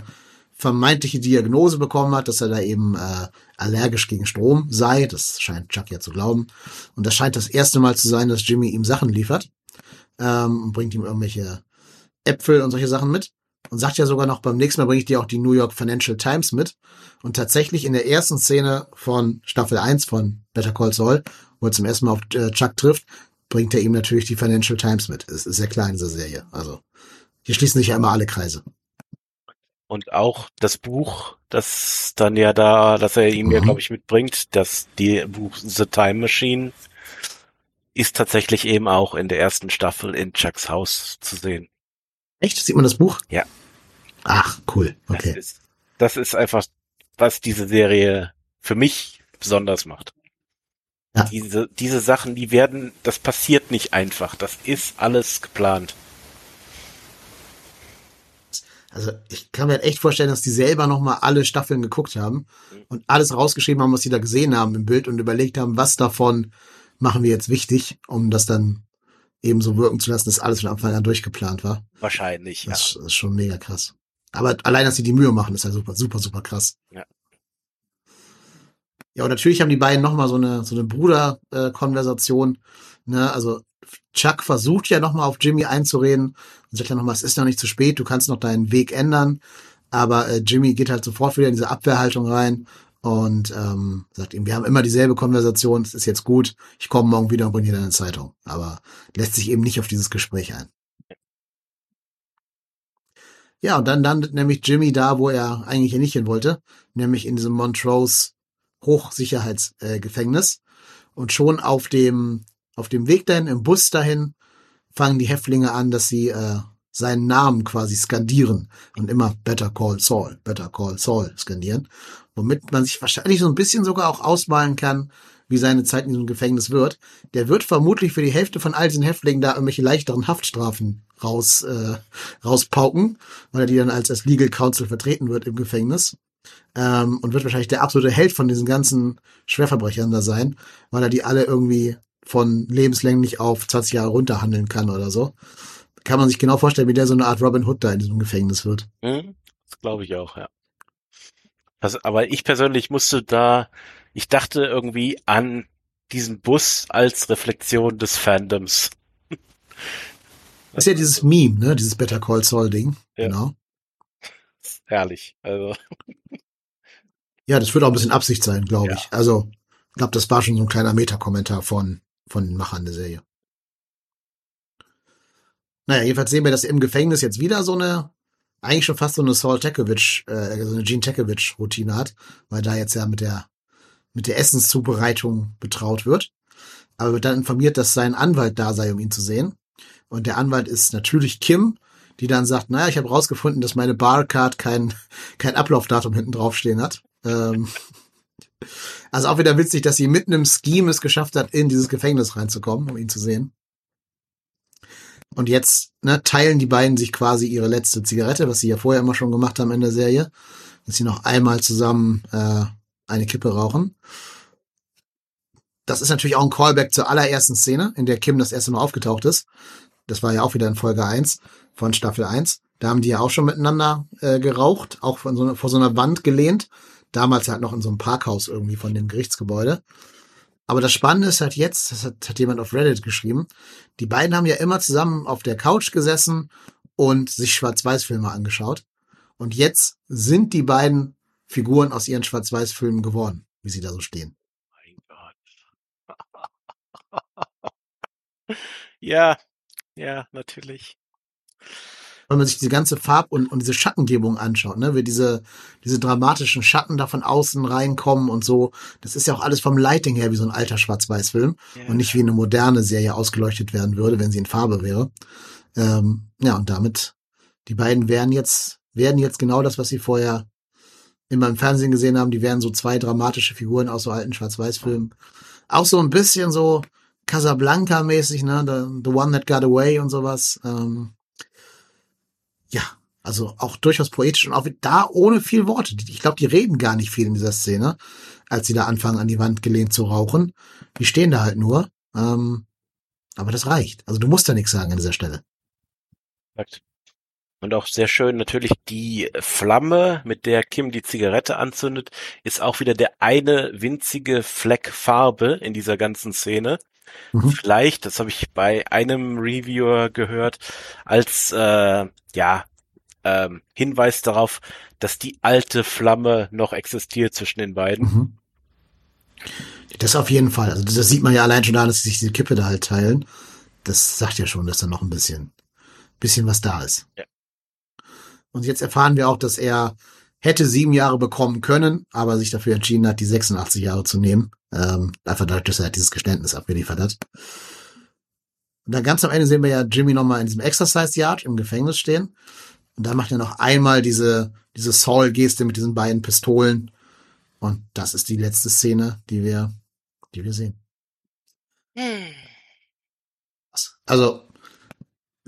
vermeintliche Diagnose bekommen hat, dass er da eben äh, allergisch gegen Strom sei. Das scheint Chuck ja zu glauben. Und das scheint das erste Mal zu sein, dass Jimmy ihm Sachen liefert ähm, und bringt ihm irgendwelche Äpfel und solche Sachen mit. Und sagt ja sogar noch, beim nächsten Mal bringe ich dir auch die New York Financial Times mit. Und tatsächlich in der ersten Szene von Staffel 1 von Better Call Saul, wo er zum ersten Mal auf äh, Chuck trifft, bringt er ihm natürlich die Financial Times mit. Es ist sehr klein, diese Serie. Also hier schließen sich ja immer alle Kreise. Und auch das Buch, das dann ja da, dass er ihm mhm. ja, glaube ich, mitbringt, das die Buch The Time Machine ist tatsächlich eben auch in der ersten Staffel in Chucks Haus zu sehen. Echt? Sieht man das Buch? Ja. Ach, cool. Okay. Das ist, das ist einfach, was diese Serie für mich besonders macht. Ja. Diese, diese Sachen, die werden, das passiert nicht einfach. Das ist alles geplant. Also ich kann mir halt echt vorstellen, dass die selber nochmal alle Staffeln geguckt haben und alles rausgeschrieben haben, was sie da gesehen haben im Bild und überlegt haben, was davon machen wir jetzt wichtig, um das dann eben so wirken zu lassen, dass alles von Anfang an durchgeplant war. Wahrscheinlich, ja. Das ist schon mega krass. Aber allein, dass sie die Mühe machen, ist ja super, super, super krass. Ja. Ja, und natürlich haben die beiden nochmal so eine, so eine Bruder-Konversation. ne? Also Chuck versucht ja nochmal auf Jimmy einzureden und sagt ja nochmal, es ist noch nicht zu spät, du kannst noch deinen Weg ändern. Aber äh, Jimmy geht halt sofort wieder in diese Abwehrhaltung rein und ähm, sagt ihm, wir haben immer dieselbe Konversation, es ist jetzt gut, ich komme morgen wieder und bringe dir deine Zeitung. Aber lässt sich eben nicht auf dieses Gespräch ein. Ja, und dann landet nämlich Jimmy da, wo er eigentlich nicht hin wollte, nämlich in diesem Montrose Hochsicherheitsgefängnis. Und schon auf dem, auf dem Weg dahin, im Bus dahin, fangen die Häftlinge an, dass sie äh, seinen Namen quasi skandieren und immer Better Call Saul, Better Call Saul skandieren, womit man sich wahrscheinlich so ein bisschen sogar auch ausmalen kann, wie seine Zeit in diesem Gefängnis wird. Der wird vermutlich für die Hälfte von all diesen Häftlingen da irgendwelche leichteren Haftstrafen raus äh, rauspauken, weil er die dann als, als Legal Counsel vertreten wird im Gefängnis ähm, und wird wahrscheinlich der absolute Held von diesen ganzen Schwerverbrechern da sein, weil er die alle irgendwie von lebenslänglich auf 20 Jahre runterhandeln kann oder so. Kann man sich genau vorstellen, wie der so eine Art Robin Hood da in diesem Gefängnis wird. Mhm, das glaube ich auch, ja. Das, aber ich persönlich musste da, ich dachte irgendwie an diesen Bus als Reflexion des Fandoms. Das ist ja dieses Meme, ne? Dieses Better Call Saul Ding. Ja. Genau herrlich. Also. Ja, das wird auch ein bisschen Absicht sein, glaube ja. ich. Also, ich glaube, das war schon so ein kleiner Meta-Kommentar von, von den Machern der Serie. Naja, jedenfalls sehen wir, dass im Gefängnis jetzt wieder so eine, eigentlich schon fast so eine Saul Tekovich, äh, so eine Gene Tekovich Routine hat, weil da jetzt ja mit der, mit der Essenszubereitung betraut wird. Aber wird dann informiert, dass sein Anwalt da sei, um ihn zu sehen. Und der Anwalt ist natürlich Kim, die dann sagt, naja, ich habe rausgefunden, dass meine Barcard kein, kein Ablaufdatum hinten draufstehen hat. Ähm, also auch wieder witzig, dass sie mitten im Scheme es geschafft hat, in dieses Gefängnis reinzukommen, um ihn zu sehen. Und jetzt ne, teilen die beiden sich quasi ihre letzte Zigarette, was sie ja vorher immer schon gemacht haben in der Serie, dass sie noch einmal zusammen äh, eine Kippe rauchen. Das ist natürlich auch ein Callback zur allerersten Szene, in der Kim das erste Mal aufgetaucht ist. Das war ja auch wieder in Folge 1 von Staffel 1. Da haben die ja auch schon miteinander äh, geraucht, auch von so, einer- vor so einer Wand gelehnt. Damals halt noch in so einem Parkhaus irgendwie von dem Gerichtsgebäude. Aber das Spannende ist halt jetzt, das hat, hat jemand auf Reddit geschrieben, die beiden haben ja immer zusammen auf der Couch gesessen und sich Schwarz-Weiß-Filme angeschaut. Und jetzt sind die beiden Figuren aus ihren Schwarz-Weiß-Filmen geworden, wie sie da so stehen. Mein Gott. ja, ja, natürlich. Wenn man sich diese ganze Farb- und, und diese Schattengebung anschaut, ne, wie diese, diese dramatischen Schatten da von außen reinkommen und so, das ist ja auch alles vom Lighting her wie so ein alter Schwarz-Weiß-Film Ja. und nicht wie eine moderne Serie ausgeleuchtet werden würde, wenn sie in Farbe wäre. Ähm, ja, und damit, die beiden wären jetzt, werden jetzt genau das, was sie vorher immer im Fernsehen gesehen haben, die wären so zwei dramatische Figuren aus so alten Schwarz-Weiß-Filmen. Auch so ein bisschen so Casablanca-mäßig, ne, the, the One That Got Away und sowas. Ähm, ja, also auch durchaus poetisch und auch da ohne viel Worte. Ich glaube, die reden gar nicht viel in dieser Szene, als sie da anfangen, an die Wand gelehnt zu rauchen. Die stehen da halt nur. Ähm, aber das reicht. Also du musst da nichts sagen an dieser Stelle. Und auch sehr schön natürlich die Flamme, mit der Kim die Zigarette anzündet, ist auch wieder der eine winzige Fleck Farbe in dieser ganzen Szene. Mhm. Vielleicht, das habe ich bei einem Reviewer gehört, als äh, ja ähm, Hinweis darauf, dass die alte Flamme noch existiert zwischen den beiden. Mhm. Das auf jeden Fall. Also das sieht man ja allein schon da, dass sie sich diese Kippe da halt teilen. Das sagt ja schon, dass da noch ein bisschen, bisschen was da ist. Ja. Und jetzt erfahren wir auch, dass er hätte sieben Jahre bekommen können, aber sich dafür entschieden hat, die 86 Jahre zu nehmen. Ähm, einfach dadurch, dass er halt dieses Geständnis abgeliefert hat. Und dann ganz am Ende sehen wir ja Jimmy nochmal in diesem Exercise Yard im Gefängnis stehen. Und da macht er noch einmal diese, diese Saul-Geste mit diesen beiden Pistolen. Und das ist die letzte Szene, die wir, die wir sehen. Also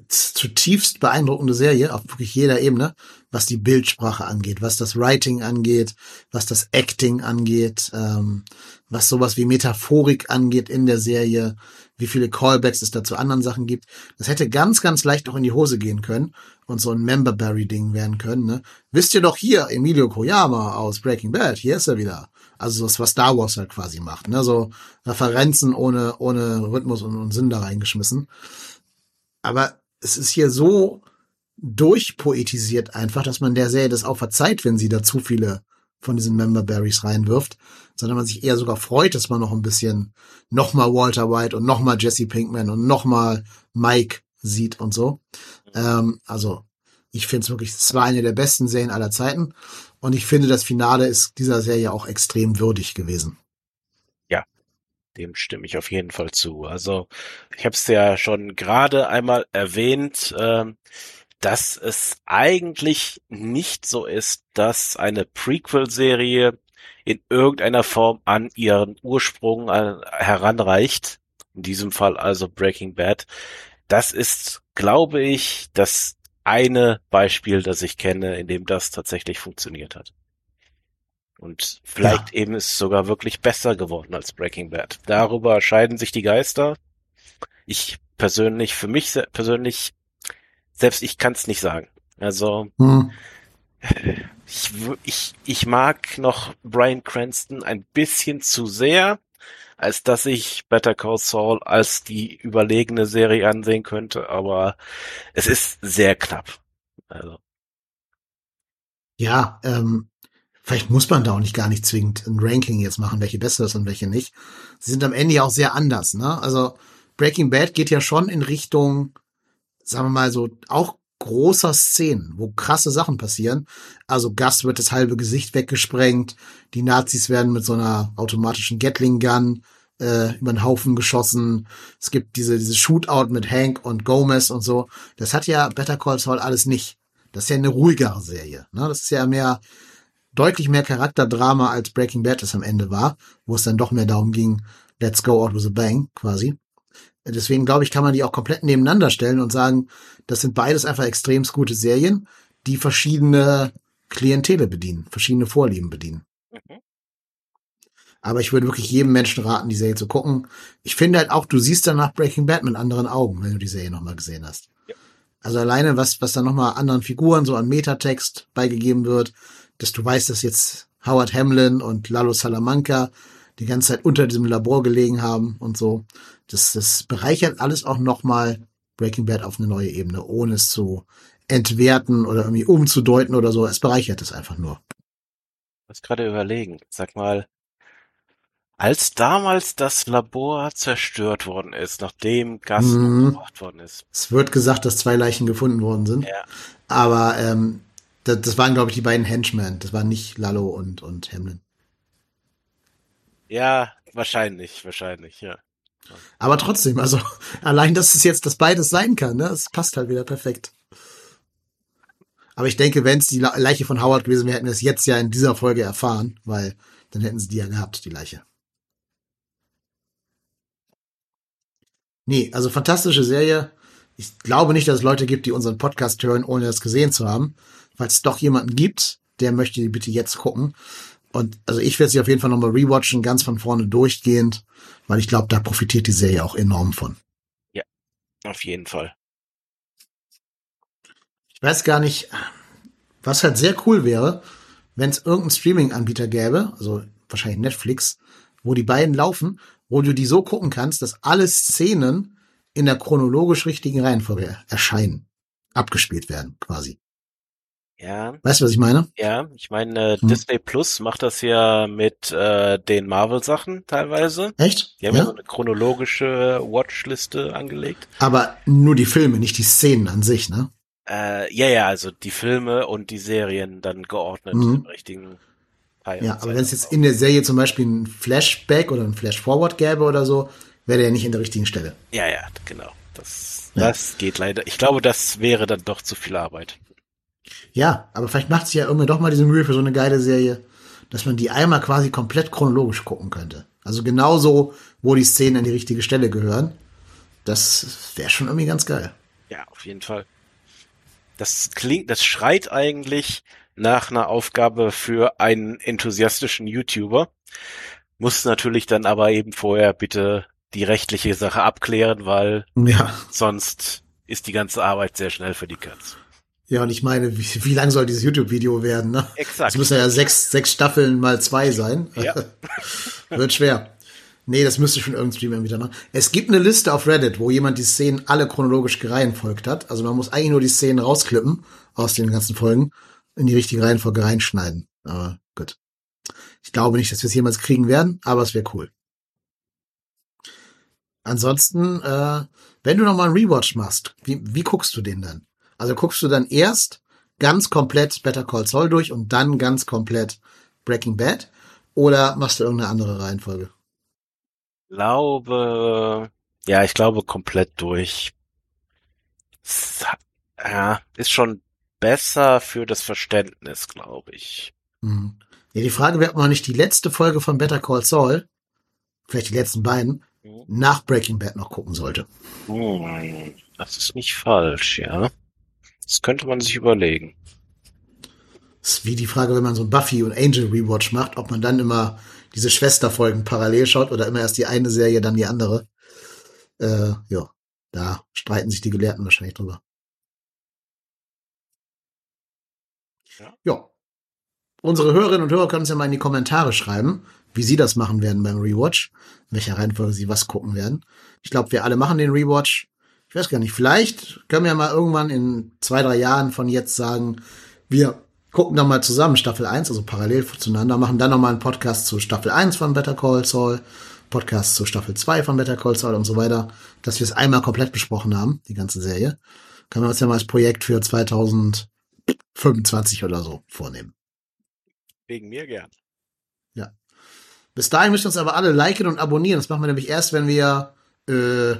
zutiefst beeindruckende Serie auf wirklich jeder Ebene, was die Bildsprache angeht, was das Writing angeht, was das Acting angeht, ähm, was sowas wie Metaphorik angeht in der Serie, wie viele Callbacks es da zu anderen Sachen gibt. Das hätte ganz, ganz leicht auch in die Hose gehen können und so ein Memberberry-Ding werden können. Ne? Wisst ihr doch hier, Emilio Koyama aus Breaking Bad, hier ist er wieder. Also das, was Star Wars halt quasi macht. Ne? So Referenzen ohne, ohne Rhythmus und, und Sinn da reingeschmissen. Aber es ist hier so durchpoetisiert einfach, dass man der Serie das auch verzeiht, wenn sie da zu viele von diesen Memberberries reinwirft, sondern man sich eher sogar freut, dass man noch ein bisschen nochmal Walter White und nochmal Jesse Pinkman und nochmal Mike sieht und so. Ähm, also ich finde es wirklich, es war eine der besten Serien aller Zeiten und ich finde, das Finale ist dieser Serie auch extrem würdig gewesen. Dem stimme ich auf jeden Fall zu. Also ich habe es ja schon gerade einmal erwähnt, ähm, dass es eigentlich nicht so ist, dass eine Prequel-Serie in irgendeiner Form an ihren Ursprung äh, heranreicht. In diesem Fall also Breaking Bad. Das ist, glaube ich, das eine Beispiel, das ich kenne, in dem das tatsächlich funktioniert hat. Und vielleicht eben ist es sogar wirklich besser geworden als Breaking Bad. Darüber scheiden sich die Geister. Ich persönlich, für mich persönlich, selbst ich kann es nicht sagen. Also Hm. ich, ich, ich mag noch Brian Cranston ein bisschen zu sehr, als dass ich Better Call Saul als die überlegene Serie ansehen könnte, aber es ist sehr knapp. Also, Ja, ähm, vielleicht muss man da auch nicht gar nicht zwingend ein Ranking jetzt machen, welche besser ist und welche nicht. Sie sind am Ende ja auch sehr anders, ne? Also Breaking Bad geht ja schon in Richtung, sagen wir mal so, auch großer Szenen, wo krasse Sachen passieren. Also Gus wird das halbe Gesicht weggesprengt, die Nazis werden mit so einer automatischen Gatling-Gun äh, über den Haufen geschossen. Es gibt diese, diese Shootout mit Hank und Gomez und so. Das hat ja Better Call Saul alles nicht. Das ist ja eine ruhigere Serie. Ne? Das ist ja mehr, deutlich mehr Charakterdrama als Breaking Bad es am Ende war, wo es dann doch mehr darum ging, let's go out with a bang, quasi. Deswegen glaube ich, kann man die auch komplett nebeneinander stellen und sagen, das sind beides einfach extremst gute Serien, die verschiedene Klientele bedienen, verschiedene Vorlieben bedienen. mhm. Aber ich würde wirklich jedem Menschen raten, die Serie zu gucken. Ich finde halt auch, du siehst danach Breaking Bad mit anderen Augen, wenn du die Serie nochmal gesehen hast. Ja. Also alleine, was, was da nochmal anderen Figuren so an Metatext beigegeben wird, dass du weißt, dass jetzt Howard Hamlin und Lalo Salamanca die ganze Zeit unter diesem Labor gelegen haben und so. Das, das bereichert alles auch nochmal Breaking Bad auf eine neue Ebene, ohne es zu entwerten oder irgendwie umzudeuten oder so. Es bereichert es einfach nur. Ich muss gerade überlegen. Sag mal, als damals das Labor zerstört worden ist, nachdem Gas Mhm. umgebracht worden ist. Es wird gesagt, dass zwei Leichen gefunden worden sind. Ja. Aber ähm, das, das waren, glaube ich, die beiden Henchmen. Das waren nicht Lalo und, und Hamlin. Ja, wahrscheinlich, wahrscheinlich, ja. Aber trotzdem, also allein, dass es jetzt das beides sein kann, ne, es passt halt wieder perfekt. Aber ich denke, wenn es die Le- Leiche von Howard gewesen wäre, hätten wir es jetzt ja in dieser Folge erfahren, weil dann hätten sie die ja gehabt, die Leiche. Nee, also fantastische Serie. Ich glaube nicht, dass es Leute gibt, die unseren Podcast hören, ohne das gesehen zu haben. Falls es doch jemanden gibt, der möchte die bitte jetzt gucken. Und also ich werde sie auf jeden Fall nochmal rewatchen, ganz von vorne durchgehend, weil ich glaube, da profitiert die Serie auch enorm von. Auf jeden Fall. Ich weiß gar nicht, was halt sehr cool wäre, wenn es irgendeinen Streaming-Anbieter gäbe, also wahrscheinlich Netflix, wo die beiden laufen, wo du die so gucken kannst, dass alle Szenen in der chronologisch richtigen Reihenfolge erscheinen, abgespielt werden, quasi. Ja, Weißt du, was ich meine? ja. Ich meine, äh, Hm. Disney Plus macht das ja mit äh, den Marvel-Sachen teilweise. Echt? Die haben ja. Ja? so eine chronologische Watchliste angelegt. Aber nur die Filme, nicht die Szenen an sich, ne? Äh, ja, ja, also die Filme und die Serien dann geordnet Mhm. im richtigen Teil. Ja, aber wenn es jetzt in der Serie zum Beispiel ein Flashback oder ein Flashforward gäbe oder so, wäre der nicht in der richtigen Stelle. Ja, ja, genau. Das, Ja. das geht leider. Ich glaube, das wäre dann doch zu viel Arbeit. Ja, aber vielleicht macht sich ja irgendwie doch mal diese Mühe für so eine geile Serie, dass man die einmal quasi komplett chronologisch gucken könnte. Also genauso, wo die Szenen an die richtige Stelle gehören. Das wäre schon irgendwie ganz geil. Ja, auf jeden Fall. Das klingt, das schreit eigentlich nach einer Aufgabe für einen enthusiastischen YouTuber. Muss natürlich dann aber eben vorher bitte die rechtliche Sache abklären, weil Ja. sonst ist die ganze Arbeit sehr schnell für die Katz. Ja, und ich meine, wie, wie lang soll dieses YouTube-Video werden, ne? Exakt. Es müssen ja sechs, sechs Staffeln mal zwei sein. Ja. Wird schwer. Nee, das müsste schon irgendein Streamer wieder machen. Es gibt eine Liste auf Reddit, wo jemand die Szenen alle chronologisch gereihenfolgt hat. Also man muss eigentlich nur die Szenen rausklippen aus den ganzen Folgen, in die richtige Reihenfolge reinschneiden. Aber gut. Ich glaube nicht, dass wir es jemals kriegen werden, aber es wäre cool. Ansonsten, äh, wenn du nochmal einen Rewatch machst, wie, wie guckst du den dann? Also guckst du dann erst ganz komplett Better Call Saul durch und dann ganz komplett Breaking Bad? Oder machst du irgendeine andere Reihenfolge? glaube, ja, ich glaube komplett durch. Ja, ist schon besser für das Verständnis, glaube ich. Mhm. Ja, die Frage wäre, ob man nicht die letzte Folge von Better Call Saul, vielleicht die letzten beiden, Mhm. nach Breaking Bad noch gucken sollte. Hm, das ist nicht falsch, ja. Das könnte man sich überlegen. Das ist wie die Frage, wenn man so ein Buffy und Angel Rewatch macht, ob man dann immer diese Schwesterfolgen parallel schaut oder immer erst die eine Serie, dann die andere. Äh, ja, da streiten sich die Gelehrten wahrscheinlich drüber. Ja. ja. Unsere Hörerinnen und Hörer können uns ja mal in die Kommentare schreiben, wie sie das machen werden beim Rewatch, in welcher Reihenfolge sie was gucken werden. Ich glaube, wir alle machen den Rewatch. Ich weiß gar nicht, vielleicht können wir mal irgendwann in zwei, drei Jahren von jetzt sagen, wir gucken dann mal zusammen Staffel 1, also parallel zueinander, machen dann nochmal einen Podcast zu Staffel 1 von Better Call Saul, Podcast zu Staffel 2 von Better Call Saul und so weiter, dass wir es einmal komplett besprochen haben, die ganze Serie. Können wir uns ja mal als Projekt für 2025 oder so vornehmen. Wegen mir gern. Bis dahin müsst ihr uns aber alle liken und abonnieren. Das machen wir nämlich erst, wenn wir äh,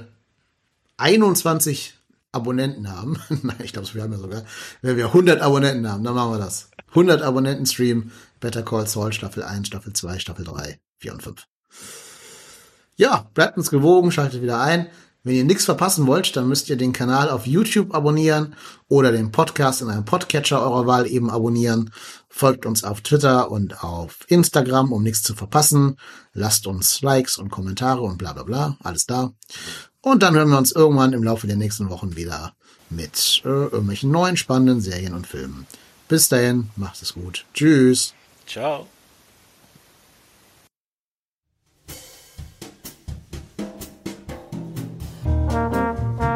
21 Abonnenten haben. Nein, ich glaube, wir haben ja sogar. Wenn wir 100 Abonnenten haben, dann machen wir das. 100 Abonnenten Stream, Better Call Saul, Staffel 1, Staffel 2, Staffel 3, 4 und 5. Ja, bleibt uns gewogen, schaltet wieder ein. Wenn ihr nichts verpassen wollt, dann müsst ihr den Kanal auf YouTube abonnieren oder den Podcast in einem Podcatcher eurer Wahl eben abonnieren. Folgt uns auf Twitter und auf Instagram, um nichts zu verpassen. Lasst uns Likes und Kommentare und bla bla bla, alles da. Und dann hören wir uns irgendwann im Laufe der nächsten Wochen wieder mit äh, irgendwelchen neuen spannenden Serien und Filmen. Bis dahin, macht es gut. Tschüss. Ciao.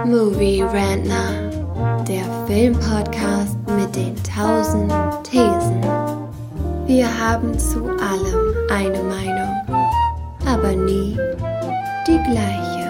Movie Rantner, der Filmpodcast mit den tausend Thesen. Wir haben zu allem eine Meinung, aber nie die gleiche.